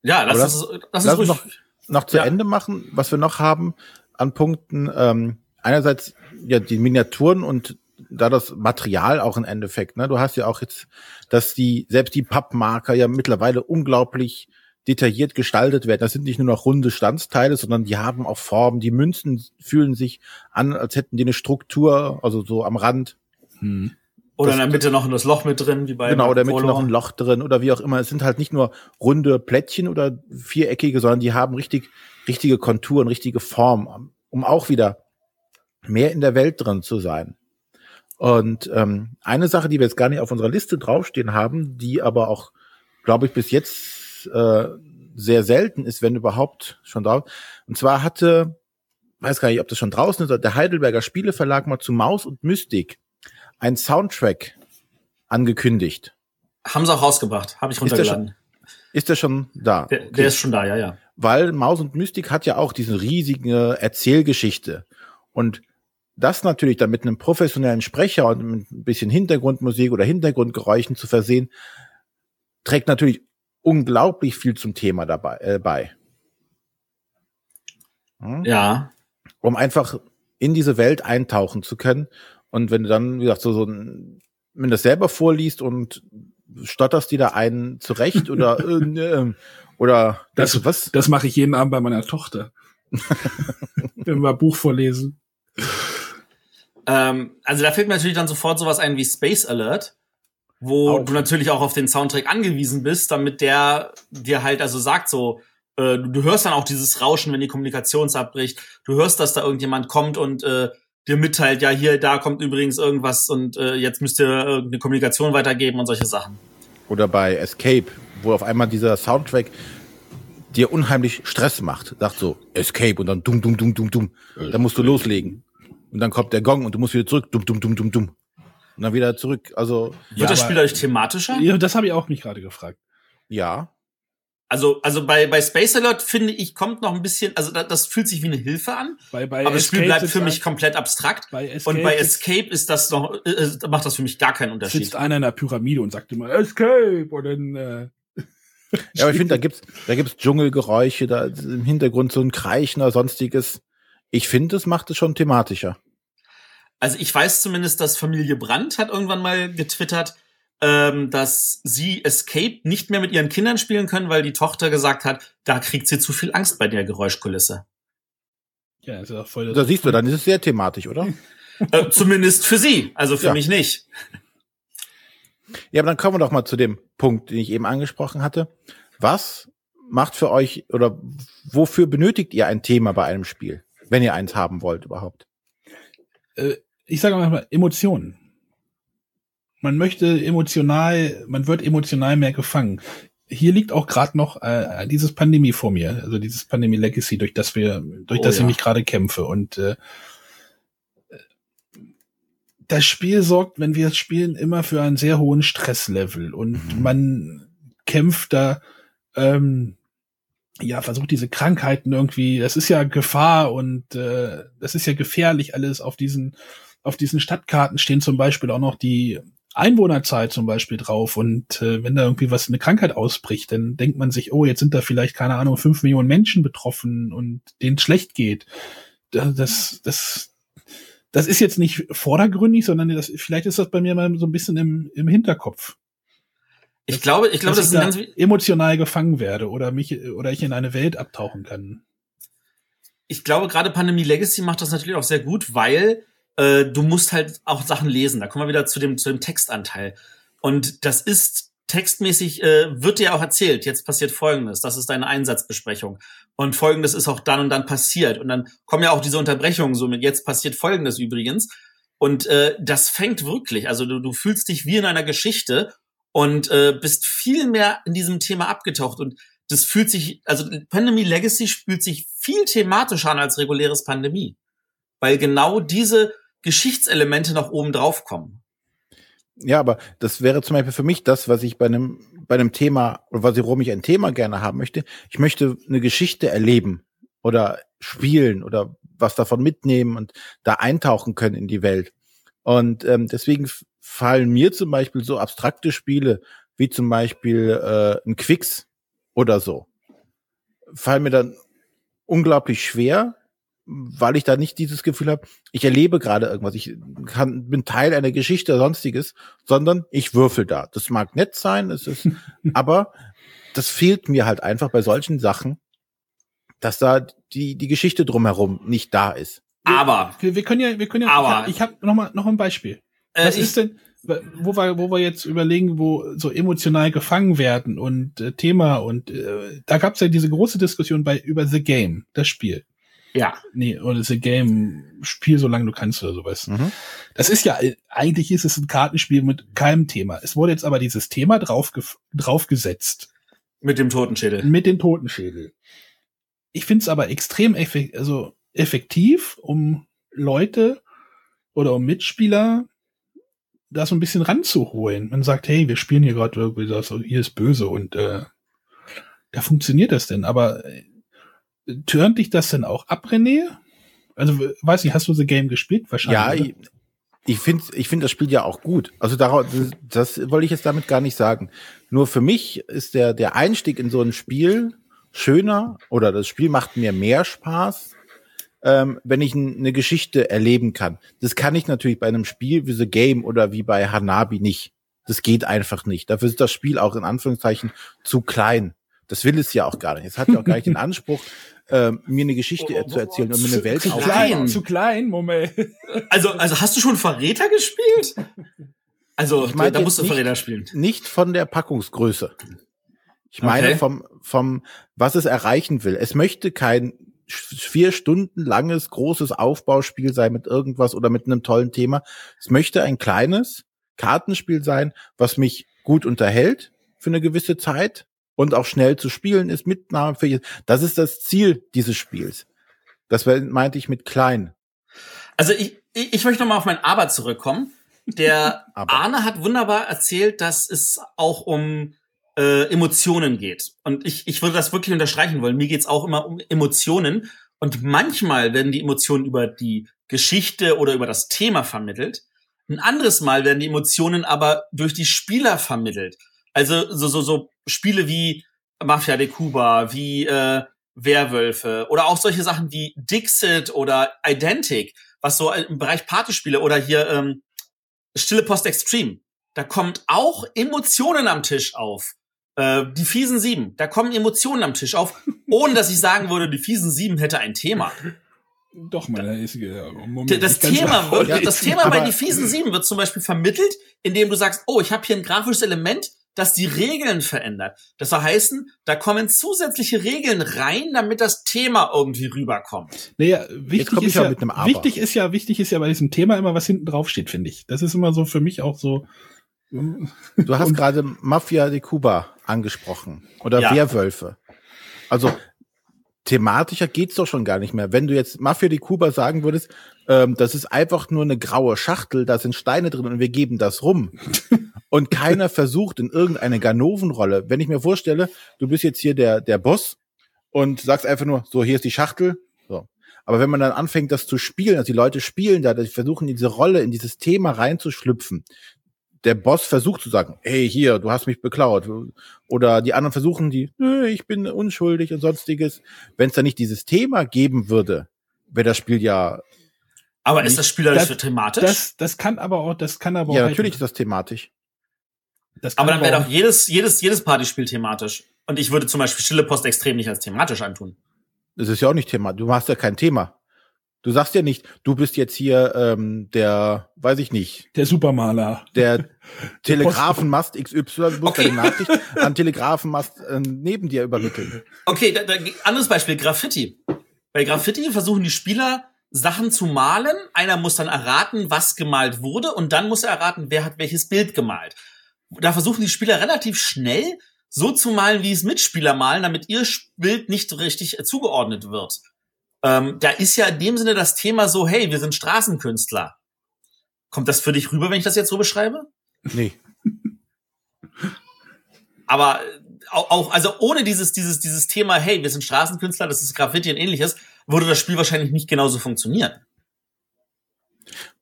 Ja, lass, lass, es, lass, lass uns noch, noch zu ja. Ende machen, was wir noch haben an Punkten. Ähm, einerseits ja die Miniaturen und da das Material auch im Endeffekt. Ne? Du hast ja auch jetzt, dass die selbst die Pappmarker ja mittlerweile unglaublich detailliert gestaltet werden. Das sind nicht nur noch runde Standsteile, sondern die haben auch Formen. Die Münzen fühlen sich an, als hätten die eine Struktur, also so am Rand. Hm. Oder in der Mitte noch das Loch mit drin, wie bei Genau, oder Mitte noch ein Loch drin oder wie auch immer. Es sind halt nicht nur runde Plättchen oder viereckige, sondern die haben richtig, richtige Konturen, richtige Form, um auch wieder mehr in der Welt drin zu sein. Und ähm, eine Sache, die wir jetzt gar nicht auf unserer Liste draufstehen haben, die aber auch, glaube ich, bis jetzt äh, sehr selten ist, wenn überhaupt schon drauf. Und zwar hatte weiß gar nicht, ob das schon draußen ist, der Heidelberger Spieleverlag mal zu Maus und Mystik ein Soundtrack angekündigt. Haben sie auch rausgebracht, habe ich runtergeladen. Ist der schon da? Der, okay. der ist schon da, ja, ja. Weil Maus und Mystik hat ja auch diese riesige Erzählgeschichte. Und das natürlich dann mit einem professionellen Sprecher und mit ein bisschen Hintergrundmusik oder Hintergrundgeräuschen zu versehen, trägt natürlich unglaublich viel zum Thema dabei äh, bei. Hm? Ja. Um einfach in diese Welt eintauchen zu können. Und wenn du dann, wie gesagt, so, so ein, wenn du das selber vorliest und stotterst die da einen zurecht oder äh, äh, oder das, was? Das mache ich jeden Abend bei meiner Tochter. wenn wir Buch vorlesen. Ähm, also da fällt mir natürlich dann sofort sowas ein wie Space Alert, wo auch. du natürlich auch auf den Soundtrack angewiesen bist, damit der dir halt also sagt so, äh, du, du, hörst dann auch dieses Rauschen, wenn die Kommunikation abbricht. Du hörst, dass da irgendjemand kommt und äh, dir mitteilt, ja hier, da kommt übrigens irgendwas und äh, jetzt müsst ihr irgendeine Kommunikation weitergeben und solche Sachen. Oder bei Escape, wo auf einmal dieser Soundtrack dir unheimlich Stress macht. Sagt so, Escape und dann dumm, dumm, dumm, dumm, dumm. Dann musst du loslegen. Und dann kommt der Gong und du musst wieder zurück, dumm, dumm, dumm, dumm, dumm. Und dann wieder zurück. Also. Wird ja, das Spiel euch thematischer? Ja, das habe ich auch mich gerade gefragt. Ja. Also, also bei, bei Space Alert finde ich, kommt noch ein bisschen, also das, das fühlt sich wie eine Hilfe an. Bei, bei aber das Spiel bleibt für mich komplett abstrakt. Bei Escape und bei Escape ist das noch, äh, äh, macht das für mich gar keinen Unterschied. Sitzt einer in der Pyramide und sagt immer Escape und dann, äh, Ja, aber ich finde, da gibt's, da gibt's Dschungelgeräusche, da im Hintergrund so ein Kreichen oder sonstiges. Ich finde, das macht es schon thematischer. Also ich weiß zumindest, dass Familie Brandt hat irgendwann mal getwittert, ähm, dass sie Escape nicht mehr mit ihren Kindern spielen können, weil die Tochter gesagt hat, da kriegt sie zu viel Angst bei der Geräuschkulisse. Ja, ist ja voll. Da siehst du, dann ist es sehr thematisch, oder? äh, zumindest für sie, also für ja. mich nicht. Ja, aber dann kommen wir doch mal zu dem Punkt, den ich eben angesprochen hatte. Was macht für euch oder wofür benötigt ihr ein Thema bei einem Spiel, wenn ihr eins haben wollt überhaupt? Äh, ich sage mal Emotionen. Man möchte emotional, man wird emotional mehr gefangen. Hier liegt auch gerade noch äh, dieses Pandemie vor mir, also dieses Pandemie Legacy, durch das wir, durch oh, das ja. ich mich gerade kämpfe und äh, das Spiel sorgt, wenn wir es spielen, immer für einen sehr hohen Stresslevel und mhm. man kämpft da, ähm, ja, versucht diese Krankheiten irgendwie, das ist ja Gefahr und äh, das ist ja gefährlich alles. Auf diesen, auf diesen Stadtkarten stehen zum Beispiel auch noch die Einwohnerzeit zum Beispiel drauf und äh, wenn da irgendwie was, eine Krankheit ausbricht, dann denkt man sich, oh, jetzt sind da vielleicht, keine Ahnung, fünf Millionen Menschen betroffen und denen schlecht geht. Das, das, das ist jetzt nicht vordergründig, sondern das, vielleicht ist das bei mir mal so ein bisschen im, im Hinterkopf. Ich dass, glaube, ich glaube, das ist da ganz emotional gefangen werde oder mich oder ich in eine Welt abtauchen kann. Ich glaube, gerade Pandemie Legacy macht das natürlich auch sehr gut, weil äh, du musst halt auch Sachen lesen. Da kommen wir wieder zu dem zu dem Textanteil. Und das ist textmäßig äh, wird dir auch erzählt, jetzt passiert Folgendes, das ist deine Einsatzbesprechung. Und Folgendes ist auch dann und dann passiert. Und dann kommen ja auch diese Unterbrechungen so mit, jetzt passiert Folgendes übrigens. Und äh, das fängt wirklich, also du, du fühlst dich wie in einer Geschichte und äh, bist viel mehr in diesem Thema abgetaucht. Und das fühlt sich, also Pandemie Legacy fühlt sich viel thematischer an als reguläres Pandemie. Weil genau diese Geschichtselemente noch oben drauf kommen. Ja, aber das wäre zum Beispiel für mich das, was ich bei einem, bei einem Thema, oder was ich, warum ich ein Thema gerne haben möchte. Ich möchte eine Geschichte erleben oder spielen oder was davon mitnehmen und da eintauchen können in die Welt. Und ähm, deswegen fallen mir zum Beispiel so abstrakte Spiele wie zum Beispiel äh, ein Quicks oder so, fallen mir dann unglaublich schwer, weil ich da nicht dieses Gefühl habe, ich erlebe gerade irgendwas, ich kann, bin Teil einer Geschichte oder sonstiges, sondern ich würfel da. Das mag nett sein, es ist, aber das fehlt mir halt einfach bei solchen Sachen, dass da die, die Geschichte drumherum nicht da ist. Aber. Wir, wir können ja, wir können ja, aber, ich habe hab noch mal, noch ein Beispiel. Äh, Was ist denn, wo wir, wo wir jetzt überlegen, wo so emotional gefangen werden und äh, Thema und äh, da gab es ja diese große Diskussion bei über The Game, das Spiel. Ja. Nee, oder ist ein Game, spiel solange du kannst oder sowas. Mhm. Das ist ja, eigentlich ist es ein Kartenspiel mit keinem Thema. Es wurde jetzt aber dieses Thema drauf, draufgesetzt. Mit dem Totenschädel. Mit dem Totenschädel. Ich finde es aber extrem effektiv, also effektiv, um Leute oder um Mitspieler da so ein bisschen ranzuholen. Man sagt, hey, wir spielen hier gerade irgendwie das, hier ist böse und äh, da funktioniert das denn. Aber turnt dich das denn auch ab, René? Also, weiß ich, hast du The Game gespielt? Wahrscheinlich. Ja, ich, ich finde ich find das Spiel ja auch gut. Also darauf, das, das wollte ich jetzt damit gar nicht sagen. Nur für mich ist der, der Einstieg in so ein Spiel schöner oder das Spiel macht mir mehr Spaß, ähm, wenn ich eine Geschichte erleben kann. Das kann ich natürlich bei einem Spiel wie The Game oder wie bei Hanabi nicht. Das geht einfach nicht. Dafür ist das Spiel auch in Anführungszeichen zu klein. Das will es ja auch gar nicht. Es hat ja auch gar nicht den Anspruch, äh, mir eine Geschichte oh, oh, zu erzählen und mir eine Welt zu klein, zu klein, Moment. Also, also hast du schon Verräter gespielt? Also, ich meine, da musst du Verräter spielen. Nicht von der Packungsgröße. Ich meine okay. vom, vom, was es erreichen will. Es möchte kein vier Stunden langes, großes Aufbauspiel sein mit irgendwas oder mit einem tollen Thema. Es möchte ein kleines Kartenspiel sein, was mich gut unterhält für eine gewisse Zeit und auch schnell zu spielen ist, mitnahmefähig. Das ist das Ziel dieses Spiels. Das meinte ich mit klein. Also ich, ich, ich möchte nochmal auf mein Aber zurückkommen. Der Aber. Arne hat wunderbar erzählt, dass es auch um äh, Emotionen geht. Und ich, ich würde das wirklich unterstreichen wollen. Mir geht's auch immer um Emotionen. Und manchmal werden die Emotionen über die Geschichte oder über das Thema vermittelt. Ein anderes Mal werden die Emotionen aber durch die Spieler vermittelt. Also so, so, so Spiele wie Mafia de Cuba, wie äh, Werwölfe oder auch solche Sachen wie Dixit oder Identic, was so im Bereich Partyspiele oder hier ähm, Stille Post Extreme. Da kommt auch Emotionen am Tisch auf. Äh, die fiesen sieben, da kommen Emotionen am Tisch auf, ohne dass ich sagen würde, die fiesen sieben hätte ein Thema. Doch, meine ist, Moment, das Thema wird, ja, das Thema bei die fiesen sieben wird zum Beispiel vermittelt, indem du sagst, oh, ich habe hier ein grafisches Element, das die Regeln verändert. Das soll heißen, da kommen zusätzliche Regeln rein, damit das Thema irgendwie rüberkommt. Naja, wichtig ist ja, wichtig ist ja, wichtig ist ja bei diesem Thema immer, was hinten drauf steht, finde ich. Das ist immer so für mich auch so. Du hast gerade Mafia de Cuba angesprochen oder ja. Werwölfe. Also thematischer geht's doch schon gar nicht mehr. Wenn du jetzt Mafia de Cuba sagen würdest, ähm, das ist einfach nur eine graue Schachtel, da sind Steine drin und wir geben das rum. und keiner versucht in irgendeine Ganovenrolle. Wenn ich mir vorstelle, du bist jetzt hier der, der Boss und sagst einfach nur, so, hier ist die Schachtel. So. Aber wenn man dann anfängt, das zu spielen, also die Leute spielen da, die versuchen in diese Rolle, in dieses Thema reinzuschlüpfen, der Boss versucht zu sagen, hey, hier, du hast mich beklaut. Oder die anderen versuchen die, ich bin unschuldig und sonstiges. Wenn es da nicht dieses Thema geben würde, wäre das Spiel ja. Aber ist das Spiel das, thematisch? Das, das kann aber auch, das kann aber auch. Ja, natürlich ist das thematisch. Das aber dann wäre doch jedes, jedes, jedes Partyspiel thematisch. Und ich würde zum Beispiel Stille Post extrem nicht als thematisch antun. Das ist ja auch nicht Thema. Du hast ja kein Thema. Du sagst ja nicht, du bist jetzt hier ähm, der, weiß ich nicht. Der Supermaler. Der Telegrafenmast XY, muss okay. Nachricht an Telegrafenmast äh, neben dir übermitteln. Okay, da, da, anderes Beispiel, Graffiti. Bei Graffiti versuchen die Spieler, Sachen zu malen. Einer muss dann erraten, was gemalt wurde, und dann muss er erraten, wer hat welches Bild gemalt. Da versuchen die Spieler relativ schnell so zu malen, wie es Mitspieler malen, damit ihr Bild nicht richtig zugeordnet wird. Ähm, da ist ja in dem Sinne das Thema so, hey, wir sind Straßenkünstler. Kommt das für dich rüber, wenn ich das jetzt so beschreibe? Nee. Aber äh, auch, also ohne dieses, dieses, dieses Thema, hey, wir sind Straßenkünstler, das ist Graffiti und ähnliches, würde das Spiel wahrscheinlich nicht genauso funktionieren.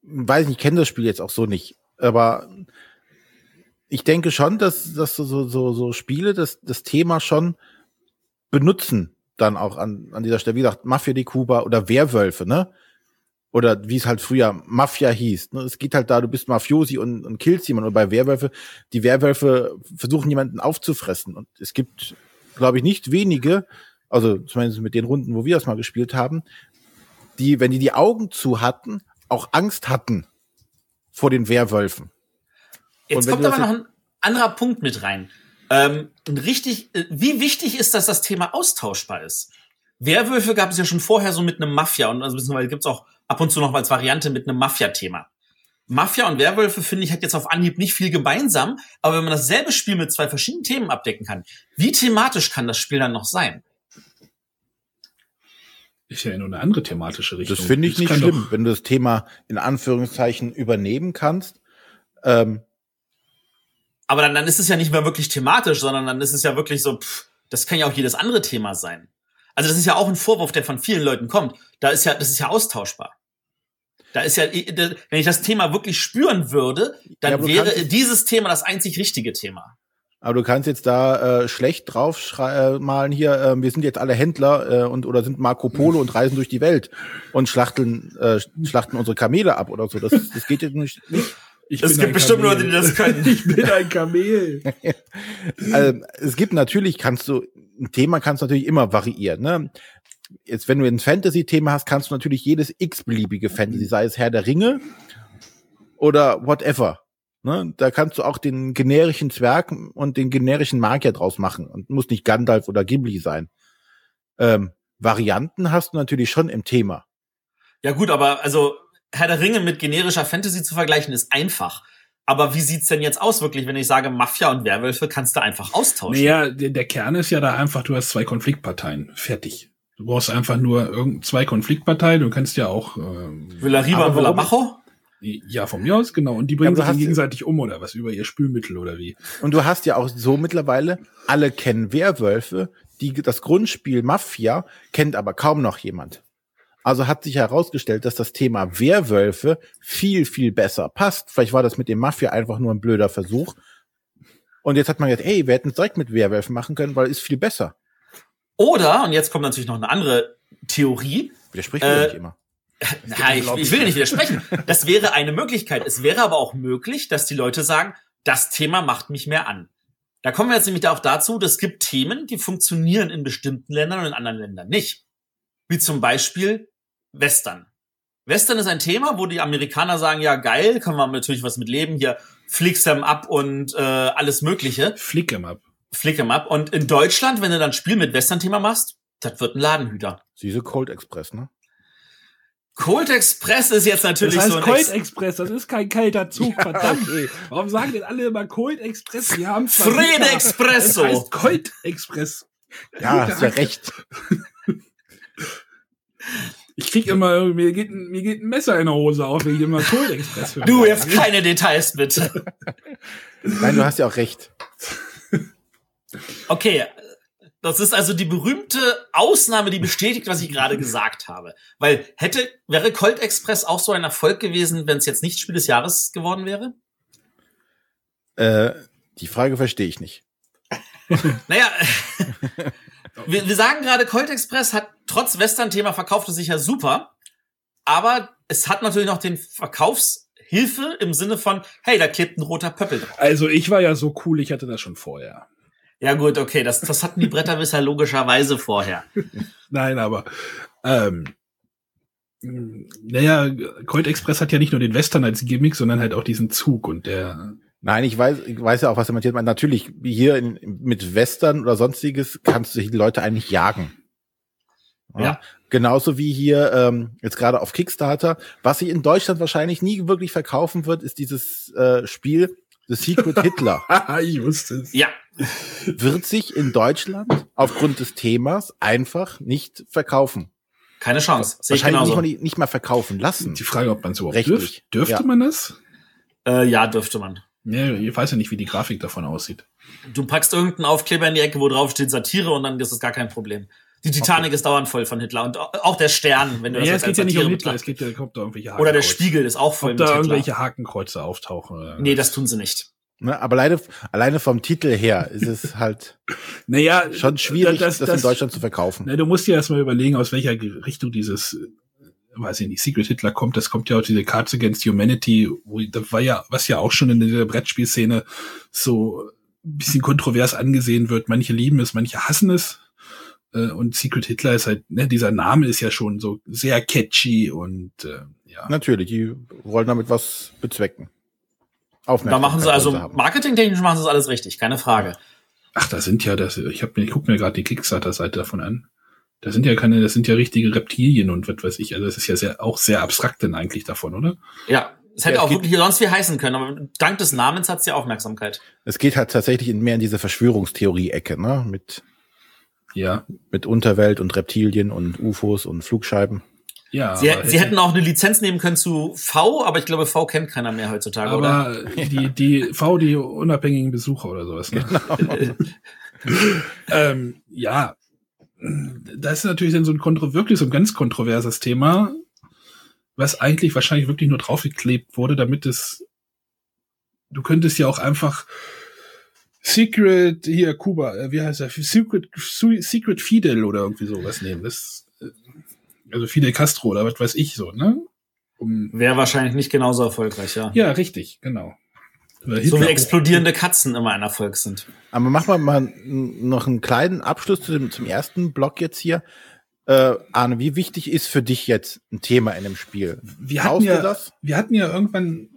Weiß nicht, ich kenne das Spiel jetzt auch so nicht. Aber ich denke schon, dass, dass so, so, so Spiele das, das Thema schon benutzen dann auch an, an dieser Stelle, wie gesagt, Mafia de Cuba oder Werwölfe, ne? Oder wie es halt früher Mafia hieß. Ne? Es geht halt da, du bist Mafiosi und, und killst jemanden. Und bei Werwölfe, die Werwölfe versuchen jemanden aufzufressen. Und es gibt, glaube ich, nicht wenige, also zumindest mit den Runden, wo wir das mal gespielt haben, die, wenn die die Augen zu hatten, auch Angst hatten vor den Werwölfen. Jetzt kommt aber noch ein anderer Punkt mit rein. Ähm, richtig, äh, wie wichtig ist, dass das Thema austauschbar ist? Werwölfe gab es ja schon vorher so mit einem Mafia und also beziehungsweise gibt es auch ab und zu noch als Variante mit einem Mafia-Thema. Mafia und Werwölfe, finde ich, hat jetzt auf Anhieb nicht viel gemeinsam, aber wenn man dasselbe Spiel mit zwei verschiedenen Themen abdecken kann, wie thematisch kann das Spiel dann noch sein? Ist ja nur eine andere thematische Richtung. Das finde ich Das nicht schlimm, wenn du das Thema in Anführungszeichen übernehmen kannst. Ähm, Aber dann, dann ist es ja nicht mehr wirklich thematisch, sondern dann ist es ja wirklich so, pff, das kann ja auch jedes andere Thema sein. Also das ist ja auch ein Vorwurf, der von vielen Leuten kommt. Da ist ja, das ist ja austauschbar. Da ist ja, wenn ich das Thema wirklich spüren würde, dann Ja, wäre dieses Thema das einzig richtige Thema. aber du kannst jetzt da äh, schlecht drauf äh, malen hier, äh, wir sind jetzt alle Händler äh, und oder sind Marco Polo und reisen durch die Welt und schlachteln, äh, schlachten unsere Kamele ab oder so. Das, das geht jetzt nicht. nicht. Ich Es gibt bestimmt. Leute, die das können. Ich bin ein Kamel. Also, es gibt natürlich, kannst du, ein Thema kannst du natürlich immer variieren. Ne? Jetzt, wenn du ein Fantasy-Thema hast, kannst du natürlich jedes x-beliebige Fantasy, sei es Herr der Ringe oder whatever. Ne? Da kannst du auch den generischen Zwerg und den generischen Magier draus machen und muss nicht Gandalf oder Ghibli sein. Ähm, Varianten hast du natürlich schon im Thema. Ja gut, aber also Herr der Ringe mit generischer Fantasy zu vergleichen ist einfach. Aber wie sieht's denn jetzt aus wirklich, wenn ich sage, Mafia und Werwölfe kannst du einfach austauschen? Naja, der, der Kern ist ja da einfach, du hast zwei Konfliktparteien. Fertig. Du brauchst einfach nur irgend zwei Konfliktparteien. Du kannst ja auch ähm, Villa Riva Aber und Villa Bajo? ja von mir aus genau. Und die bringen du sich gegenseitig um oder was über ihr Spülmittel oder wie. Und du hast ja auch so mittlerweile, alle kennen Werwölfe, die, das Grundspiel Mafia kennt aber kaum noch jemand. Also hat sich herausgestellt, dass das Thema Werwölfe viel, viel besser passt. Vielleicht war das mit dem Mafia einfach nur ein blöder Versuch. Und jetzt hat man gesagt, ey, wir hätten es direkt mit Werwölfen machen können, weil ist viel besser. Oder, und jetzt kommt natürlich noch eine andere Theorie, Widerspricht Äh, nicht immer. Na, ich, ich will nicht widersprechen. Das wäre eine Möglichkeit. Es wäre aber auch möglich, dass die Leute sagen, das Thema macht mich mehr an. Da kommen wir jetzt nämlich auch dazu, es gibt Themen, die funktionieren in bestimmten Ländern und in anderen Ländern nicht. Wie zum Beispiel Western. Western ist ein Thema, wo die Amerikaner sagen, ja geil, kann man natürlich was mit leben, hier fliegst em ab und äh, alles mögliche, Flick em ab. flick em ab. Und in Deutschland, wenn du dann ein Spiel mit Western-Thema machst, das wird ein Ladenhüter. Diese Cold Express, ne? Cold Express ist jetzt natürlich Das heißt so ein Cold Ex- Express, das ist kein kalter Zug, verdammt. okay. Warum sagen denn alle immer Cold Express? Wir haben zwar Fred Liter, Expresso. Das heißt Cold Express. Ja, hast ja recht. Ich krieg immer, mir geht, ein- mir geht ein Messer in der Hose auf, wenn ich immer Cold Express höre. Du, jetzt keine Details bitte. Nein, du hast ja auch recht. Okay, das ist also die berühmte Ausnahme, die bestätigt, was ich gerade gesagt habe. Weil hätte, wäre Colt Express auch so ein Erfolg gewesen, wenn es jetzt nicht Spiel des Jahres geworden wäre? Äh, die Frage verstehe ich nicht. Naja, wir, wir sagen gerade, Colt Express hat trotz Western-Thema verkaufte sich ja super, aber es hat natürlich noch den Verkaufshilfe im Sinne von, hey, da klebt ein roter Pöppel drauf. Also ich war ja so cool, ich hatte das schon vorher. Ja gut, okay, das, das hatten die Bretterwisser logischerweise vorher. Nein, aber ähm, naja, Colt Express hat ja nicht nur den Western als Gimmick, sondern halt auch diesen Zug und der Nein, ich weiß, ich weiß ja auch, was er meint. Natürlich, hier in, mit Western oder sonstiges kannst du die Leute eigentlich jagen. Ja. Genauso wie hier ähm, jetzt gerade auf Kickstarter. Was sich in Deutschland wahrscheinlich nie wirklich verkaufen wird, ist dieses äh, Spiel The Secret Hitler. Haha, ich wusste es. Ja, wird sich in Deutschland aufgrund des Themas einfach nicht verkaufen. keine Chance. Sehe ich Wahrscheinlich nicht, mal, nicht mal verkaufen lassen. Die Frage, ob man es überhaupt Rechtlich, dürft. Dürfte ja. man das? Äh, ja, dürfte man. Ja, ich weiß ja nicht, wie die Grafik davon aussieht. Du packst irgendeinen Aufkleber in die Ecke, wo drauf steht Satire und dann ist es gar kein Problem. Die Titanic ist dauernd voll von Hitler und auch der Stern, wenn du das Ja, jetzt es geht ja nicht um Hitler, es geht ja, ob da irgendwelche Oder der Hakenkreuze- Spiegel ist auch voll Ob mit da Hitler. irgendwelche Hakenkreuze auftauchen. Oder Nee, das tun sie nicht. Ne? Aber alleine, alleine vom Titel her ist es halt naja, schon schwierig, das, das, in Deutschland zu verkaufen. Na, du musst dir erstmal überlegen, aus welcher Richtung dieses, äh, weiß ich nicht, Secret Hitler kommt. Das kommt ja aus dieser Cards Against Humanity, wo, das war ja, was ja auch schon in der Brettspielszene so ein bisschen kontrovers angesehen wird. Manche lieben es, manche hassen es. Äh, Und Secret Hitler ist halt, ne, dieser Name ist ja schon so sehr catchy und äh, ja. Natürlich, die wollen damit was bezwecken. Da Aufmerksamkeit machen sie also, marketingtechnisch machen sie das alles richtig, keine Frage. Ach, da sind ja das, ich hab mir, ich guck mir gerade die Kickstarter-Seite davon an. Da sind ja keine, das sind ja richtige Reptilien und was weiß ich. Also das ist ja sehr, auch sehr abstrakt denn eigentlich davon, oder? Ja, es hätte Ja, es auch wirklich sonst wie heißen können, aber dank des Namens hat sie Aufmerksamkeit. Es geht halt tatsächlich in mehr in diese Verschwörungstheorie-Ecke, ne? Mit Ja. Mit Unterwelt und Reptilien und UFOs und Flugscheiben. Ja. Sie, sie hätten auch eine Lizenz nehmen können zu V, aber ich glaube, V kennt keiner mehr heutzutage, aber oder? die, die V, die unabhängigen Besucher oder sowas. Ne? Genau. ähm, ja, das ist natürlich dann so ein kontro wirklich so ein ganz kontroverses Thema, was eigentlich wahrscheinlich wirklich nur draufgeklebt wurde, damit es du könntest ja auch einfach Secret hier Kuba, äh, wie heißt er? Secret Secret Fidel oder irgendwie sowas nehmen. Das äh, also Fidel Castro oder was weiß ich so, ne? Um Wäre wahrscheinlich nicht genauso erfolgreich, ja. Ja, richtig, genau. So wie explodierende Katzen immer ein Erfolg sind. Aber machen wir mal noch einen kleinen Abschluss zu dem, zum ersten Block jetzt hier. Äh, Arne, wie wichtig ist für dich jetzt ein Thema in dem Spiel? Wir hatten, ja, wir hatten ja irgendwann,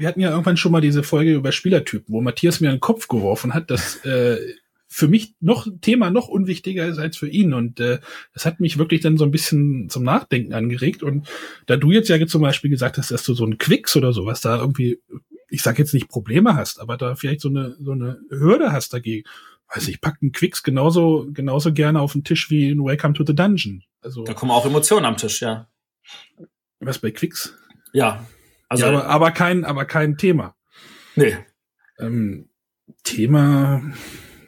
wir hatten ja irgendwann schon mal diese Folge über Spielertypen, wo Matthias mir einen Kopf geworfen hat, dass äh, für mich noch Thema noch unwichtiger ist als für ihn. Und äh, das hat mich wirklich dann so ein bisschen zum Nachdenken angeregt. Und da du jetzt ja zum Beispiel gesagt hast, dass du so ein Quicks oder sowas da irgendwie ich sag jetzt nicht Probleme hast, aber da vielleicht so eine, so eine Hürde hast dagegen. Weiß ich, pack einen Quicks genauso, genauso gerne auf den Tisch wie in Welcome to the Dungeon. Also. Da kommen auch Emotionen am Tisch, ja. Was bei Quicks? Ja. Also. Ja, aber, aber kein, aber kein Thema. Nee. Ähm, Thema,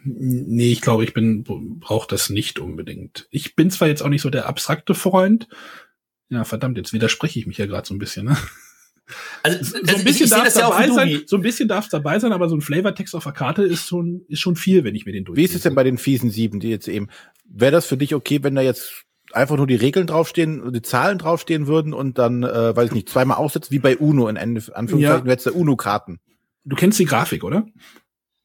nee, ich glaube, ich bin, brauche das nicht unbedingt. Ich bin zwar jetzt auch nicht so der abstrakte Freund. Ja, verdammt, jetzt widerspreche ich mich ja gerade so ein bisschen, ne? Also, so also ein bisschen darf es dabei ja sein, so ein bisschen darf es dabei sein, aber so ein Flavortext auf der Karte ist schon, ist schon viel, wenn ich mir den durchgehe. Wie ist es denn bei den fiesen sieben, die jetzt eben, wäre das für dich okay, wenn da jetzt einfach nur die Regeln draufstehen, die Zahlen draufstehen würden und dann, äh, weiß ich nicht, zweimal aussetzt, wie bei Uno in Anführungszeichen, ja. jetzt der Uno-Karten. Du kennst die Grafik, oder?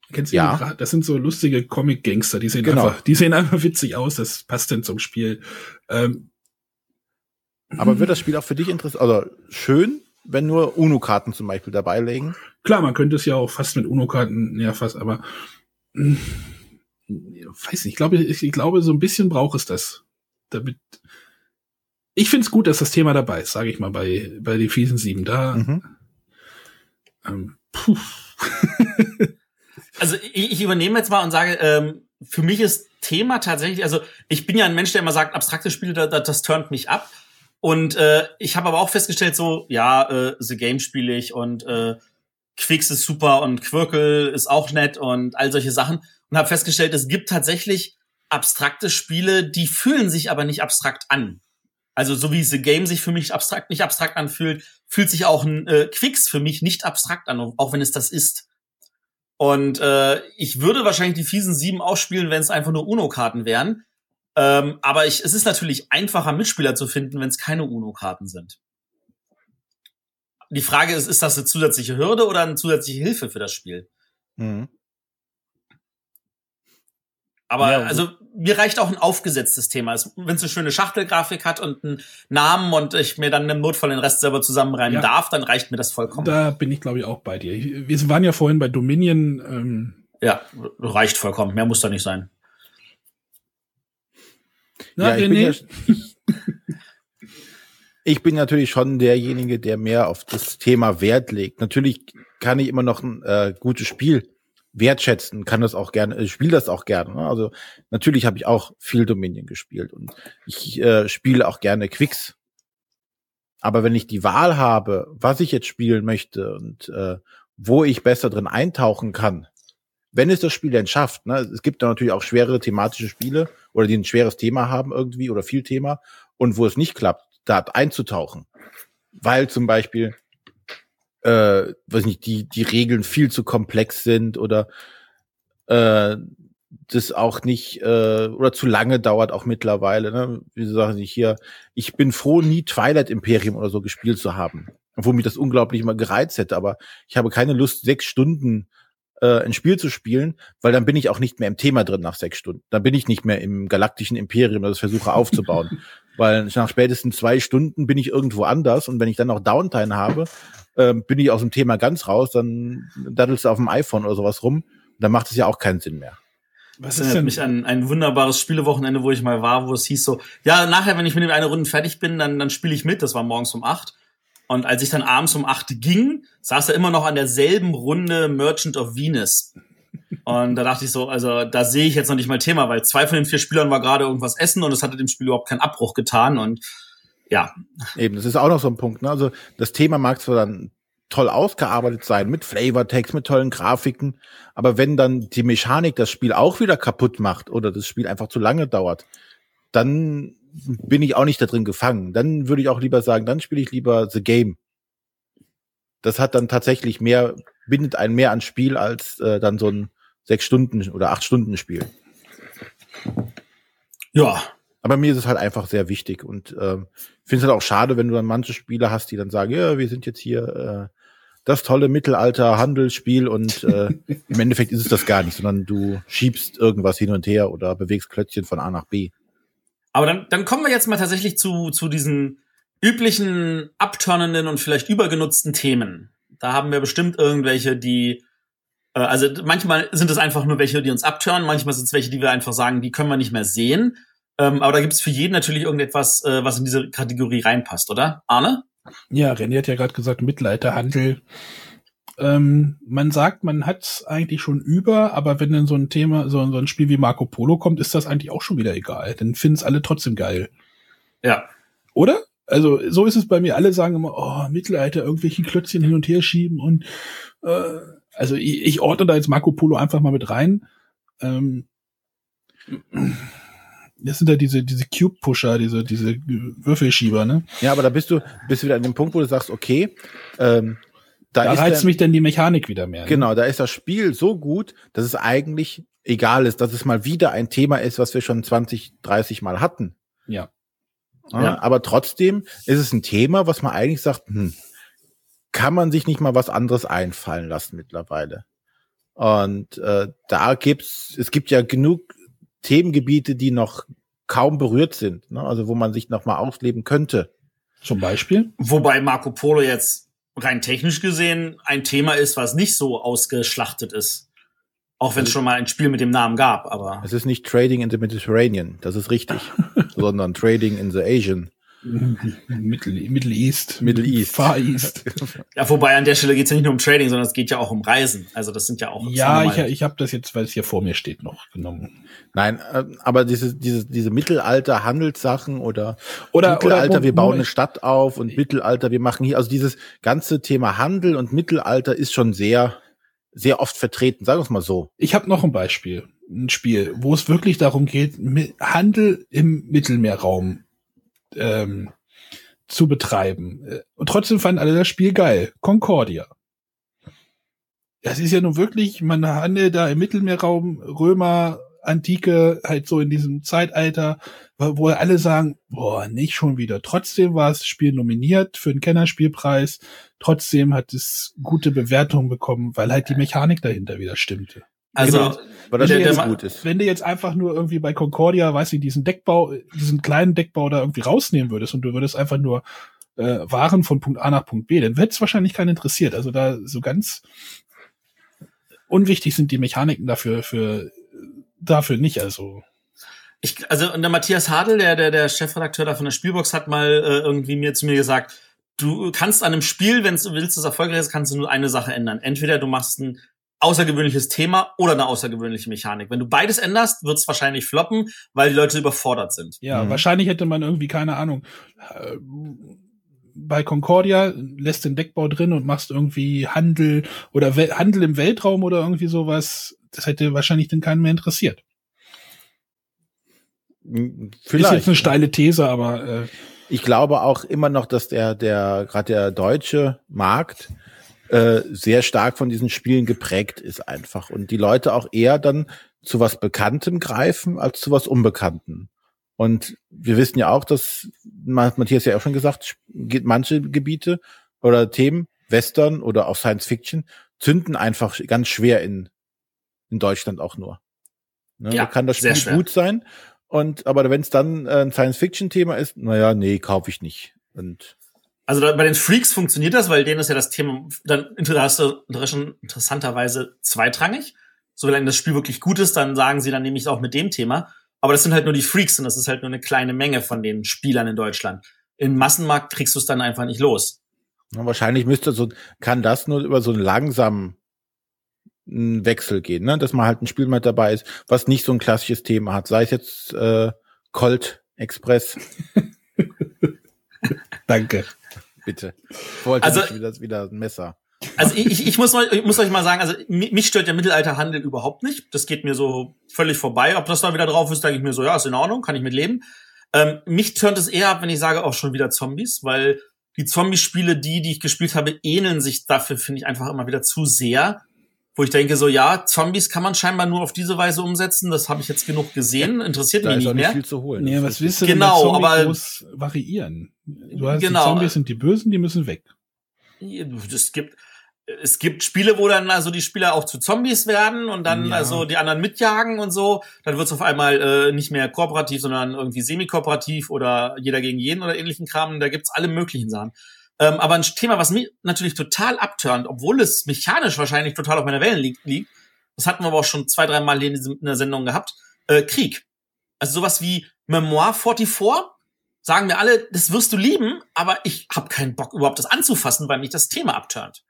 Du kennst die ja. das sind so lustige Comic-Gangster, die sehen genau. einfach, die sehen einfach witzig aus, das passt denn zum Spiel. Ähm, aber wird das Spiel auch für dich interessant, also schön, wenn nur UNO-Karten zum Beispiel dabei legen. Klar, man könnte es ja auch fast mit UNO-Karten, ja fast, aber hm, weiß nicht, ich glaube, ich, ich glaube, so ein bisschen braucht es das. Damit. Ich finde es gut, dass das Thema dabei ist, sage ich mal, bei, bei die fiesen sieben. Da. Mhm. Ähm, puh. also ich, ich übernehme jetzt mal und sage, ähm, für mich ist Thema tatsächlich, also ich bin ja ein Mensch, der immer sagt, abstrakte Spiele, das, das turnt mich ab. Und äh, ich habe aber auch festgestellt, so, ja, äh, The Game spiele ich und äh, Quicks ist super und Quirkel ist auch nett und all solche Sachen. Und habe festgestellt, es gibt tatsächlich abstrakte Spiele, die fühlen sich aber nicht abstrakt an. Also so wie The Game sich für mich abstrakt nicht abstrakt anfühlt, fühlt sich auch ein äh, Quicks für mich nicht abstrakt an, auch wenn es das ist. Und äh, ich würde wahrscheinlich die fiesen sieben ausspielen, wenn es einfach nur Uno-Karten wären. Ähm, aber ich, es ist natürlich einfacher, Mitspieler zu finden, wenn es keine UNO-Karten sind. Die Frage ist, ist das eine zusätzliche Hürde oder eine zusätzliche Hilfe für das Spiel? Mhm. Aber ja, also mir reicht auch ein aufgesetztes Thema. Wenn es eine schöne Schachtelgrafik hat und einen Namen und ich mir dann im Notfall den Rest selber zusammenreimen ja. darf, dann reicht mir das vollkommen. Da bin ich, glaube ich, auch bei dir. Wir waren ja vorhin bei Dominion. Ähm ja, reicht vollkommen. Mehr muss da nicht sein. Na, ja, ich, bin ja, ich bin natürlich schon derjenige, der mehr auf das Thema Wert legt. Natürlich kann ich immer noch ein äh, gutes Spiel wertschätzen, kann das auch gerne, ich spiele das auch gerne. Ne? Also natürlich habe ich auch viel Dominion gespielt und ich äh, spiele auch gerne Quicks. Aber wenn ich die Wahl habe, was ich jetzt spielen möchte und äh, wo ich besser drin eintauchen kann, wenn es das Spiel denn schafft, ne, es gibt da natürlich auch schwere thematische Spiele oder die ein schweres Thema haben irgendwie oder viel Thema und wo es nicht klappt, da einzutauchen. Weil zum Beispiel, äh, weiß nicht, die, die Regeln viel zu komplex sind oder äh, das auch nicht äh, oder zu lange dauert auch mittlerweile. Ne? Wie sagen Sie hier, ich bin froh, nie Twilight Imperium oder so gespielt zu haben. Obwohl mich das unglaublich mal gereizt hätte, aber ich habe keine Lust, sechs Stunden äh, ein Spiel zu spielen, weil dann bin ich auch nicht mehr im Thema drin nach sechs Stunden. Dann bin ich nicht mehr im galaktischen Imperium, das ich versuche aufzubauen. weil nach spätestens zwei Stunden bin ich irgendwo anders und wenn ich dann noch Downtime habe, äh, bin ich aus dem Thema ganz raus, dann daddelst du auf dem iPhone oder sowas rum. Dann macht es ja auch keinen Sinn mehr. Was ist denn mich an ein wunderbares Spielewochenende, wo ich mal war, wo es hieß so, ja, nachher, wenn ich mit dem eine Runde fertig bin, dann, dann spiele ich mit. Das war morgens um acht. Und als ich dann abends um acht ging, saß er immer noch an derselben Runde Merchant of Venus. Und da dachte ich so, also da sehe ich jetzt noch nicht mal Thema, weil zwei von den vier Spielern war gerade irgendwas essen und es hatte dem Spiel überhaupt keinen Abbruch getan. Und ja. Eben, das ist auch noch so ein Punkt. Ne? Also das Thema mag zwar dann toll ausgearbeitet sein, mit Flavortext, mit tollen Grafiken, aber wenn dann die Mechanik das Spiel auch wieder kaputt macht oder das Spiel einfach zu lange dauert, dann bin ich auch nicht da drin gefangen. Dann würde ich auch lieber sagen, dann spiele ich lieber The Game. Das hat dann tatsächlich mehr, bindet einen mehr ans Spiel als äh, dann so ein sechs Stunden oder acht Stunden Spiel. Ja, aber mir ist es halt einfach sehr wichtig und äh, finde es halt auch schade, wenn du dann manche Spieler hast, die dann sagen, ja, wir sind jetzt hier äh, das tolle Mittelalter-Handelsspiel und äh, im Endeffekt ist es das gar nicht, sondern du schiebst irgendwas hin und her oder bewegst Klötzchen von A nach B. Aber dann, dann kommen wir jetzt mal tatsächlich zu, zu diesen üblichen abturnenden und vielleicht übergenutzten Themen. Da haben wir bestimmt irgendwelche, die äh, also manchmal sind es einfach nur welche, die uns abtören, manchmal sind es welche, die wir einfach sagen, die können wir nicht mehr sehen. Ähm, aber da gibt es für jeden natürlich irgendetwas, äh, was in diese Kategorie reinpasst, oder? Arne? Ja, René hat ja gerade gesagt, Mittelalterhandel. Ähm, man sagt, man hat's eigentlich schon über, aber wenn dann so ein Thema, so, so ein Spiel wie Marco Polo kommt, ist das eigentlich auch schon wieder egal. Dann finden's alle trotzdem geil. Ja. Oder? Also so ist es bei mir. Alle sagen immer, oh, Mittelalter, irgendwelche Klötzchen hin und her schieben und äh, also ich, ich ordne da jetzt Marco Polo einfach mal mit rein. Ähm, das sind ja diese, diese Cube-Pusher, diese, diese Würfelschieber, ne? Ja, aber da bist du, bist du wieder an dem Punkt, wo du sagst, okay, ähm, da, da reizt mich dann die Mechanik wieder mehr. Ne? Genau, da ist das Spiel so gut, dass es eigentlich egal ist, dass es mal wieder ein Thema ist, was wir schon 20, 30 Mal hatten. Ja. ja, ja. Aber trotzdem ist es ein Thema, was man eigentlich sagt, hm, kann man sich nicht mal was anderes einfallen lassen mittlerweile. Und äh, da gibt's, es gibt ja genug Themengebiete, die noch kaum berührt sind, ne? also wo man sich noch mal ausleben könnte. Zum Beispiel? Wobei Marco Polo jetzt rein technisch gesehen ein Thema ist, was nicht so ausgeschlachtet ist. Auch wenn es also schon mal ein Spiel mit dem Namen gab, aber. Es ist nicht Trading in the Mediterranean, das ist richtig, sondern Trading in the Asian. Middle, Middle East. Middle East. Far East. Ja, wobei an der Stelle geht es ja nicht nur um Trading, sondern es geht ja auch um Reisen. Also das sind ja auch. Ja, ich, ich habe das jetzt, weil es hier vor mir steht, noch genommen. Nein, äh, aber diese, diese, diese Mittelalter-Handelssachen oder, oder Mittelalter, oder, wir bauen eine Stadt auf und Mittelalter, wir machen hier, also dieses ganze Thema Handel und Mittelalter ist schon sehr, sehr oft vertreten, sagen wir es mal so. Ich habe noch ein Beispiel, ein Spiel, wo es wirklich darum geht, Handel im Mittelmeerraum ähm, zu betreiben. Und trotzdem fanden alle das Spiel geil. Concordia. Das ist ja nun wirklich, man handelt da im Mittelmeerraum, Römer, Antike, halt so in diesem Zeitalter, wo alle sagen, boah, nicht schon wieder. Trotzdem war das Spiel nominiert für den Kennerspielpreis. Trotzdem hat es gute Bewertungen bekommen, weil halt die Mechanik dahinter wieder stimmte. Also, genau. weil das der, der gut ist. Wenn du jetzt einfach nur irgendwie bei Concordia, weiß ich, diesen Deckbau, diesen kleinen Deckbau da irgendwie rausnehmen würdest und du würdest einfach nur äh, Waren von Punkt A nach Punkt B, dann hätte es wahrscheinlich keinen interessiert. Also da so ganz unwichtig sind die Mechaniken dafür, für, dafür nicht, also. Ich, also und der Matthias Hadel, der, der, der Chefredakteur da von der Spielbox, hat mal äh, irgendwie mir zu mir gesagt, du kannst an einem Spiel, wenn du willst, das erfolgreich ist, kannst du nur eine Sache ändern. Entweder du machst ein außergewöhnliches Thema oder eine außergewöhnliche Mechanik. Wenn du beides änderst, wird es wahrscheinlich floppen, weil die Leute überfordert sind. Ja, mhm. wahrscheinlich hätte man irgendwie, keine Ahnung, äh, bei Concordia lässt den Deckbau drin und machst irgendwie Handel oder We Handel im Weltraum oder irgendwie sowas. Das hätte wahrscheinlich den keinen mehr interessiert. Vielleicht. Ist jetzt eine steile These, aber äh, ich glaube auch immer noch, dass der der gerade der deutsche Markt äh, sehr stark von diesen Spielen geprägt ist einfach und die Leute auch eher dann zu was Bekanntem greifen als zu was Unbekanntem. Und wir wissen ja auch, dass Matthias ja auch schon gesagt, manche Gebiete oder Themen, Western oder auch Science Fiction, zünden einfach ganz schwer in, in Deutschland auch nur. Ne, ja, da kann das Spiel gut sein. Und aber wenn es dann ein Science-Fiction-Thema ist, naja, nee, kaufe ich nicht. Und also da, bei den Freaks funktioniert das, weil denen ist ja das Thema dann interessanterweise zweitrangig. So wenn das Spiel wirklich gut ist, dann sagen sie, dann nehme ich es auch mit dem Thema. Aber das sind halt nur die Freaks und das ist halt nur eine kleine Menge von den Spielern in Deutschland. Im Massenmarkt kriegst du es dann einfach nicht los. Ja, wahrscheinlich müsste so, kann das nur über so einen langsamen einen Wechsel gehen, ne? dass man halt ein Spiel mit dabei ist, was nicht so ein klassisches Thema hat. Sei es jetzt äh, Colt Express. Danke. Bitte. Wollte Also- nicht wieder, wieder ein Messer. Also ich, ich, muss mal, ich muss euch mal sagen, also mi- mich stört der Mittelalterhandel überhaupt nicht. Das geht mir so völlig vorbei. Ob das da wieder drauf ist, denke ich mir so, ja, ist in Ordnung, kann ich mit leben. Ähm, mich tönt es eher ab, wenn ich sage, auch schon wieder Zombies, weil die Zombie-Spiele, die, die ich gespielt habe, ähneln sich dafür, finde ich einfach immer wieder zu sehr. Wo ich denke so, ja, Zombies kann man scheinbar nur auf diese Weise umsetzen. Das habe ich jetzt genug gesehen, interessiert Da mich ist auch nicht nicht mehr. viel zu holen. Nee, was willst du Genau, denn aber- groß variieren? Du hast Genau. die Zombies sind die Bösen, die müssen weg. es gibt es gibt Spiele, wo dann also die Spieler auch zu Zombies werden und dann Ja. also die anderen mitjagen und so. Dann wird es auf einmal äh, nicht mehr kooperativ, sondern irgendwie semi-kooperativ oder jeder gegen jeden oder ähnlichen Kram. Da gibt's alle möglichen Sachen. Ähm, aber ein Thema, was mich natürlich total abturnt, obwohl es mechanisch wahrscheinlich total auf meiner Wellen liegt, liegt das hatten wir aber auch schon zwei, drei Mal in, in der Sendung gehabt, äh, Krieg. Also sowas wie Memoir 44, sagen mir alle, das wirst du lieben, aber ich habe keinen Bock überhaupt das anzufassen, weil mich das Thema abturnt.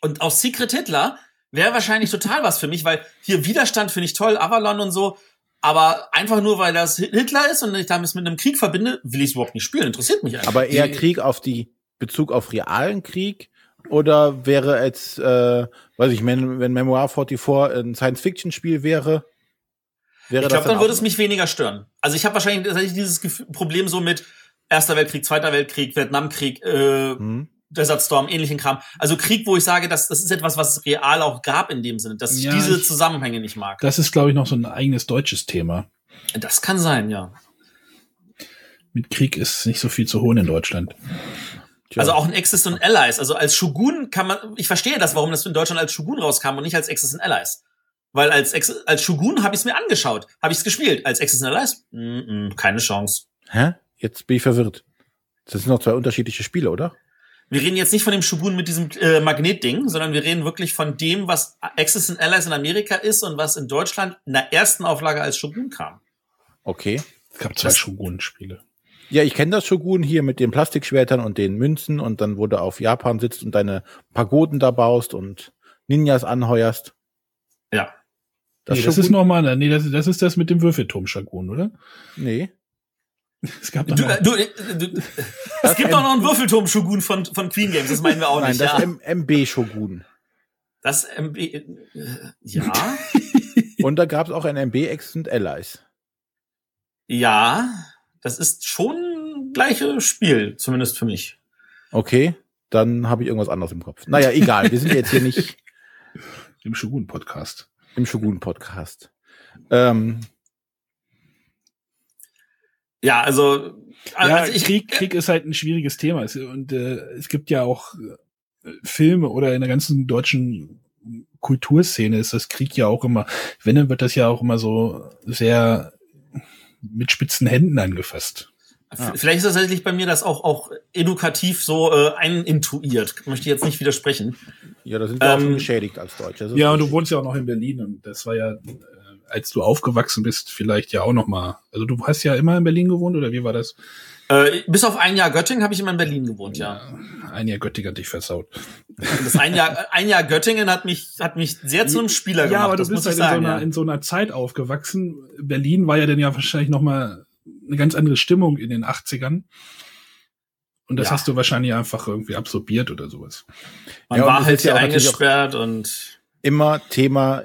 Und auch Secret Hitler wäre wahrscheinlich total was für mich, weil hier Widerstand finde ich toll, Avalon und so, aber einfach nur, weil das Hitler ist und ich damit mit einem Krieg verbinde, will ich es überhaupt nicht spielen, interessiert mich einfach. Aber eher Krieg auf die Bezug auf realen Krieg oder wäre jetzt, äh, weiß ich, wenn, wenn Memoir 44 ein Science-Fiction-Spiel wäre, wäre ich glaube, dann auch- würde es mich weniger stören. Also ich habe wahrscheinlich tatsächlich dieses Problem so mit Erster Weltkrieg, Zweiter Weltkrieg, Vietnamkrieg, äh, Hm? Desert Storm, ähnlichen Kram. Also Krieg, wo ich sage, das, das ist etwas, was es real auch gab in dem Sinne, dass ich Ja, diese ich- Zusammenhänge nicht mag. Das ist, glaube ich, noch so ein eigenes deutsches Thema. Das kann sein, ja. Mit Krieg ist nicht so viel zu holen in Deutschland. Tja. Also auch ein Axis und Allies. Also als Shogun kann man, ich verstehe das, warum das in Deutschland als Shogun rauskam und nicht als Axis und Allies. Weil als, Ex- als Shogun habe ich es mir angeschaut, habe ich es gespielt. Als Axis und Allies, mm -mm, keine Chance. Hä? Jetzt bin ich verwirrt. Das sind noch zwei unterschiedliche Spiele, oder? Wir reden jetzt nicht von dem Shogun mit diesem äh, Magnetding, sondern wir reden wirklich von dem, was Axis and Allies in Amerika ist und was in Deutschland in der ersten Auflage als Shogun kam. Okay. Es gab zwei Shogun-Spiele. Ja, ich kenne das Shogun hier mit den Plastikschwertern und den Münzen und dann, wo du auf Japan sitzt und deine Pagoden da baust und Ninjas anheuerst. Ja. Das, nee, das ist noch mal, nee, das, das ist das mit dem Würfelturm-Shogun, oder? Nee. Es gab doch Du, noch, äh, du, äh, du, es gibt auch noch einen Würfelturm-Shogun von, von Queen Games, das meinen wir auch Nein, nicht. das ja. M MB Shogun. Das MB, äh, ja, Und da gab es auch ein MB X und Allies. ja, das ist schon ein gleiches Spiel, zumindest für mich. Okay, dann habe ich irgendwas anderes im Kopf. Naja, egal. Wir sind jetzt hier nicht im Shogun-Podcast. im Shogun-Podcast. Ähm, Ja, also, Ja, also ich, Krieg, Krieg ist halt ein schwieriges Thema. Und äh, es gibt ja auch äh, Filme oder in der ganzen deutschen Kulturszene ist das Krieg ja auch immer, wenn, dann wird das ja auch immer so sehr mit spitzen Händen angefasst. vielleicht ist das tatsächlich bei mir das auch, auch edukativ so äh, einintuiert. Möchte ich jetzt nicht widersprechen. ja, da sind wir auch schon Ähm, geschädigt als Deutsche. Ja, und du wohnst ja auch noch in Berlin und das war ja, äh, als du aufgewachsen bist, vielleicht ja auch noch mal. Also du hast ja immer in Berlin gewohnt oder wie war das? Äh, bis auf ein Jahr Göttingen habe ich immer in Berlin gewohnt, ja. Ein Jahr Göttingen hat dich versaut. Das ein Jahr, ein Jahr Göttingen hat mich, hat mich sehr zu einem Spieler gemacht. Ja, aber du das bist muss halt ich in, so sagen. einer, ja. in so einer Zeit aufgewachsen. Berlin war ja dann ja wahrscheinlich noch mal eine ganz andere Stimmung in den 80ern. Und das Ja. hast du wahrscheinlich einfach irgendwie absorbiert oder sowas. Man Ja, war halt ja hier eingesperrt und immer Thema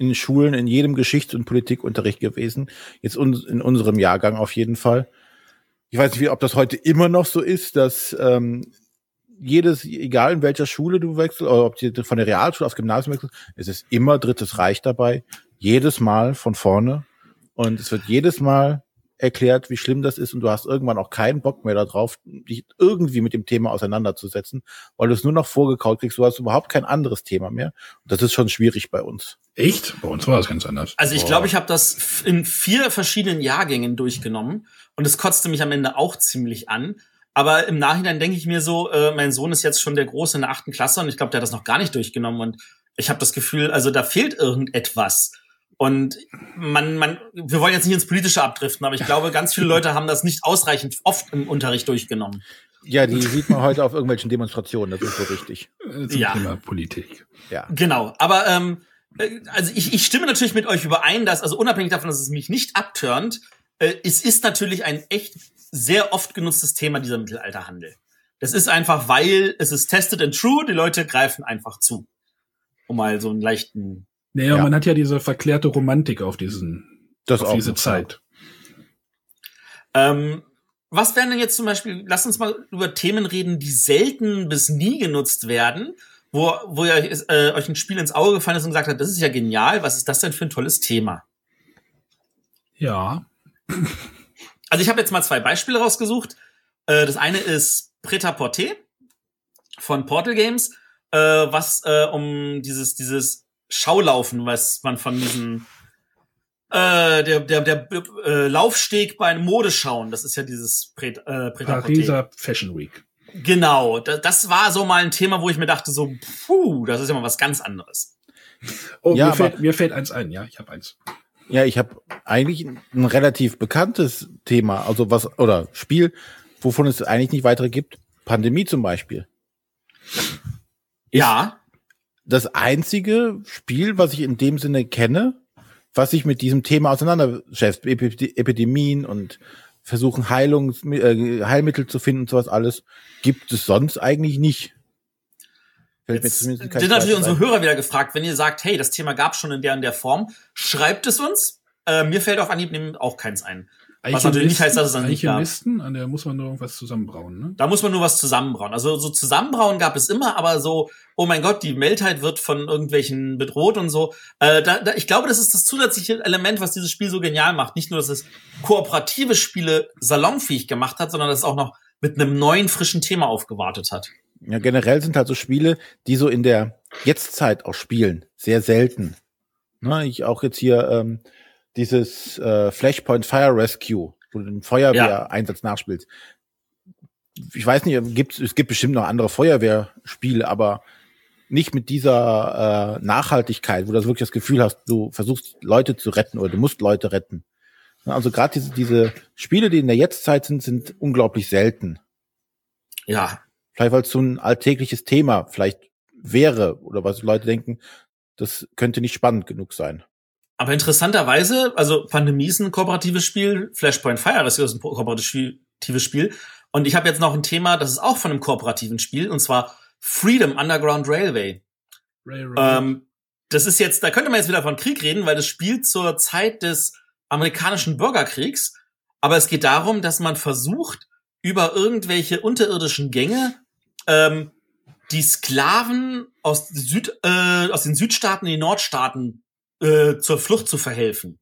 in Schulen, in jedem Geschichts- und Politikunterricht gewesen. Jetzt uns, in unserem Jahrgang auf jeden Fall. Ich weiß nicht, ob das heute immer noch so ist, dass ähm, jedes, egal in welcher Schule du wechselst, oder ob du von der Realschule aufs Gymnasium wechselst, es ist immer Drittes Reich dabei. Jedes Mal von vorne. Und es wird jedes Mal erklärt, wie schlimm das ist und du hast irgendwann auch keinen Bock mehr darauf, dich irgendwie mit dem Thema auseinanderzusetzen, weil du es nur noch vorgekaut kriegst, du hast überhaupt kein anderes Thema mehr. Und das ist schon schwierig bei uns. Echt? Bei uns war das ganz anders. Also ich glaube, ich habe das in vier verschiedenen Jahrgängen durchgenommen und es kotzte mich am Ende auch ziemlich an. Aber im Nachhinein denke ich mir so, äh, mein Sohn ist jetzt schon der Große in der achten Klasse und ich glaube, der hat das noch gar nicht durchgenommen und ich habe das Gefühl, also da fehlt irgendetwas. Und man, man, wir wollen jetzt nicht ins Politische abdriften, aber ich glaube, ganz viele Leute haben das nicht ausreichend oft im Unterricht durchgenommen. Ja, die sieht man heute auf irgendwelchen Demonstrationen, das ist so richtig. Äh, Zum Ja. Thema Politik. Ja. Genau, aber ähm, äh, also ich, ich stimme natürlich mit euch überein, dass, also unabhängig davon, dass es mich nicht abturnt, äh, es ist natürlich ein echt sehr oft genutztes Thema, dieser Mittelalterhandel. Das ist einfach, weil es ist tested and true, die Leute greifen einfach zu. Um mal so einen leichten. Naja, Ja. man hat ja diese verklärte Romantik auf diesen, Das auf diese Zeit. Ähm, was wären denn jetzt zum Beispiel, lasst uns mal über Themen reden, die selten bis nie genutzt werden, wo, wo ihr äh, euch ein Spiel ins Auge gefallen ist und gesagt habt, das ist ja genial, was ist das denn für ein tolles Thema? Ja. Also ich habe jetzt mal zwei Beispiele rausgesucht. Äh, das eine ist Prêt-à-Porter von Portal Games, äh, was äh, um dieses dieses Schaulaufen, was man von diesen äh, der der der äh, Laufsteg bei einem Modeschauen, das ist ja dieses Prêt, äh. Pariser Fashion Week. Genau, das, das war so mal ein Thema, wo ich mir dachte so, puh, das ist ja mal was ganz anderes. Oh, Ja, mir, aber- fällt, mir fällt eins ein, ja, ich habe eins. Ja, ich habe eigentlich ein relativ bekanntes Thema, also was, oder Spiel, wovon es eigentlich nicht weitere gibt. Pandemie zum Beispiel. Ja, Das einzige Spiel, was ich in dem Sinne kenne, was sich mit diesem Thema auseinandersetzt, Epi- Epidemien und versuchen Heilungs äh, Heilmittel zu finden und sowas alles, gibt es sonst eigentlich nicht. Jetzt sind natürlich unsere. Hörer wieder gefragt, wenn ihr sagt, hey, das Thema gab schon in der und der Form, schreibt es uns. Äh, mir fällt auf Anhieb auch keins ein. Was natürlich nicht heißt, dass es dann nicht gab. Alchemisten, an der muss man nur irgendwas zusammenbrauen, ne? Da muss man nur was zusammenbrauen. Also so zusammenbrauen gab es immer, aber so, oh mein Gott, die Weltheit wird von irgendwelchen bedroht und so. Äh, da, da, ich glaube, das ist das zusätzliche Element, was dieses Spiel so genial macht. Nicht nur, dass es kooperative Spiele salonfähig gemacht hat, sondern dass es auch noch mit einem neuen, frischen Thema aufgewartet hat. Ja, generell sind halt so Spiele, die so in der Jetztzeit auch spielen, sehr selten. Ne, ich auch jetzt hier ähm, dieses äh, Flashpoint Fire Rescue, wo du den Feuerwehreinsatz nachspielst. Ich weiß nicht, gibt, es gibt bestimmt noch andere Feuerwehrspiele, aber nicht mit dieser äh, Nachhaltigkeit, wo du wirklich das Gefühl hast, du versuchst Leute zu retten oder du musst Leute retten. Also gerade diese, diese Spiele, die in der Jetztzeit sind, sind unglaublich selten. Ja, Vielleicht weil es so ein alltägliches Thema vielleicht wäre oder was Leute denken, das könnte nicht spannend genug sein. Aber interessanterweise, also Pandemie ist ein kooperatives Spiel, Flashpoint Fire ist ein kooperatives Spiel. Und ich habe jetzt noch ein Thema, das ist auch von einem kooperativen Spiel, und zwar Freedom Underground Railway. Ähm, das ist jetzt, da könnte man jetzt wieder von Krieg reden, weil das spielt zur Zeit des amerikanischen Bürgerkriegs. Aber es geht darum, dass man versucht, über irgendwelche unterirdischen Gänge ähm, die Sklaven aus, Süd, äh, aus den Südstaaten in die Nordstaaten äh, zur Flucht zu verhelfen.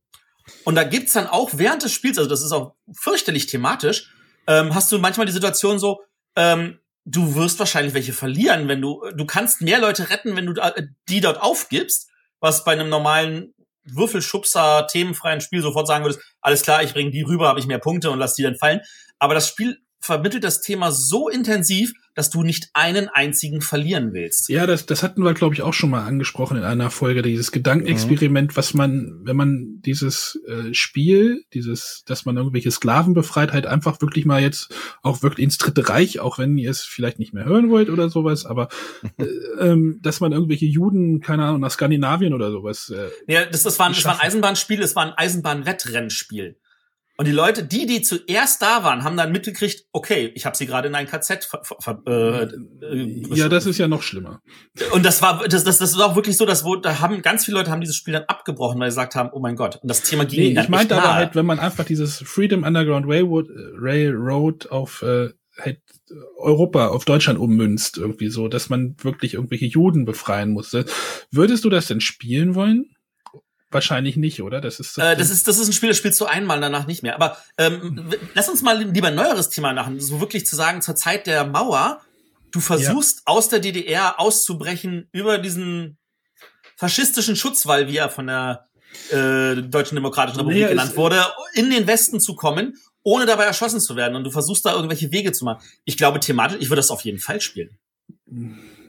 Und da gibt's dann auch während des Spiels, also das ist auch fürchterlich thematisch, ähm, hast du manchmal die Situation so, ähm, du wirst wahrscheinlich welche verlieren, wenn du, du kannst mehr Leute retten, wenn du da- die dort aufgibst, was bei einem normalen Würfelschubser, themenfreien Spiel sofort sagen würdest, alles klar, ich bringe die rüber, habe ich mehr Punkte und lass die dann fallen. Aber das Spiel vermittelt das Thema so intensiv, dass du nicht einen einzigen verlieren willst. Ja, das, das hatten wir, glaube ich, auch schon mal angesprochen in einer Folge, dieses Gedankenexperiment, was man, wenn man dieses äh, Spiel, dieses, dass man irgendwelche Sklaven befreit, halt einfach wirklich mal jetzt auch wirklich ins Dritte Reich, auch wenn ihr es vielleicht nicht mehr hören wollt oder sowas, aber äh, ähm, dass man irgendwelche Juden, keine Ahnung, nach Skandinavien oder sowas. Äh, Ja, das, das, war, ein- das war ein. Eisenbahnspiel, es war ein Eisenbahnwettrennspiel. Und die Leute, die, die zuerst da waren, haben dann mitgekriegt, okay, ich habe sie gerade in ein KZ ver, ver, äh, äh, ja, das ist ja noch schlimmer. Und das war, das, das, das ist auch wirklich so, dass wo, da haben ganz viele Leute haben dieses Spiel dann abgebrochen, weil sie gesagt haben, oh mein Gott. Und das Thema ging Nee, ich meinte aber halt, wenn man einfach dieses Freedom Underground Railroad, Railroad auf äh, halt Europa, auf Deutschland ummünzt, irgendwie so, dass man wirklich irgendwelche Juden befreien musste. Würdest du das denn spielen wollen? Wahrscheinlich nicht, oder? Das ist Äh, das ist, das ist ein Spiel, das spielst du einmal, danach nicht mehr. Aber ähm, lass uns mal lieber ein neueres Thema machen. So wirklich zu sagen, zur Zeit der Mauer, du versuchst aus der DDR auszubrechen über diesen faschistischen Schutzwall, wie er von der äh, Deutschen Demokratischen Republik Naja, genannt es- wurde, in den Westen zu kommen, ohne dabei erschossen zu werden. Und du versuchst da irgendwelche Wege zu machen. Ich glaube, thematisch, ich würde das auf jeden Fall spielen.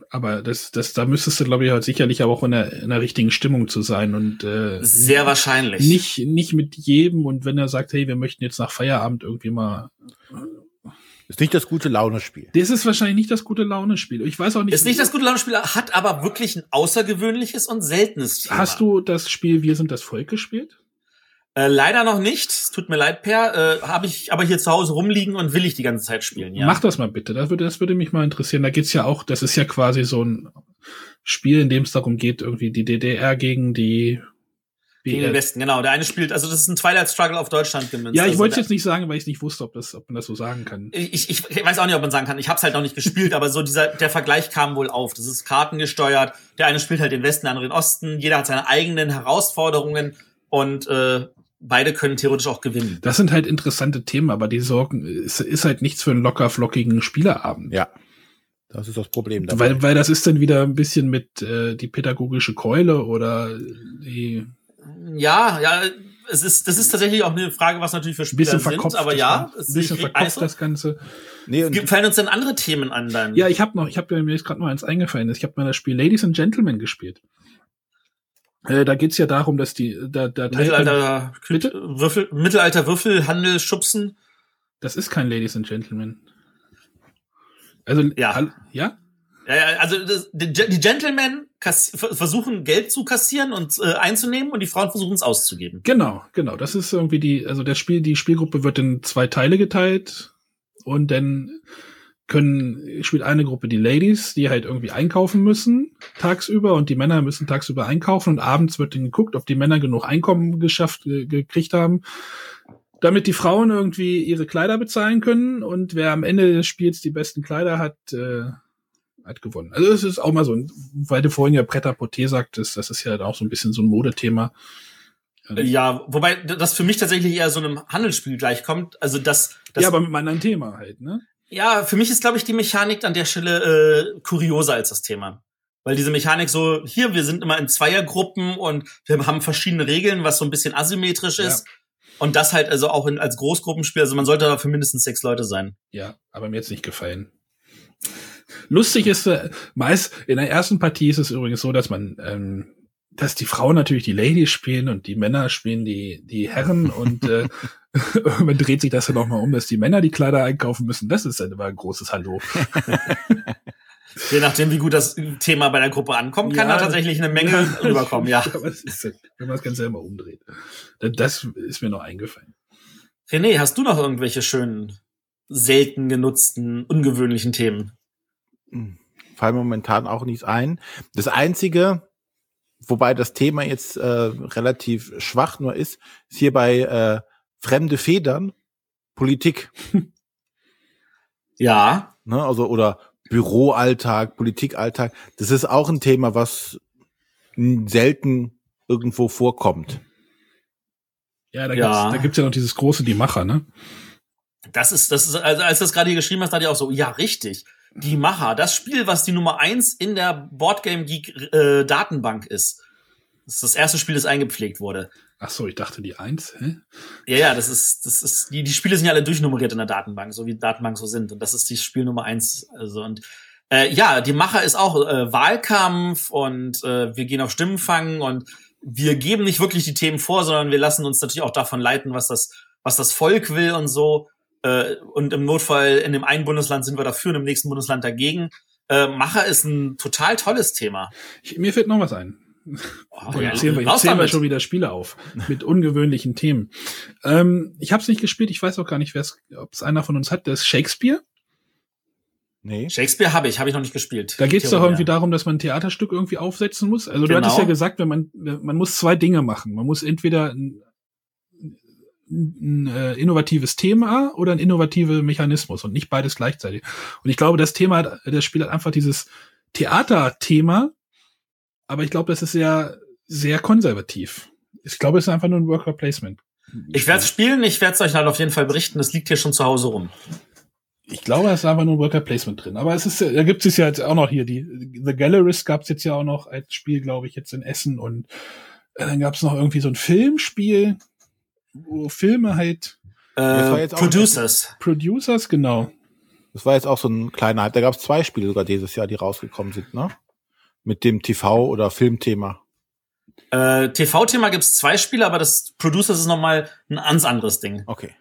Aber das, das, da müsstest du, glaube ich, halt sicherlich aber auch in der, in der richtigen Stimmung zu sein und äh, Sehr wahrscheinlich. nicht, nicht mit jedem und wenn er sagt, hey, wir möchten jetzt nach Feierabend irgendwie mal Ist nicht das gute Laune-Spiel. Das ist wahrscheinlich nicht das gute Laune-Spiel. Ich weiß auch nicht. Ist nicht das gute Laune-Spiel, hat aber wirklich ein außergewöhnliches und seltenes Thema. Hast du das Spiel Wir sind das Volk gespielt? Äh, leider noch nicht. Es tut mir leid, Per. Äh, Habe ich aber hier zu Hause rumliegen und will ich die ganze Zeit spielen. Ja. Mach das mal bitte. Das würde, das würde mich mal interessieren. Da geht's ja auch, das ist ja quasi so ein Spiel, in dem es darum geht, irgendwie die DDR gegen die gegen den Westen, genau. Der eine spielt, also das ist ein Twilight Struggle auf Deutschland gemünzt. Ja, ich also wollte jetzt nicht sagen, weil ich nicht wusste, ob, das, ob man das so sagen kann. Ich, ich, ich weiß auch nicht, ob man sagen kann. Ich habe es halt noch nicht gespielt, aber so dieser der Vergleich kam wohl auf. Das ist kartengesteuert. Der eine spielt halt den Westen, der andere den Osten. Jeder hat seine eigenen Herausforderungen und äh, beide können theoretisch auch gewinnen. Das sind halt interessante Themen, aber die Sorgen ist, ist halt nichts für einen locker flockigen Spielerabend. Ja. Das ist das Problem. Dabei. Weil, weil das ist dann wieder ein bisschen mit äh, die pädagogische Keule oder die ja, ja, es ist, das ist tatsächlich auch eine Frage, was natürlich für Spieler bisschen sind, aber ja, es ein bisschen verkopft also, das Ganze. Nee, und fallen uns denn andere Themen an dann? Ja, ich habe noch, ich habe mir jetzt gerade noch eins eingefallen. Ich habe mal das Spiel Ladies and Gentlemen gespielt. Äh, da geht's ja darum, dass die da, da Mittelalter Bitte? Würfel, Mittelalter Würfelhandel schubsen. Das ist kein Ladies and Gentlemen. Also ja, ja. Ja, also das, die, die Gentlemen versuchen Geld zu kassieren und äh, einzunehmen und die Frauen versuchen es auszugeben. Genau, genau. Das ist irgendwie die, also das Spiel, die Spielgruppe wird in zwei Teile geteilt und dann können spielt eine Gruppe die Ladies, die halt irgendwie einkaufen müssen tagsüber und die Männer müssen tagsüber einkaufen und abends wird dann geguckt, ob die Männer genug Einkommen geschafft äh, gekriegt haben, damit die Frauen irgendwie ihre Kleider bezahlen können und wer am Ende des Spiels die besten Kleider hat, äh, hat gewonnen. Also es ist auch mal so, weil du vorhin ja Bretter Poté sagtest, das ist ja auch so ein bisschen so ein Modethema. Ja, wobei das für mich tatsächlich eher so einem Handelsspiel gleichkommt. Also das, das Ja, aber mit einem anderen Thema halt, ne? Ja, für mich ist, glaube ich, die Mechanik an der Stelle äh, kurioser als das Thema. Weil diese Mechanik so, hier, wir sind immer in Zweiergruppen und wir haben verschiedene Regeln, was so ein bisschen asymmetrisch ist. Ja. Und das halt also auch in, als Großgruppenspiel, also man sollte da für mindestens sechs Leute sein. Ja, aber mir jetzt nicht gefallen. Lustig ist, äh, meist in der ersten Partie ist es übrigens so, dass man, ähm, dass die Frauen natürlich die Ladies spielen und die Männer spielen die, die Herren und äh, man dreht sich das dann auch mal um, dass die Männer die Kleider einkaufen müssen. Das ist dann immer ein großes Hallo. Je nachdem, wie gut das Thema bei der Gruppe ankommt, kann ja, da tatsächlich eine Menge ja, rüberkommen, ja. Ist, wenn man das Ganze immer umdreht. Das ist mir noch eingefallen. René, hast du noch irgendwelche schönen, selten genutzten, ungewöhnlichen Themen? Fall momentan auch nichts ein. Das einzige, wobei das Thema jetzt äh, relativ schwach nur ist, ist hier bei äh, fremde Federn Politik. Ja. Ne, also oder Büroalltag, Politikalltag. Das ist auch ein Thema, was selten irgendwo vorkommt. Ja, da, ja. Gibt's, da gibt's ja noch dieses große Die Macher, ne? Das ist, das ist, also als das gerade hier geschrieben hast, dachte ich auch so, ja, richtig die Macher, das Spiel, was die Nummer eins in der Boardgame Geek äh, Datenbank ist. Das ist das erste Spiel, das eingepflegt wurde. Ach so, ich dachte die eins. Hä? Ja, ja, das ist, das ist, die, die Spiele sind ja alle durchnummeriert in der Datenbank, so wie Datenbank so sind. Und das ist die Spiel Nummer eins. Also und äh, ja, die Macher ist auch äh, Wahlkampf und äh, wir gehen auf Stimmenfang und wir geben nicht wirklich die Themen vor, sondern wir lassen uns natürlich auch davon leiten, was das, was das Volk will und so. Äh, und im Notfall in dem einen Bundesland sind wir dafür und im nächsten Bundesland dagegen. Äh, Macher ist ein total tolles Thema. Ich, mir fällt noch was ein. Oh, jetzt zählen wir, jetzt zählen wir schon wieder Spiele auf mit ungewöhnlichen Themen. Ähm, ich habe es nicht gespielt, ich weiß auch gar nicht, ob es einer von uns hat. Das ist Shakespeare. Nee. Shakespeare habe ich, habe ich noch nicht gespielt. Da geht es doch irgendwie darum, dass man ein Theaterstück irgendwie aufsetzen muss. Also genau. du hattest ja gesagt, wenn man man muss zwei Dinge machen. Man muss entweder ein ein äh, innovatives Thema oder ein innovativer Mechanismus und nicht beides gleichzeitig. Und ich glaube, das Thema, das Spiel hat einfach dieses Theaterthema, aber ich glaube, das ist sehr, sehr konservativ. Ich glaube, es ist einfach nur ein Worker Placement. Ich werde es spielen, ich werde es euch dann auf jeden Fall berichten. Das liegt hier schon zu Hause rum. Ich glaube, es ist einfach nur ein Worker Placement drin. Aber es ist, da gibt es ja jetzt auch noch hier die The Gallerist gab es jetzt ja auch noch als Spiel, glaube ich, jetzt in Essen und äh, dann gab es noch irgendwie so ein Filmspiel wo Filme halt äh, Producers. Producers, genau. Das war jetzt auch so ein kleiner Hype. Da gab es zwei Spiele sogar dieses Jahr, die rausgekommen sind, ne? Mit dem TV- oder Filmthema. Äh, TV-Thema gibt's zwei Spiele, aber das Producers ist nochmal ein ganz anderes Ding. Okay.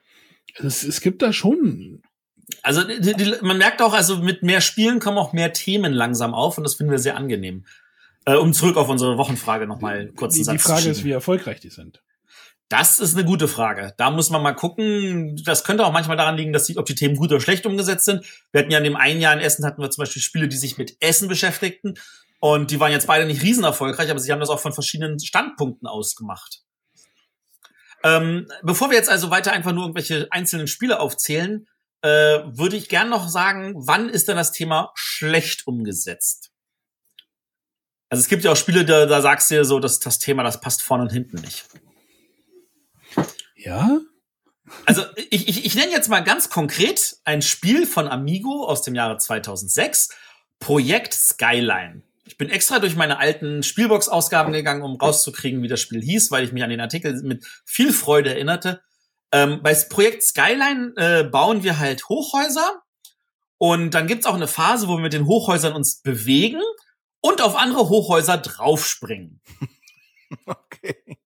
Es, es gibt da schon Also die, die, man merkt auch, also mit mehr Spielen kommen auch mehr Themen langsam auf und das finden wir sehr angenehm. Äh, um zurück auf unsere Wochenfrage nochmal kurz Die, die Satz Frage zu ist, wie erfolgreich die sind. Das ist eine gute Frage. Da muss man mal gucken. Das könnte auch manchmal daran liegen, dass die, ob die Themen gut oder schlecht umgesetzt sind. Wir hatten ja in dem einen Jahr in Essen hatten wir zum Beispiel Spiele, die sich mit Essen beschäftigten. Und die waren jetzt beide nicht riesen erfolgreich, aber sie haben das auch von verschiedenen Standpunkten aus gemacht. Ähm, bevor wir jetzt also weiter einfach nur irgendwelche einzelnen Spiele aufzählen, äh, würde ich gern noch sagen, wann ist denn das Thema schlecht umgesetzt? Also es gibt ja auch Spiele, da, da sagst du dir so, dass das Thema, das passt vorne und hinten nicht. Ja? Also ich, ich, ich nenne jetzt mal ganz konkret ein Spiel von Amigo aus dem Jahre 2006, Projekt Skyline. Ich bin extra durch meine alten Spielbox-Ausgaben gegangen, um rauszukriegen, wie das Spiel hieß, weil ich mich an den Artikel mit viel Freude erinnerte. Ähm, bei Projekt Skyline äh, bauen wir halt Hochhäuser und dann gibt's auch eine Phase, wo wir mit den Hochhäusern uns bewegen und auf andere Hochhäuser draufspringen. Okay.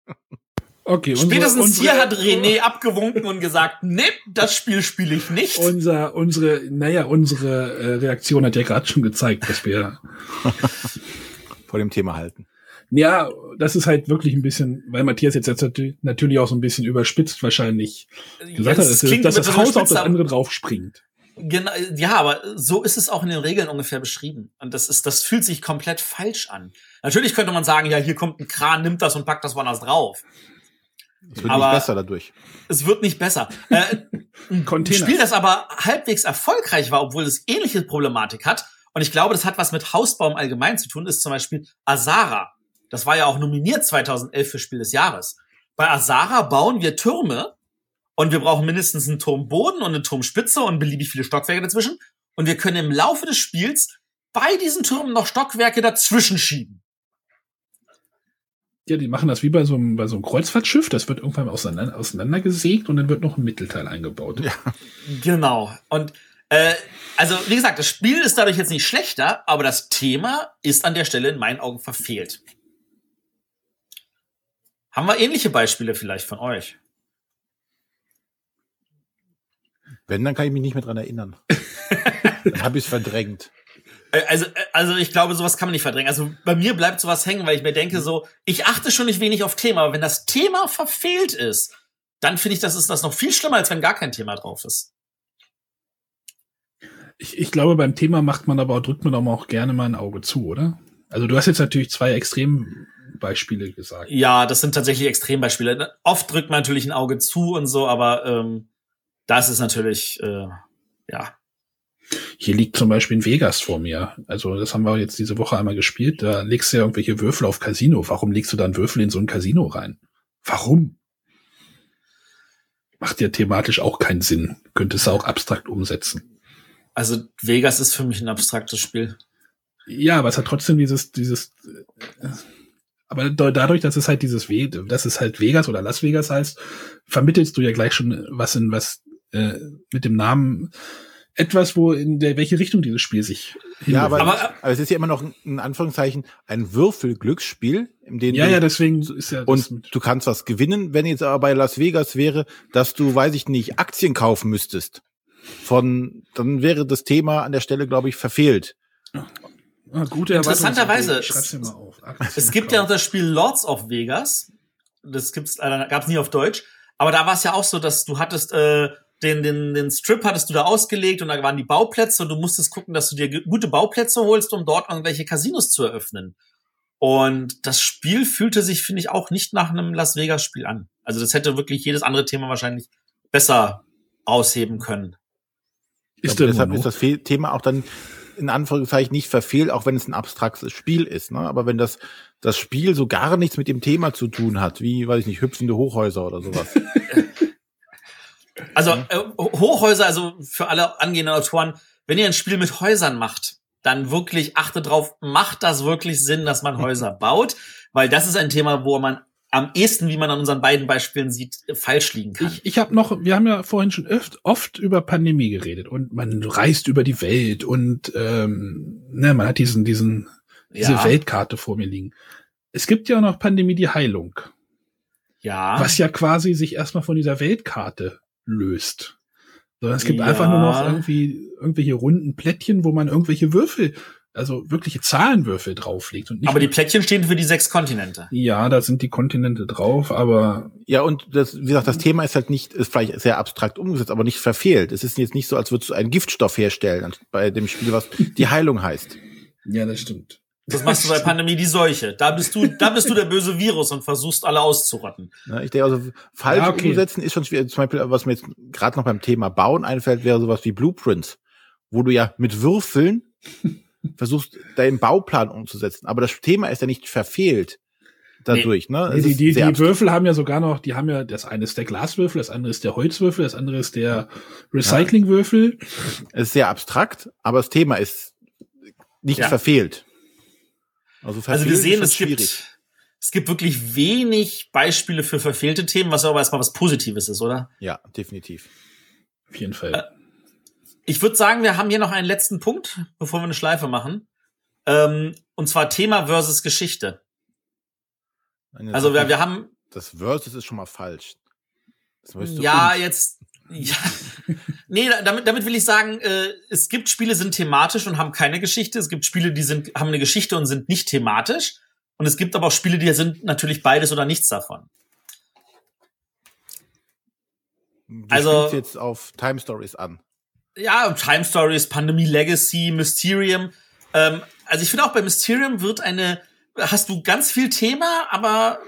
Okay, unsere- Spätestens unsere- hier hat René abgewunken und gesagt, nee, das Spiel spiele ich nicht. Unser, unsere, naja, unsere äh, Reaktion hat ja gerade schon gezeigt, dass wir, Vor dem Thema halten. ja, das ist halt wirklich ein bisschen, weil Matthias jetzt, jetzt natü- natürlich auch so ein bisschen überspitzt wahrscheinlich gesagt hat, es dass, klingt dass das Haus auf das andere draufspringt. Genau, ja, aber so ist es auch in den Regeln ungefähr beschrieben. Und das ist, das fühlt sich komplett falsch an. Natürlich könnte man sagen, ja, hier kommt ein Kran, nimmt das und packt das woanders drauf. Es wird Aber- nicht besser dadurch. Es wird nicht besser. Äh, ein Container. Spiel, das aber halbwegs erfolgreich war, obwohl es ähnliche Problematik hat. Und ich glaube, das hat was mit Hausbau im Allgemeinen zu tun, ist zum Beispiel Azara. Das war ja auch nominiert 2011 für Spiel des Jahres. Bei Azara bauen wir Türme und wir brauchen mindestens einen Turmboden und eine Turmspitze und beliebig viele Stockwerke dazwischen. Und wir können im Laufe des Spiels bei diesen Türmen noch Stockwerke dazwischen schieben. Ja, die machen das wie bei so einem, bei so einem Kreuzfahrtschiff. Das wird irgendwann auseinander, auseinandergesägt und dann wird noch ein Mittelteil eingebaut. Ja. Genau. Und äh, also, wie gesagt, das Spiel ist dadurch jetzt nicht schlechter, aber das Thema ist an der Stelle in meinen Augen verfehlt. Haben wir ähnliche Beispiele vielleicht von euch? Wenn, dann kann ich mich nicht mehr dran erinnern. dann habe ich es verdrängt. Äh, Also, äh, also ich glaube, sowas kann man nicht verdrängen. Also bei mir bleibt sowas hängen, weil ich mir denke so, ich achte schon nicht wenig auf Thema, aber wenn das Thema verfehlt ist, dann finde ich, das ist das noch viel schlimmer, als wenn gar kein Thema drauf ist. Ich, ich glaube, beim Thema macht man aber, drückt man aber auch gerne mal ein Auge zu, oder? Also du hast jetzt natürlich zwei Extrembeispiele gesagt. Ja, das sind tatsächlich Extrembeispiele. Oft drückt man natürlich ein Auge zu und so, aber ähm, das ist natürlich, äh, ja, Hier liegt zum Beispiel ein Vegas vor mir. Also das haben wir jetzt diese Woche einmal gespielt. Da legst du ja irgendwelche Würfel auf Casino. Warum legst du dann Würfel in so ein Casino rein? Warum? Macht ja thematisch auch keinen Sinn. Könntest du auch abstrakt umsetzen. Also Vegas ist für mich ein abstraktes Spiel. Ja, aber es hat trotzdem dieses, dieses, aber da- dadurch, dass es halt dieses We dass es halt Vegas oder Las Vegas heißt, vermittelst du ja gleich schon was in was äh, mit dem Namen etwas, wo in der welche Richtung dieses Spiel sich Ja, aber. Aber- aber, es ist ja immer noch ein, in Anführungszeichen ein Würfelglücksspiel, in dem ja, du, ja, deswegen ist ja und du kannst was gewinnen, wenn jetzt aber bei Las Vegas wäre, dass du, weiß ich nicht, Aktien kaufen müsstest. Von, dann wäre das Thema an der Stelle, glaube ich, verfehlt. ah, gute Interessanterweise, Erwartungsidee. Ich schreib's dir mal auf. Aktien Es gibt ja noch das Spiel Lords of Vegas. Das gibt's, äh, gab's nie auf Deutsch. Aber da war es ja auch so, dass du hattest äh, den, den, den Strip hattest du da ausgelegt und da waren die Bauplätze und du musstest gucken, dass du dir gute Bauplätze holst, um dort irgendwelche Casinos zu eröffnen. Und das Spiel fühlte sich, finde ich, auch nicht nach einem Las Vegas Spiel an. Also das hätte wirklich jedes andere Thema wahrscheinlich besser ausheben können. Ist glaube, der deshalb ist das Thema auch dann in Anführungszeichen nicht verfehlt, auch wenn es ein abstraktes Spiel ist. Ne? Aber wenn das, das Spiel so gar nichts mit dem Thema zu tun hat, wie, weiß ich nicht, hüpfende Hochhäuser oder sowas. Also äh, Hochhäuser, also für alle angehenden Autoren, wenn ihr ein Spiel mit Häusern macht, dann wirklich achtet drauf, macht das wirklich Sinn, dass man Häuser baut? Weil das ist ein Thema, wo man am ehesten, wie man an unseren beiden Beispielen sieht, falsch liegen kann. Ich, ich habe noch, wir haben ja vorhin schon oft, oft über Pandemie geredet und man reist über die Welt und ähm, ne, man hat diesen, diesen, diese Ja. Weltkarte vor mir liegen. Es gibt ja auch noch Pandemie die Heilung, ja. was ja quasi sich erstmal von dieser Weltkarte löst. Sondern es gibt Ja. einfach nur noch irgendwie irgendwelche runden Plättchen, wo man irgendwelche Würfel, also wirkliche Zahlenwürfel drauflegt und nicht. Aber die Plättchen stehen für die sechs Kontinente. ja, da sind die Kontinente drauf, aber Ja, und das, wie gesagt, das Thema ist halt nicht, ist vielleicht sehr abstrakt umgesetzt, aber nicht verfehlt. Es ist jetzt nicht so, als würdest du einen Giftstoff herstellen bei dem Spiel, was die Heilung heißt. ja, das stimmt. Das machst du bei Pandemie die Seuche. Da bist du, da bist du der böse Virus und versuchst alle auszurotten. Ne, Ich denke also, falsch Ja, okay. umsetzen ist schon schwierig. Zum Beispiel, was mir jetzt gerade noch beim Thema Bauen einfällt, wäre sowas wie Blueprints, wo du ja mit Würfeln versuchst, deinen Bauplan umzusetzen. Aber das Thema ist ja nicht verfehlt dadurch. Ne? Nee, die, die, die. Würfel haben ja sogar noch, die haben ja, das eine ist der Glaswürfel, das andere ist der Holzwürfel, das andere ist der Recyclingwürfel. Es ist sehr abstrakt, aber das Thema ist nicht Ja. verfehlt. Also, Also wir sehen, es gibt, es gibt wirklich wenig Beispiele für verfehlte Themen, was aber erstmal was Positives ist, oder? Ja, definitiv. Auf jeden Fall. Ich würde sagen, wir haben hier noch einen letzten Punkt, bevor wir eine Schleife machen. Ähm, und zwar Thema versus Geschichte. Eine Also wir, Sache- wir haben, das Versus ist schon mal falsch. Ja, uns- jetzt, ja, nee, damit, damit will ich sagen, äh, es gibt Spiele, sind thematisch und haben keine Geschichte. Es gibt Spiele, die sind, haben eine Geschichte und sind nicht thematisch. Und es gibt aber auch Spiele, die sind natürlich beides oder nichts davon. Du also- jetzt auf Time Stories an. ja, Time Stories, Pandemie Legacy, Mysterium. Ähm, also ich finde auch bei Mysterium wird eine, hast du ganz viel Thema, aber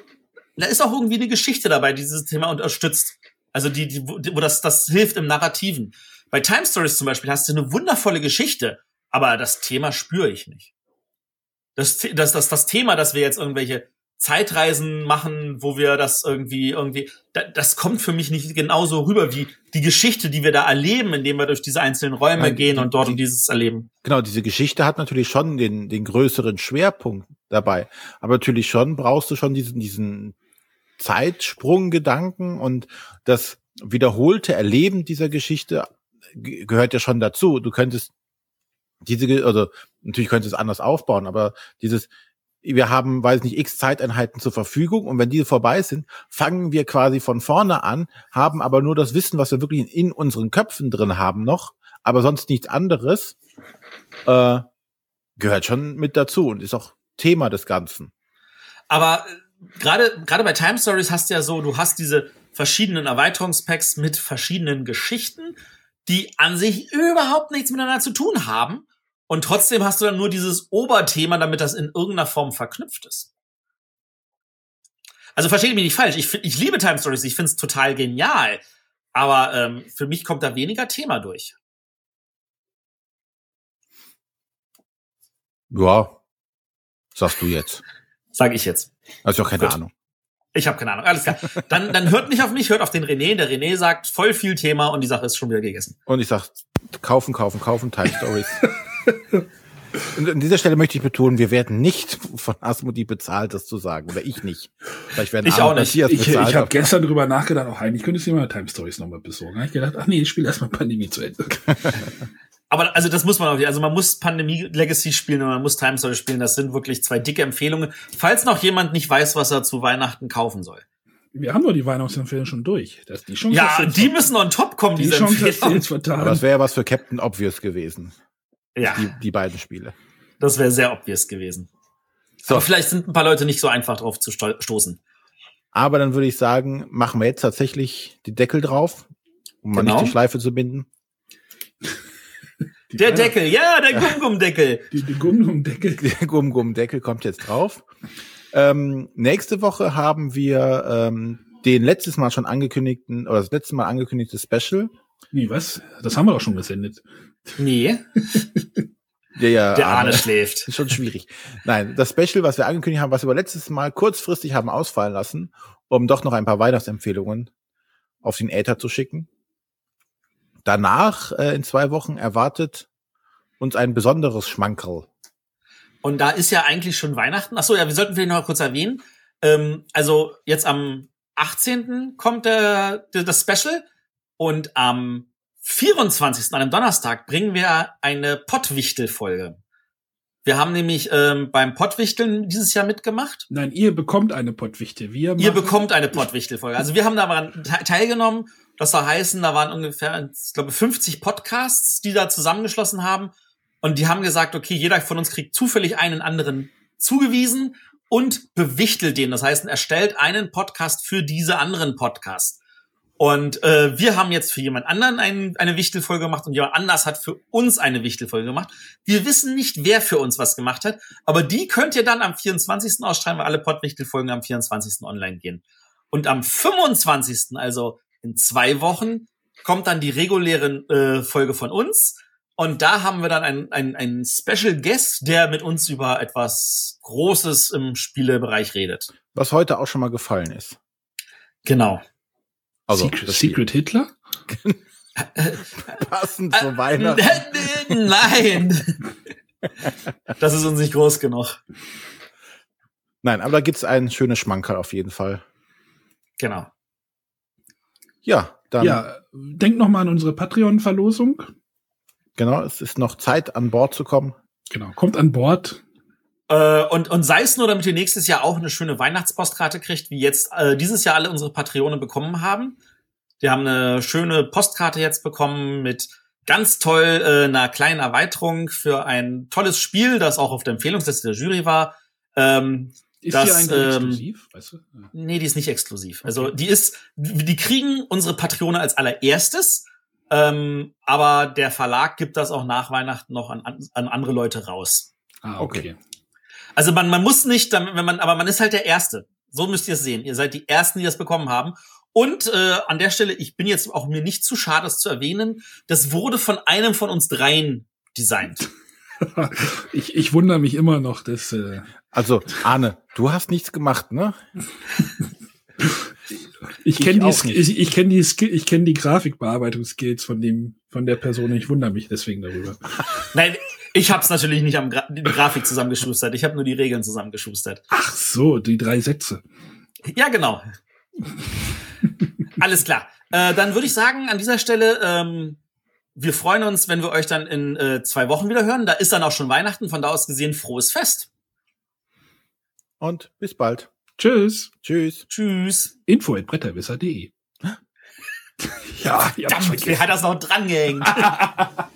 da ist auch irgendwie eine Geschichte dabei, die dieses Thema unterstützt. Also die, die wo wo das, das hilft im Narrativen. Bei Time Stories zum Beispiel hast du eine wundervolle Geschichte, aber das Thema spüre ich nicht. Das, das, das, das Thema, dass wir jetzt irgendwelche Zeitreisen machen, wo wir das irgendwie, irgendwie, da, das kommt für mich nicht genauso rüber wie die Geschichte, die wir da erleben, indem wir durch diese einzelnen Räume Nein, gehen die- und dort die- dieses erleben. Genau, diese Geschichte hat natürlich schon den, den größeren Schwerpunkt dabei. Aber natürlich schon brauchst du schon diesen, diesen Zeitsprunggedanken und das wiederholte Erleben dieser Geschichte ge- gehört ja schon dazu. Du könntest diese, also natürlich könntest du es anders aufbauen, aber dieses, wir haben, weiß nicht, x Zeiteinheiten zur Verfügung und wenn diese vorbei sind, fangen wir quasi von vorne an, haben aber nur das Wissen, was wir wirklich in, unseren Köpfen drin haben noch, aber sonst nichts anderes, äh, gehört schon mit dazu und ist auch Thema des Ganzen. Aber gerade gerade bei Time Stories hast du ja so, du hast diese verschiedenen Erweiterungspacks mit verschiedenen Geschichten, die an sich überhaupt nichts miteinander zu tun haben. Und trotzdem hast du dann nur dieses Oberthema, damit das in irgendeiner Form verknüpft ist. Also verstehe mich nicht falsch. Ich, ich liebe Time Stories. Ich finde es total genial. Aber ähm, für mich kommt da weniger Thema durch. Ja, sagst du jetzt. Sage ich jetzt. Hast ja auch keine Gut. Ahnung. Ich habe keine Ahnung. Alles klar. Dann, dann hört nicht auf mich, hört auf den René. Der René sagt voll viel Thema und die Sache ist schon wieder gegessen. Und ich sag, kaufen, kaufen, kaufen, Time Stories. Und an dieser Stelle möchte ich betonen, wir werden nicht von Asmodi bezahlt, das zu sagen. Oder ich nicht. Vielleicht werden Ich auch nicht. Ich, ich habe gestern drüber nachgedacht, auch eigentlich könnte ich mir mal Time Stories nochmal besorgen. Hab ich gedacht, ach nee, ich spiele erstmal Pandemie zu Ende. Aber also das muss man auch nicht. Also man muss Pandemie Legacy spielen und man muss Time Story spielen. Das sind wirklich zwei dicke Empfehlungen. Falls noch jemand nicht weiß, was er zu Weihnachten kaufen soll. Wir haben doch die Weihnachtsempfehlungen schon durch. Das, die Chance Ja, die müssen on top kommen, die diese Chance Empfehlungen. uns Aber vertan. das wäre was für Captain Obvious gewesen. Ja, Die, die beiden Spiele. das wäre sehr obvious gewesen. So. Aber vielleicht sind ein paar Leute nicht so einfach drauf zu sto- stoßen. Aber dann würde ich sagen, machen wir jetzt tatsächlich die Deckel drauf, um mal Genau. nicht die Schleife zu binden. Die Der Weihnachts- Deckel, ja, der Gum-Gum-Deckel. Die, die. Der Gumm-Gumm-Deckel kommt jetzt drauf. Ähm, nächste Woche haben wir ähm, den letztes Mal schon angekündigten, oder das letzte Mal angekündigte Special. Wie, was? Das haben wir doch schon gesendet. Nee, Ja, ja, der Arne aber- schläft. Ist schon schwierig. Nein, das Special, was wir angekündigt haben, was wir letztes Mal kurzfristig haben ausfallen lassen, um doch noch ein paar Weihnachtsempfehlungen auf den Äther zu schicken. Danach, äh, in zwei Wochen, erwartet uns ein besonderes Schmankerl. Und da ist ja eigentlich schon Weihnachten. Ach so, ja, wir sollten vielleicht noch mal kurz erwähnen. Ähm, also jetzt am 18. kommt der, der, das Special und am 24. an einem Donnerstag bringen wir eine Pottwichtel-Folge. Wir haben nämlich ähm, beim Pottwichteln dieses Jahr mitgemacht. Nein, ihr bekommt eine Pottwichte. Wir Ihr bekommt eine Pottwichtel-Folge. Also wir haben daran te teilgenommen. Das soll heißen, da waren ungefähr, ich glaube, 50 Podcasts, die da zusammengeschlossen haben. Und die haben gesagt, okay, jeder von uns kriegt zufällig einen anderen zugewiesen und bewichtelt den. Das heißt, erstellt einen Podcast für diese anderen Podcasts. Und äh, wir haben jetzt für jemand anderen ein, eine Wichtelfolge gemacht und jemand anders hat für uns eine Wichtelfolge gemacht. Wir wissen nicht, wer für uns was gemacht hat, aber die könnt ihr dann am 24. ausschreiben, weil alle Pottwichtelfolgen am 24. online gehen. Und am 25., also in zwei Wochen, kommt dann die reguläre äh, Folge von uns. Und da haben wir dann einen, einen, einen Special Guest, der mit uns über etwas Großes im Spielebereich redet. Was heute auch schon mal gefallen ist. Genau. Also Secret. Secret Hitler? passend Äh, zu Weihnachten. Nein! Das ist uns nicht groß genug. Nein, aber da gibt's ein schönes Schmankerl auf jeden Fall. Genau. Ja, dann ja, denkt noch mal an unsere Patreon-Verlosung. genau, es ist noch Zeit an Bord zu kommen. Genau, kommt an Bord. Äh, und, und sei es nur, damit ihr nächstes Jahr auch eine schöne Weihnachtspostkarte kriegt, wie jetzt äh, dieses Jahr alle unsere Patreone bekommen haben. Wir haben eine schöne Postkarte jetzt bekommen mit ganz toll äh, einer kleinen Erweiterung für ein tolles Spiel, das auch auf der Empfehlungsliste der Jury war. Ähm, Ist Das, hier eigentlich ähm, exklusiv? Weißt du? Ja. Nee, die ist nicht exklusiv. Also die ist, die kriegen unsere Patrone als allererstes, ähm, aber der Verlag gibt das auch nach Weihnachten noch an, an, an andere Leute raus. Ah, Okay. okay. Also man, man muss nicht, wenn man, aber man ist halt der Erste. So müsst ihr es sehen. Ihr seid die Ersten, die das bekommen haben. Und äh, an der Stelle, ich bin jetzt auch mir nicht zu schade, es zu erwähnen, das wurde von einem von uns dreien designt. ich, ich wundere mich immer noch, dass äh, Also, Arne, du hast nichts gemacht, ne? ich Ich kenne die, ich, ich kenne die, Skill- ich kenne die Grafikbearbeitungsskills von dem, von der Person. Ich wundere mich deswegen darüber. Nein, ich habe es natürlich nicht am Gra die Grafik zusammengeschustert. Ich habe nur die Regeln zusammengeschustert. Ach so, die drei Sätze. Ja, genau. Alles klar. Äh, dann würde ich sagen, an dieser Stelle, ähm, wir freuen uns, wenn wir euch dann in äh, zwei Wochen wieder hören. Da ist dann auch schon Weihnachten, von da aus gesehen frohes Fest. Und bis bald. Tschüss. Tschüss. Tschüss. Info at bretterwisser.de. ja, ja Damit, wer hat das noch drangehängt?